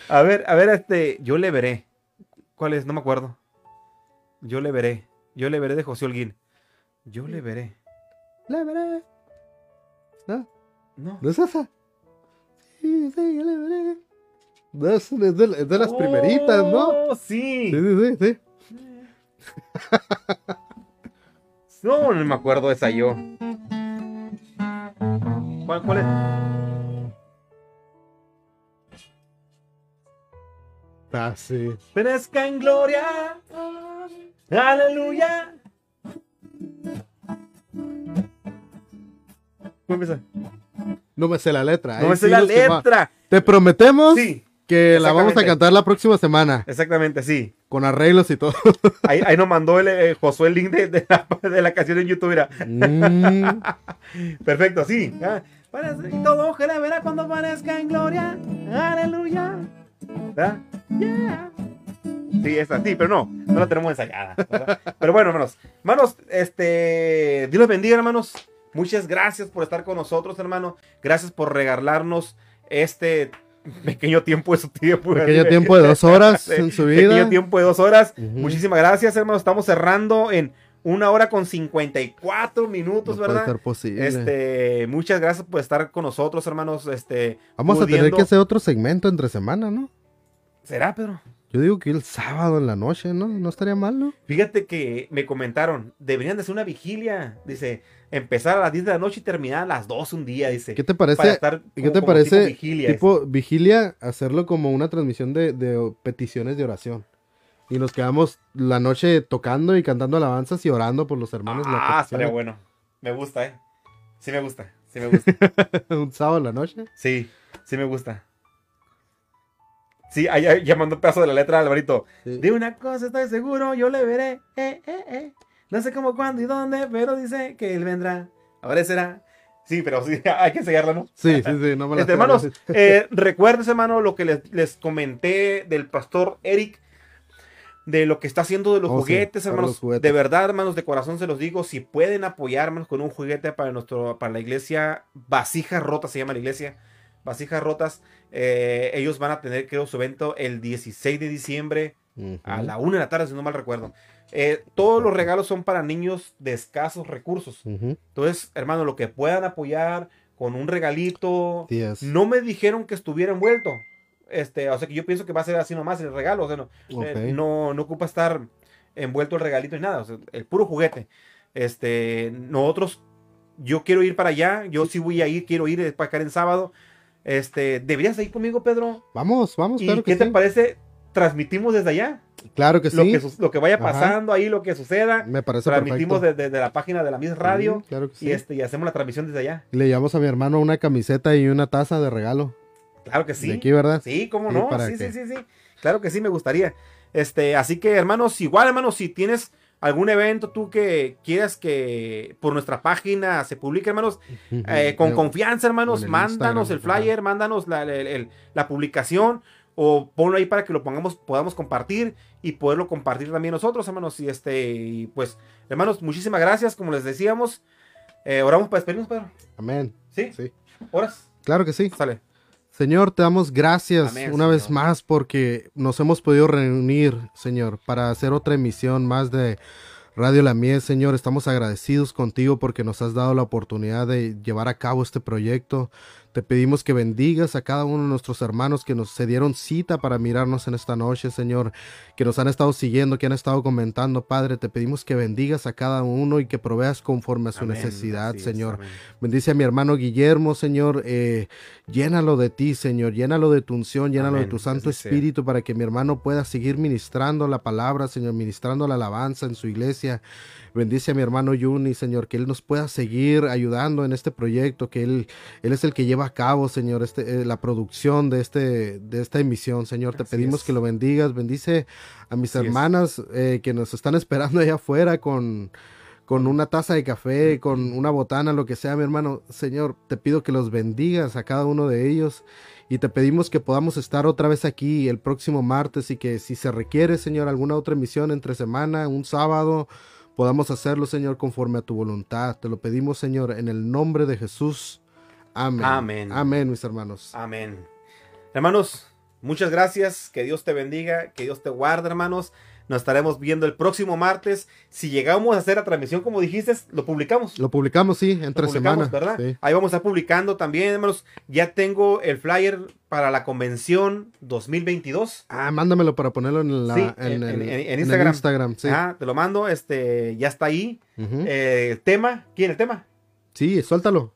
a ver, a ver, este, yo le veré. ¿Cuál es? No me acuerdo. Yo le veré. Yo le veré de José Holguín. Yo le veré. Le veré. ¿No? No. ¿No es esa? Es, de, las primeritas, ¿no? Oh, sí. Sí, sí, sí. no, no me acuerdo esa yo. ¿Cuál, cuál es? Ah, sí. Perezca en gloria. Aleluya. ¿Cómo empieza? No me sé la letra. No me sé la letra. Te prometemos sí. Que la vamos a cantar la próxima semana. Exactamente, sí. Con arreglos y todo. Ahí, ahí nos mandó el, eh, Josué el link de, la, canción en YouTube, mira. Mm. Perfecto, sí. Y todo ojalá verá cuando aparezca en gloria. Aleluya. ¿verdad? Yeah. Sí, es así, pero no, no la tenemos ensayada. Pero bueno, hermanos, hermanos, este, Dios los bendiga, hermanos. Muchas gracias por estar con nosotros, hermano. Gracias por regalarnos este pequeño tiempo de su tiempo. Pequeño tiempo de dos horas en su vida. Pequeño tiempo de dos horas. Muchísimas gracias, hermano. Estamos cerrando en una hora con 54 minutos, ¿verdad? Puede ser posible. Este, muchas gracias por estar con nosotros, hermanos. Este, Vamos a tener que hacer otro segmento entre semana, ¿no? ¿Será, Pedro? Yo digo que el sábado en la noche, ¿no? No estaría mal, ¿no? Fíjate que me comentaron, deberían de hacer una vigilia. Dice, empezar a las 10 de la noche y terminar a las 2 un día, dice. ¿Qué te parece? ¿Qué te parece? Tipo vigilia, tipo vigilia, hacerlo como una transmisión de, peticiones de oración. Y nos quedamos la noche tocando y cantando alabanzas y orando por los hermanos. Ah, estaría bueno. Me gusta, ¿eh? Sí me gusta, sí me gusta. ¿Un sábado en la noche? Sí, sí me gusta. Sí, ahí, ya mandó pedazo de la letra Alvarito. De una cosa estoy seguro, yo le veré. Eh, eh, eh. No sé cómo, cuándo y dónde, pero dice que él vendrá. Ahora será. Sí, pero sí, hay que enseñarla, ¿no? Sí, sí, sí, no me la este, Hermanos, eh, recuerdes, hermano, lo que les, comenté del pastor Eric, de lo que está haciendo de los oh, juguetes, hermanos. De verdad, hermanos, de corazón se los digo, si pueden apoyarnos con un juguete para, nuestro, para la iglesia, Vasijas Rotas se llama la iglesia, Vasijas Rotas, eh, ellos van a tener, creo, su evento el 16 de diciembre a la 1 de la tarde, si no mal recuerdo. Eh, todos los regalos son para niños de escasos recursos. Entonces, hermano, lo que puedan apoyar con un regalito. No me dijeron que estuviera envuelto. Este, o sea que yo pienso que va a ser así nomás el regalo. O sea, no, eh, no, ocupa estar envuelto el regalito y nada. O sea, el puro juguete. Este, nosotros, yo quiero ir para allá. Yo sí voy a ir, quiero ir para acá en sábado. Este, ¿deberías ir conmigo, Pedro? Vamos, vamos, ¿Y qué te parece? Transmitimos desde allá. Claro que sí. Lo que, vaya pasando ahí, lo que suceda. Me parece Transmitimos desde, la página de la Miss Radio. claro que sí. Y, este, y hacemos la transmisión desde allá. Le llevamos a mi hermano una camiseta y una taza de regalo. Claro que sí. De aquí, ¿verdad? Sí, cómo no. Sí, sí, sí, sí. Claro que sí, me gustaría. Este, así que, hermanos, igual, hermanos, si tienes algún evento tú que quieras que por nuestra página se publique, hermanos, eh, con confianza, hermanos, mándanos el flyer, mándanos la, publicación o ponlo ahí para que lo pongamos, podamos compartir y poderlo compartir también nosotros, hermanos. Y este, y pues, hermanos, muchísimas gracias, como les decíamos. Eh, oramos para despedirnos, Pedro. Amén. ¿Sí? Sí. ¿Horas? Claro que sí. Sale. Señor, te damos gracias una vez más porque nos hemos podido reunir, Señor, para hacer otra emisión más de Radio La Mies, Señor. Estamos agradecidos contigo porque nos has dado la oportunidad de llevar a cabo este proyecto. Te pedimos que bendigas a cada uno de nuestros hermanos que nos se dieron cita para mirarnos en esta noche, Señor, que nos han estado siguiendo, que han estado comentando, Padre. Te pedimos que bendigas a cada uno y que proveas conforme a su necesidad, Señor. Bendice a mi hermano Guillermo, Señor. Eh, llénalo de ti, Señor. Llénalo de tu unción, llénalo de tu Santo Espíritu para que mi hermano pueda seguir ministrando la palabra, Señor, ministrando la alabanza en su iglesia. Bendice a mi hermano Yuni, Señor, que él nos pueda seguir ayudando en este proyecto, que él, él es el que lleva a cabo, Señor, este, eh, la producción de, este, de esta emisión, Señor. Te pedimos que lo bendigas. Bendice a mis hermanas eh, que nos están esperando allá afuera con con una taza de café, con una botana, lo que sea, mi hermano. Señor, te pido que los bendigas a cada uno de ellos y te pedimos que podamos estar otra vez aquí el próximo martes y que si se requiere, Señor, alguna otra emisión entre semana, un sábado, podamos hacerlo, Señor, conforme a tu voluntad. Te lo pedimos, Señor, en el nombre de Jesús. Amén. Amén. Amén, mis hermanos. Amén. Hermanos, muchas gracias. Que Dios te bendiga, que Dios te guarde, hermanos. Nos estaremos viendo el próximo martes. Si llegamos a hacer la transmisión, como dijiste, lo publicamos. Lo publicamos, sí, entre semanas. ¿verdad? Ahí vamos a estar publicando también, hermanos. Ya tengo el flyer para la convención 2022. Ah, mándamelo para ponerlo en, la, en, Instagram. sí. Ah, te lo mando, este, ya está ahí. Eh, tema, ¿quién el tema? Sí, suéltalo.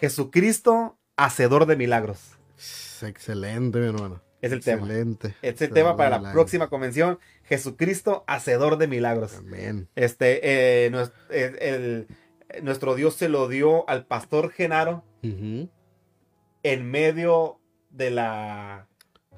Jesucristo, hacedor de milagros. Excelente, mi hermano. Es el tema. Excelente. Es el tema para la próxima convención. Jesucristo, hacedor de milagros. Amén. Este, eh, eh, nuestro, Dios se lo dio al pastor Genaro en medio de la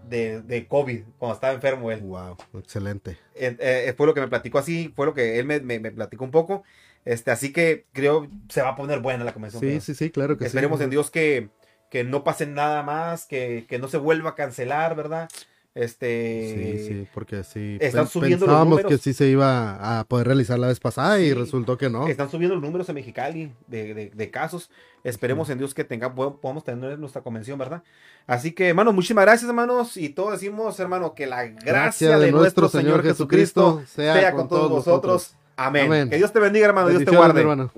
de, de, COVID, cuando estaba enfermo él. Wow, excelente. Eh, fue lo que me platicó así, fue lo que él me, me, platicó un poco. Este, así que creo se va a poner buena la convención. Sí, sí, sí, claro que Esperemos sí. en Dios que que no pase nada más, que, que no se vuelva a cancelar, ¿verdad? Este. Sí, sí, porque sí. Están subiendo los números. que sí se iba a poder realizar la vez pasada y resultó que no. Están subiendo los números en Mexicali de, de, casos. Esperemos en Dios que tenga, podamos tener nuestra convención, ¿verdad? Así que, hermanos, muchísimas gracias, hermanos. Y todos decimos, hermano, que la gracia, de, nuestro Señor, Jesucristo, sea, con, todos vosotros. Amén. Que Dios te bendiga, hermano. Dios te guarde. Hermano.